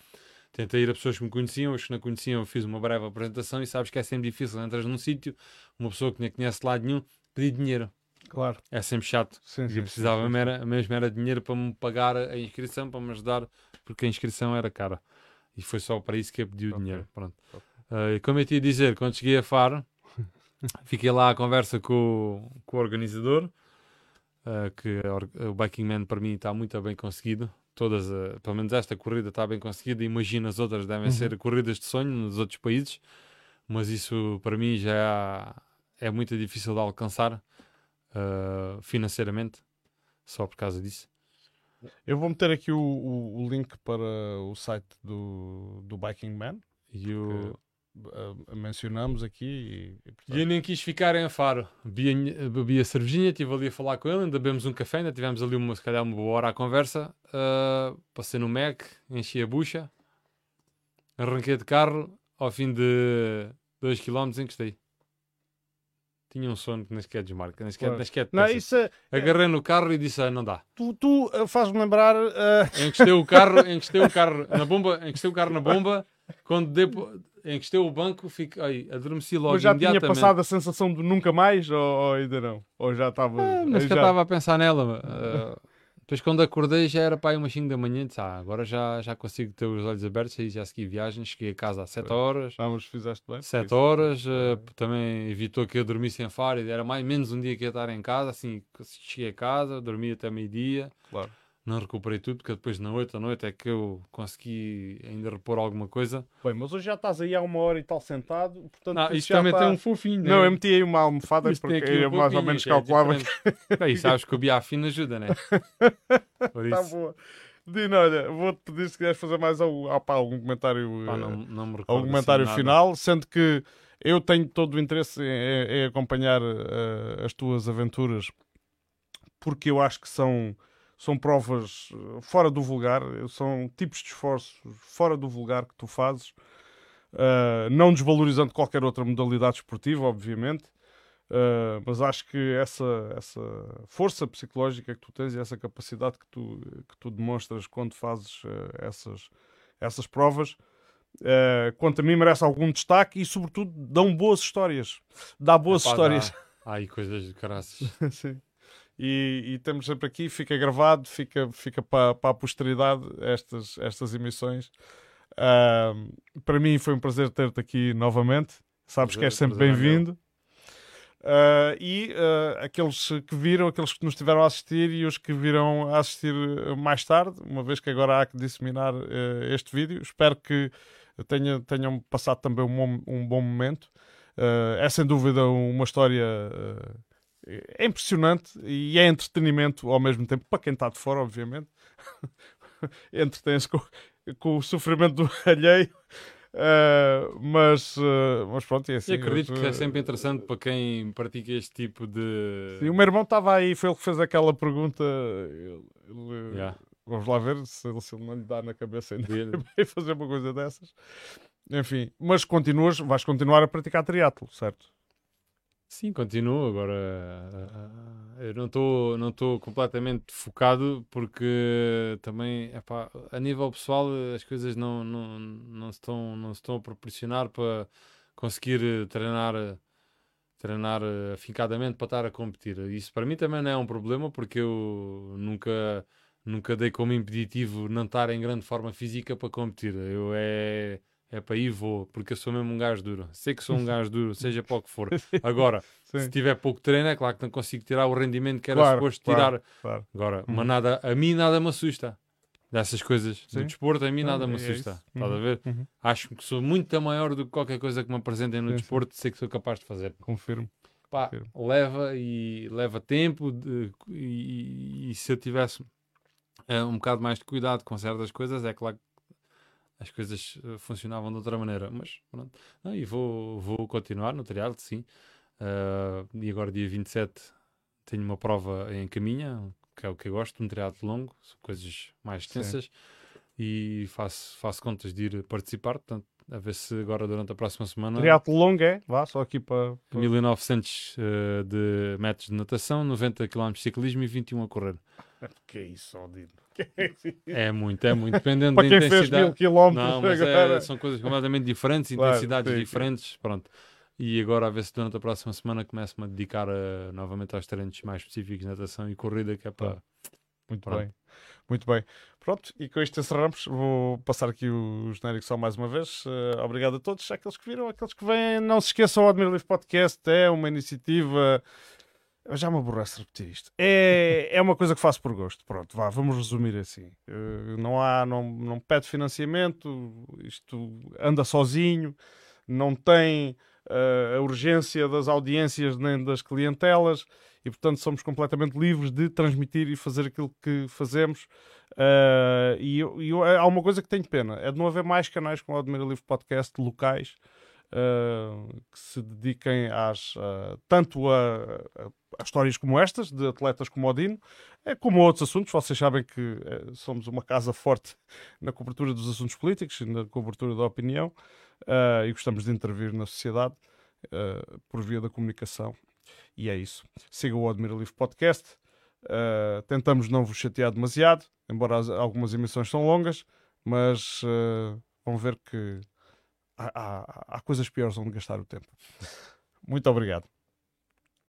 Tentei ir a pessoas que me conheciam, os que não conheciam, eu fiz uma breve apresentação, e sabes que é sempre difícil, entras num sítio, uma pessoa que nem conhece de lado nenhum, pedir dinheiro. Claro. É sempre chato. Sim, E sim, eu precisava sim, sim. mesmo era, mesmo era dinheiro para me pagar a inscrição, para me ajudar, porque a inscrição era cara. E foi só para isso que eu pedi o Ok. dinheiro. Pronto. Ok. Ah, e como eu te ia dizer, quando cheguei a Faro, fiquei lá à conversa com, o- com o organizador, ah, que o Biking Man para mim está muito bem conseguido. Todas, pelo menos esta corrida está bem conseguida. Imagino as outras devem Uhum. ser corridas de sonho nos outros países, mas isso para mim já é muito difícil de alcançar ah, financeiramente, só por causa disso. Eu vou meter aqui o, o- o link para o site do, do Biking Man. E o, uh, mencionamos aqui. E, e, portanto, E eu nem quis ficar em Faro. Bebi a, cervejinha, estive ali a falar com ele, ainda bebemos um café, ainda tivemos ali uma, se calhar uma boa hora à conversa. Ah, passei no Mac, enchi a bucha, arranquei de carro, ao fim de 2 km encostei. Tinha um sono que nem sequer desmarca, nem sequer, Claro. nem sequer não, isso é, Agarrei no carro e disse, ah, não dá. tu, tu uh, faz-me lembrar. uh, Encostei o carro, encostei o carro na bomba, encostei o carro na bomba, quando dei, po- encostei o banco, fiquei, ai, adormeci logo mas já tinha passado a sensação de nunca mais ou, ou ainda não? Ou já estava. Ah, mas que já... eu estava a pensar nela. ah, depois quando acordei já era para aí umas 5 da manhã. Disse, ah, agora já, já consigo ter os olhos abertos e já segui viagem. Cheguei a casa às 7 horas. Ah, mas fizeste bem. 7 isso. horas. ah, também evitou que eu dormisse em Faro. Era mais menos um dia que ia estar em casa. Assim, cheguei a casa, dormi até meio-dia. Claro. Não recuperei tudo, porque depois na 8 da noite é que eu consegui ainda repor alguma coisa. Bem, mas hoje já estás aí há uma hora e tal sentado. Portanto, Não, isso isto já também tá- tem um fofinho, né? Não, eu meti aí uma almofada Isto porque um eu mais ou menos é calculava diferente. Bem, sabes que o biafino ajuda, né? Por Está boa. Dino, olha, vou-te pedir se quiseres fazer mais algum, ah, pá, algum comentário, eh, não, não me recordo algum assim comentário nada. final, sendo que eu tenho todo o interesse em, em- em acompanhar eh, as tuas aventuras, porque eu acho que são, são provas eh, fora do vulgar, são tipos de esforços fora do vulgar que tu fazes, eh, não desvalorizando qualquer outra modalidade esportiva, obviamente. Uh, mas acho que essa, essa força psicológica que tu tens e essa capacidade que tu, que tu demonstras quando fazes uh, essas, essas provas, uh, quanto a mim, merece algum destaque e, sobretudo, dão boas histórias. Dá boas Epá, histórias. dá. Ai, coisas de caraças. Sim. E, e temos sempre aqui, fica gravado, fica, fica para, para a posteridade estas, estas emissões. Uh, para mim foi um prazer ter-te aqui novamente. Sabes Prazer- que és sempre é bem-vindo. Uh, e uh, aqueles que viram, aqueles que nos estiveram a assistir e os que virão a assistir mais tarde, uma vez que agora há que disseminar uh, este vídeo, espero que tenha, tenham passado também um, bom- um bom momento. É sem dúvida uma história é impressionante e é entretenimento ao mesmo tempo, para quem está de fora, obviamente. Entretém-se com, com o sofrimento do alheio. Uh, mas, uh, mas pronto, é assim. e acredito eu- que é sempre interessante para quem pratica este tipo de. Sim, o meu irmão estava aí, foi ele que fez aquela pergunta. ele- ele- Yeah. Vamos lá ver se ele, se ele não lhe dá na cabeça ainda fazer uma coisa dessas. Enfim, mas continuas, vais continuar a praticar triatlo, certo? Sim, continuo. Agora ah, ah, eu não estou não estou completamente focado porque também epá, a nível pessoal as coisas não, não, não, se estão, não estão a proporcionar para conseguir treinar treinar afincadamente para estar a competir. Isso para mim também não é um problema porque eu nunca nunca dei como impeditivo não estar em grande forma física para competir. Eu é, é para ir vou, porque eu sou mesmo um gajo duro. Sei que sou um gajo duro, seja para o que for. Agora, se tiver pouco treino, é claro que não consigo tirar o rendimento que era Claro, suposto claro, tirar. claro. Agora, Uhum. mas nada, a mim nada me assusta. Dessas coisas Sim. do desporto, a mim Não, nada me é assusta. isso. Estás a Uhum, ver? uhum. Acho que sou muito maior do que qualquer coisa que me apresentem no Sim, desporto, sei que sou capaz de fazer. Confirmo. Pá, Confirmo. leva e leva tempo de- e, e se eu tivesse eh, um bocado mais de cuidado com certas coisas, é claro que as coisas eh, funcionavam de outra maneira. Mas pronto, Não, e vou, vou continuar no triatlo, sim. Ah, e agora, dia 27, tenho uma prova em caminha, que é o que eu gosto, um triatlo longo, são coisas mais extensas. E faço, faço contas de ir participar, portanto, a ver se agora durante a próxima semana. Triatlo longo é? Vá, só aqui para. para- 1900 eh, de metros de natação, 90 km de ciclismo e 21 a correr. Que é isso, Odino? É muito, é muito. Dependendo Para da quem fez mil intensidade. quilómetros Não, mas é- são coisas completamente diferentes, Claro, intensidades sim, sim. diferentes. Pronto. E agora a ver se durante a próxima semana começo-me a dedicar eh, novamente aos treinos mais específicos de natação e corrida, que é para. Muito Pronto. bem. Muito bem. Pronto, e com isto encerramos. Vou passar aqui o genérico só mais uma vez. Eh, obrigado a todos, aqueles que viram, aqueles que vêm. Não se esqueçam, o Admir Livre Podcast é uma iniciativa. Eu já me aborrece repetir isto. É, é uma coisa que faço por gosto. Pronto, vá, vamos resumir assim. Eh, não há, não, não pede financiamento, isto anda sozinho, não tem eh, a urgência das audiências nem das clientelas e portanto somos completamente livres de transmitir e fazer aquilo que fazemos. Uh, e eu- eu- há uma coisa que tenho pena: é de não haver mais canais como o Admira Livre Podcast locais uh, que se dediquem às, uh, tanto a, a- histórias como estas, de atletas como o Dino, eh, como a outros assuntos. Vocês sabem que somos uma casa forte na cobertura dos assuntos políticos e na cobertura da opinião e gostamos de intervir na sociedade por via da comunicação. E é isso. Siga o Admira Livre Podcast. Uh, tentamos não vos chatear demasiado, embora as- algumas emissões são longas, mas uh, vão ver que há, há- coisas piores onde gastar o tempo. Muito obrigado.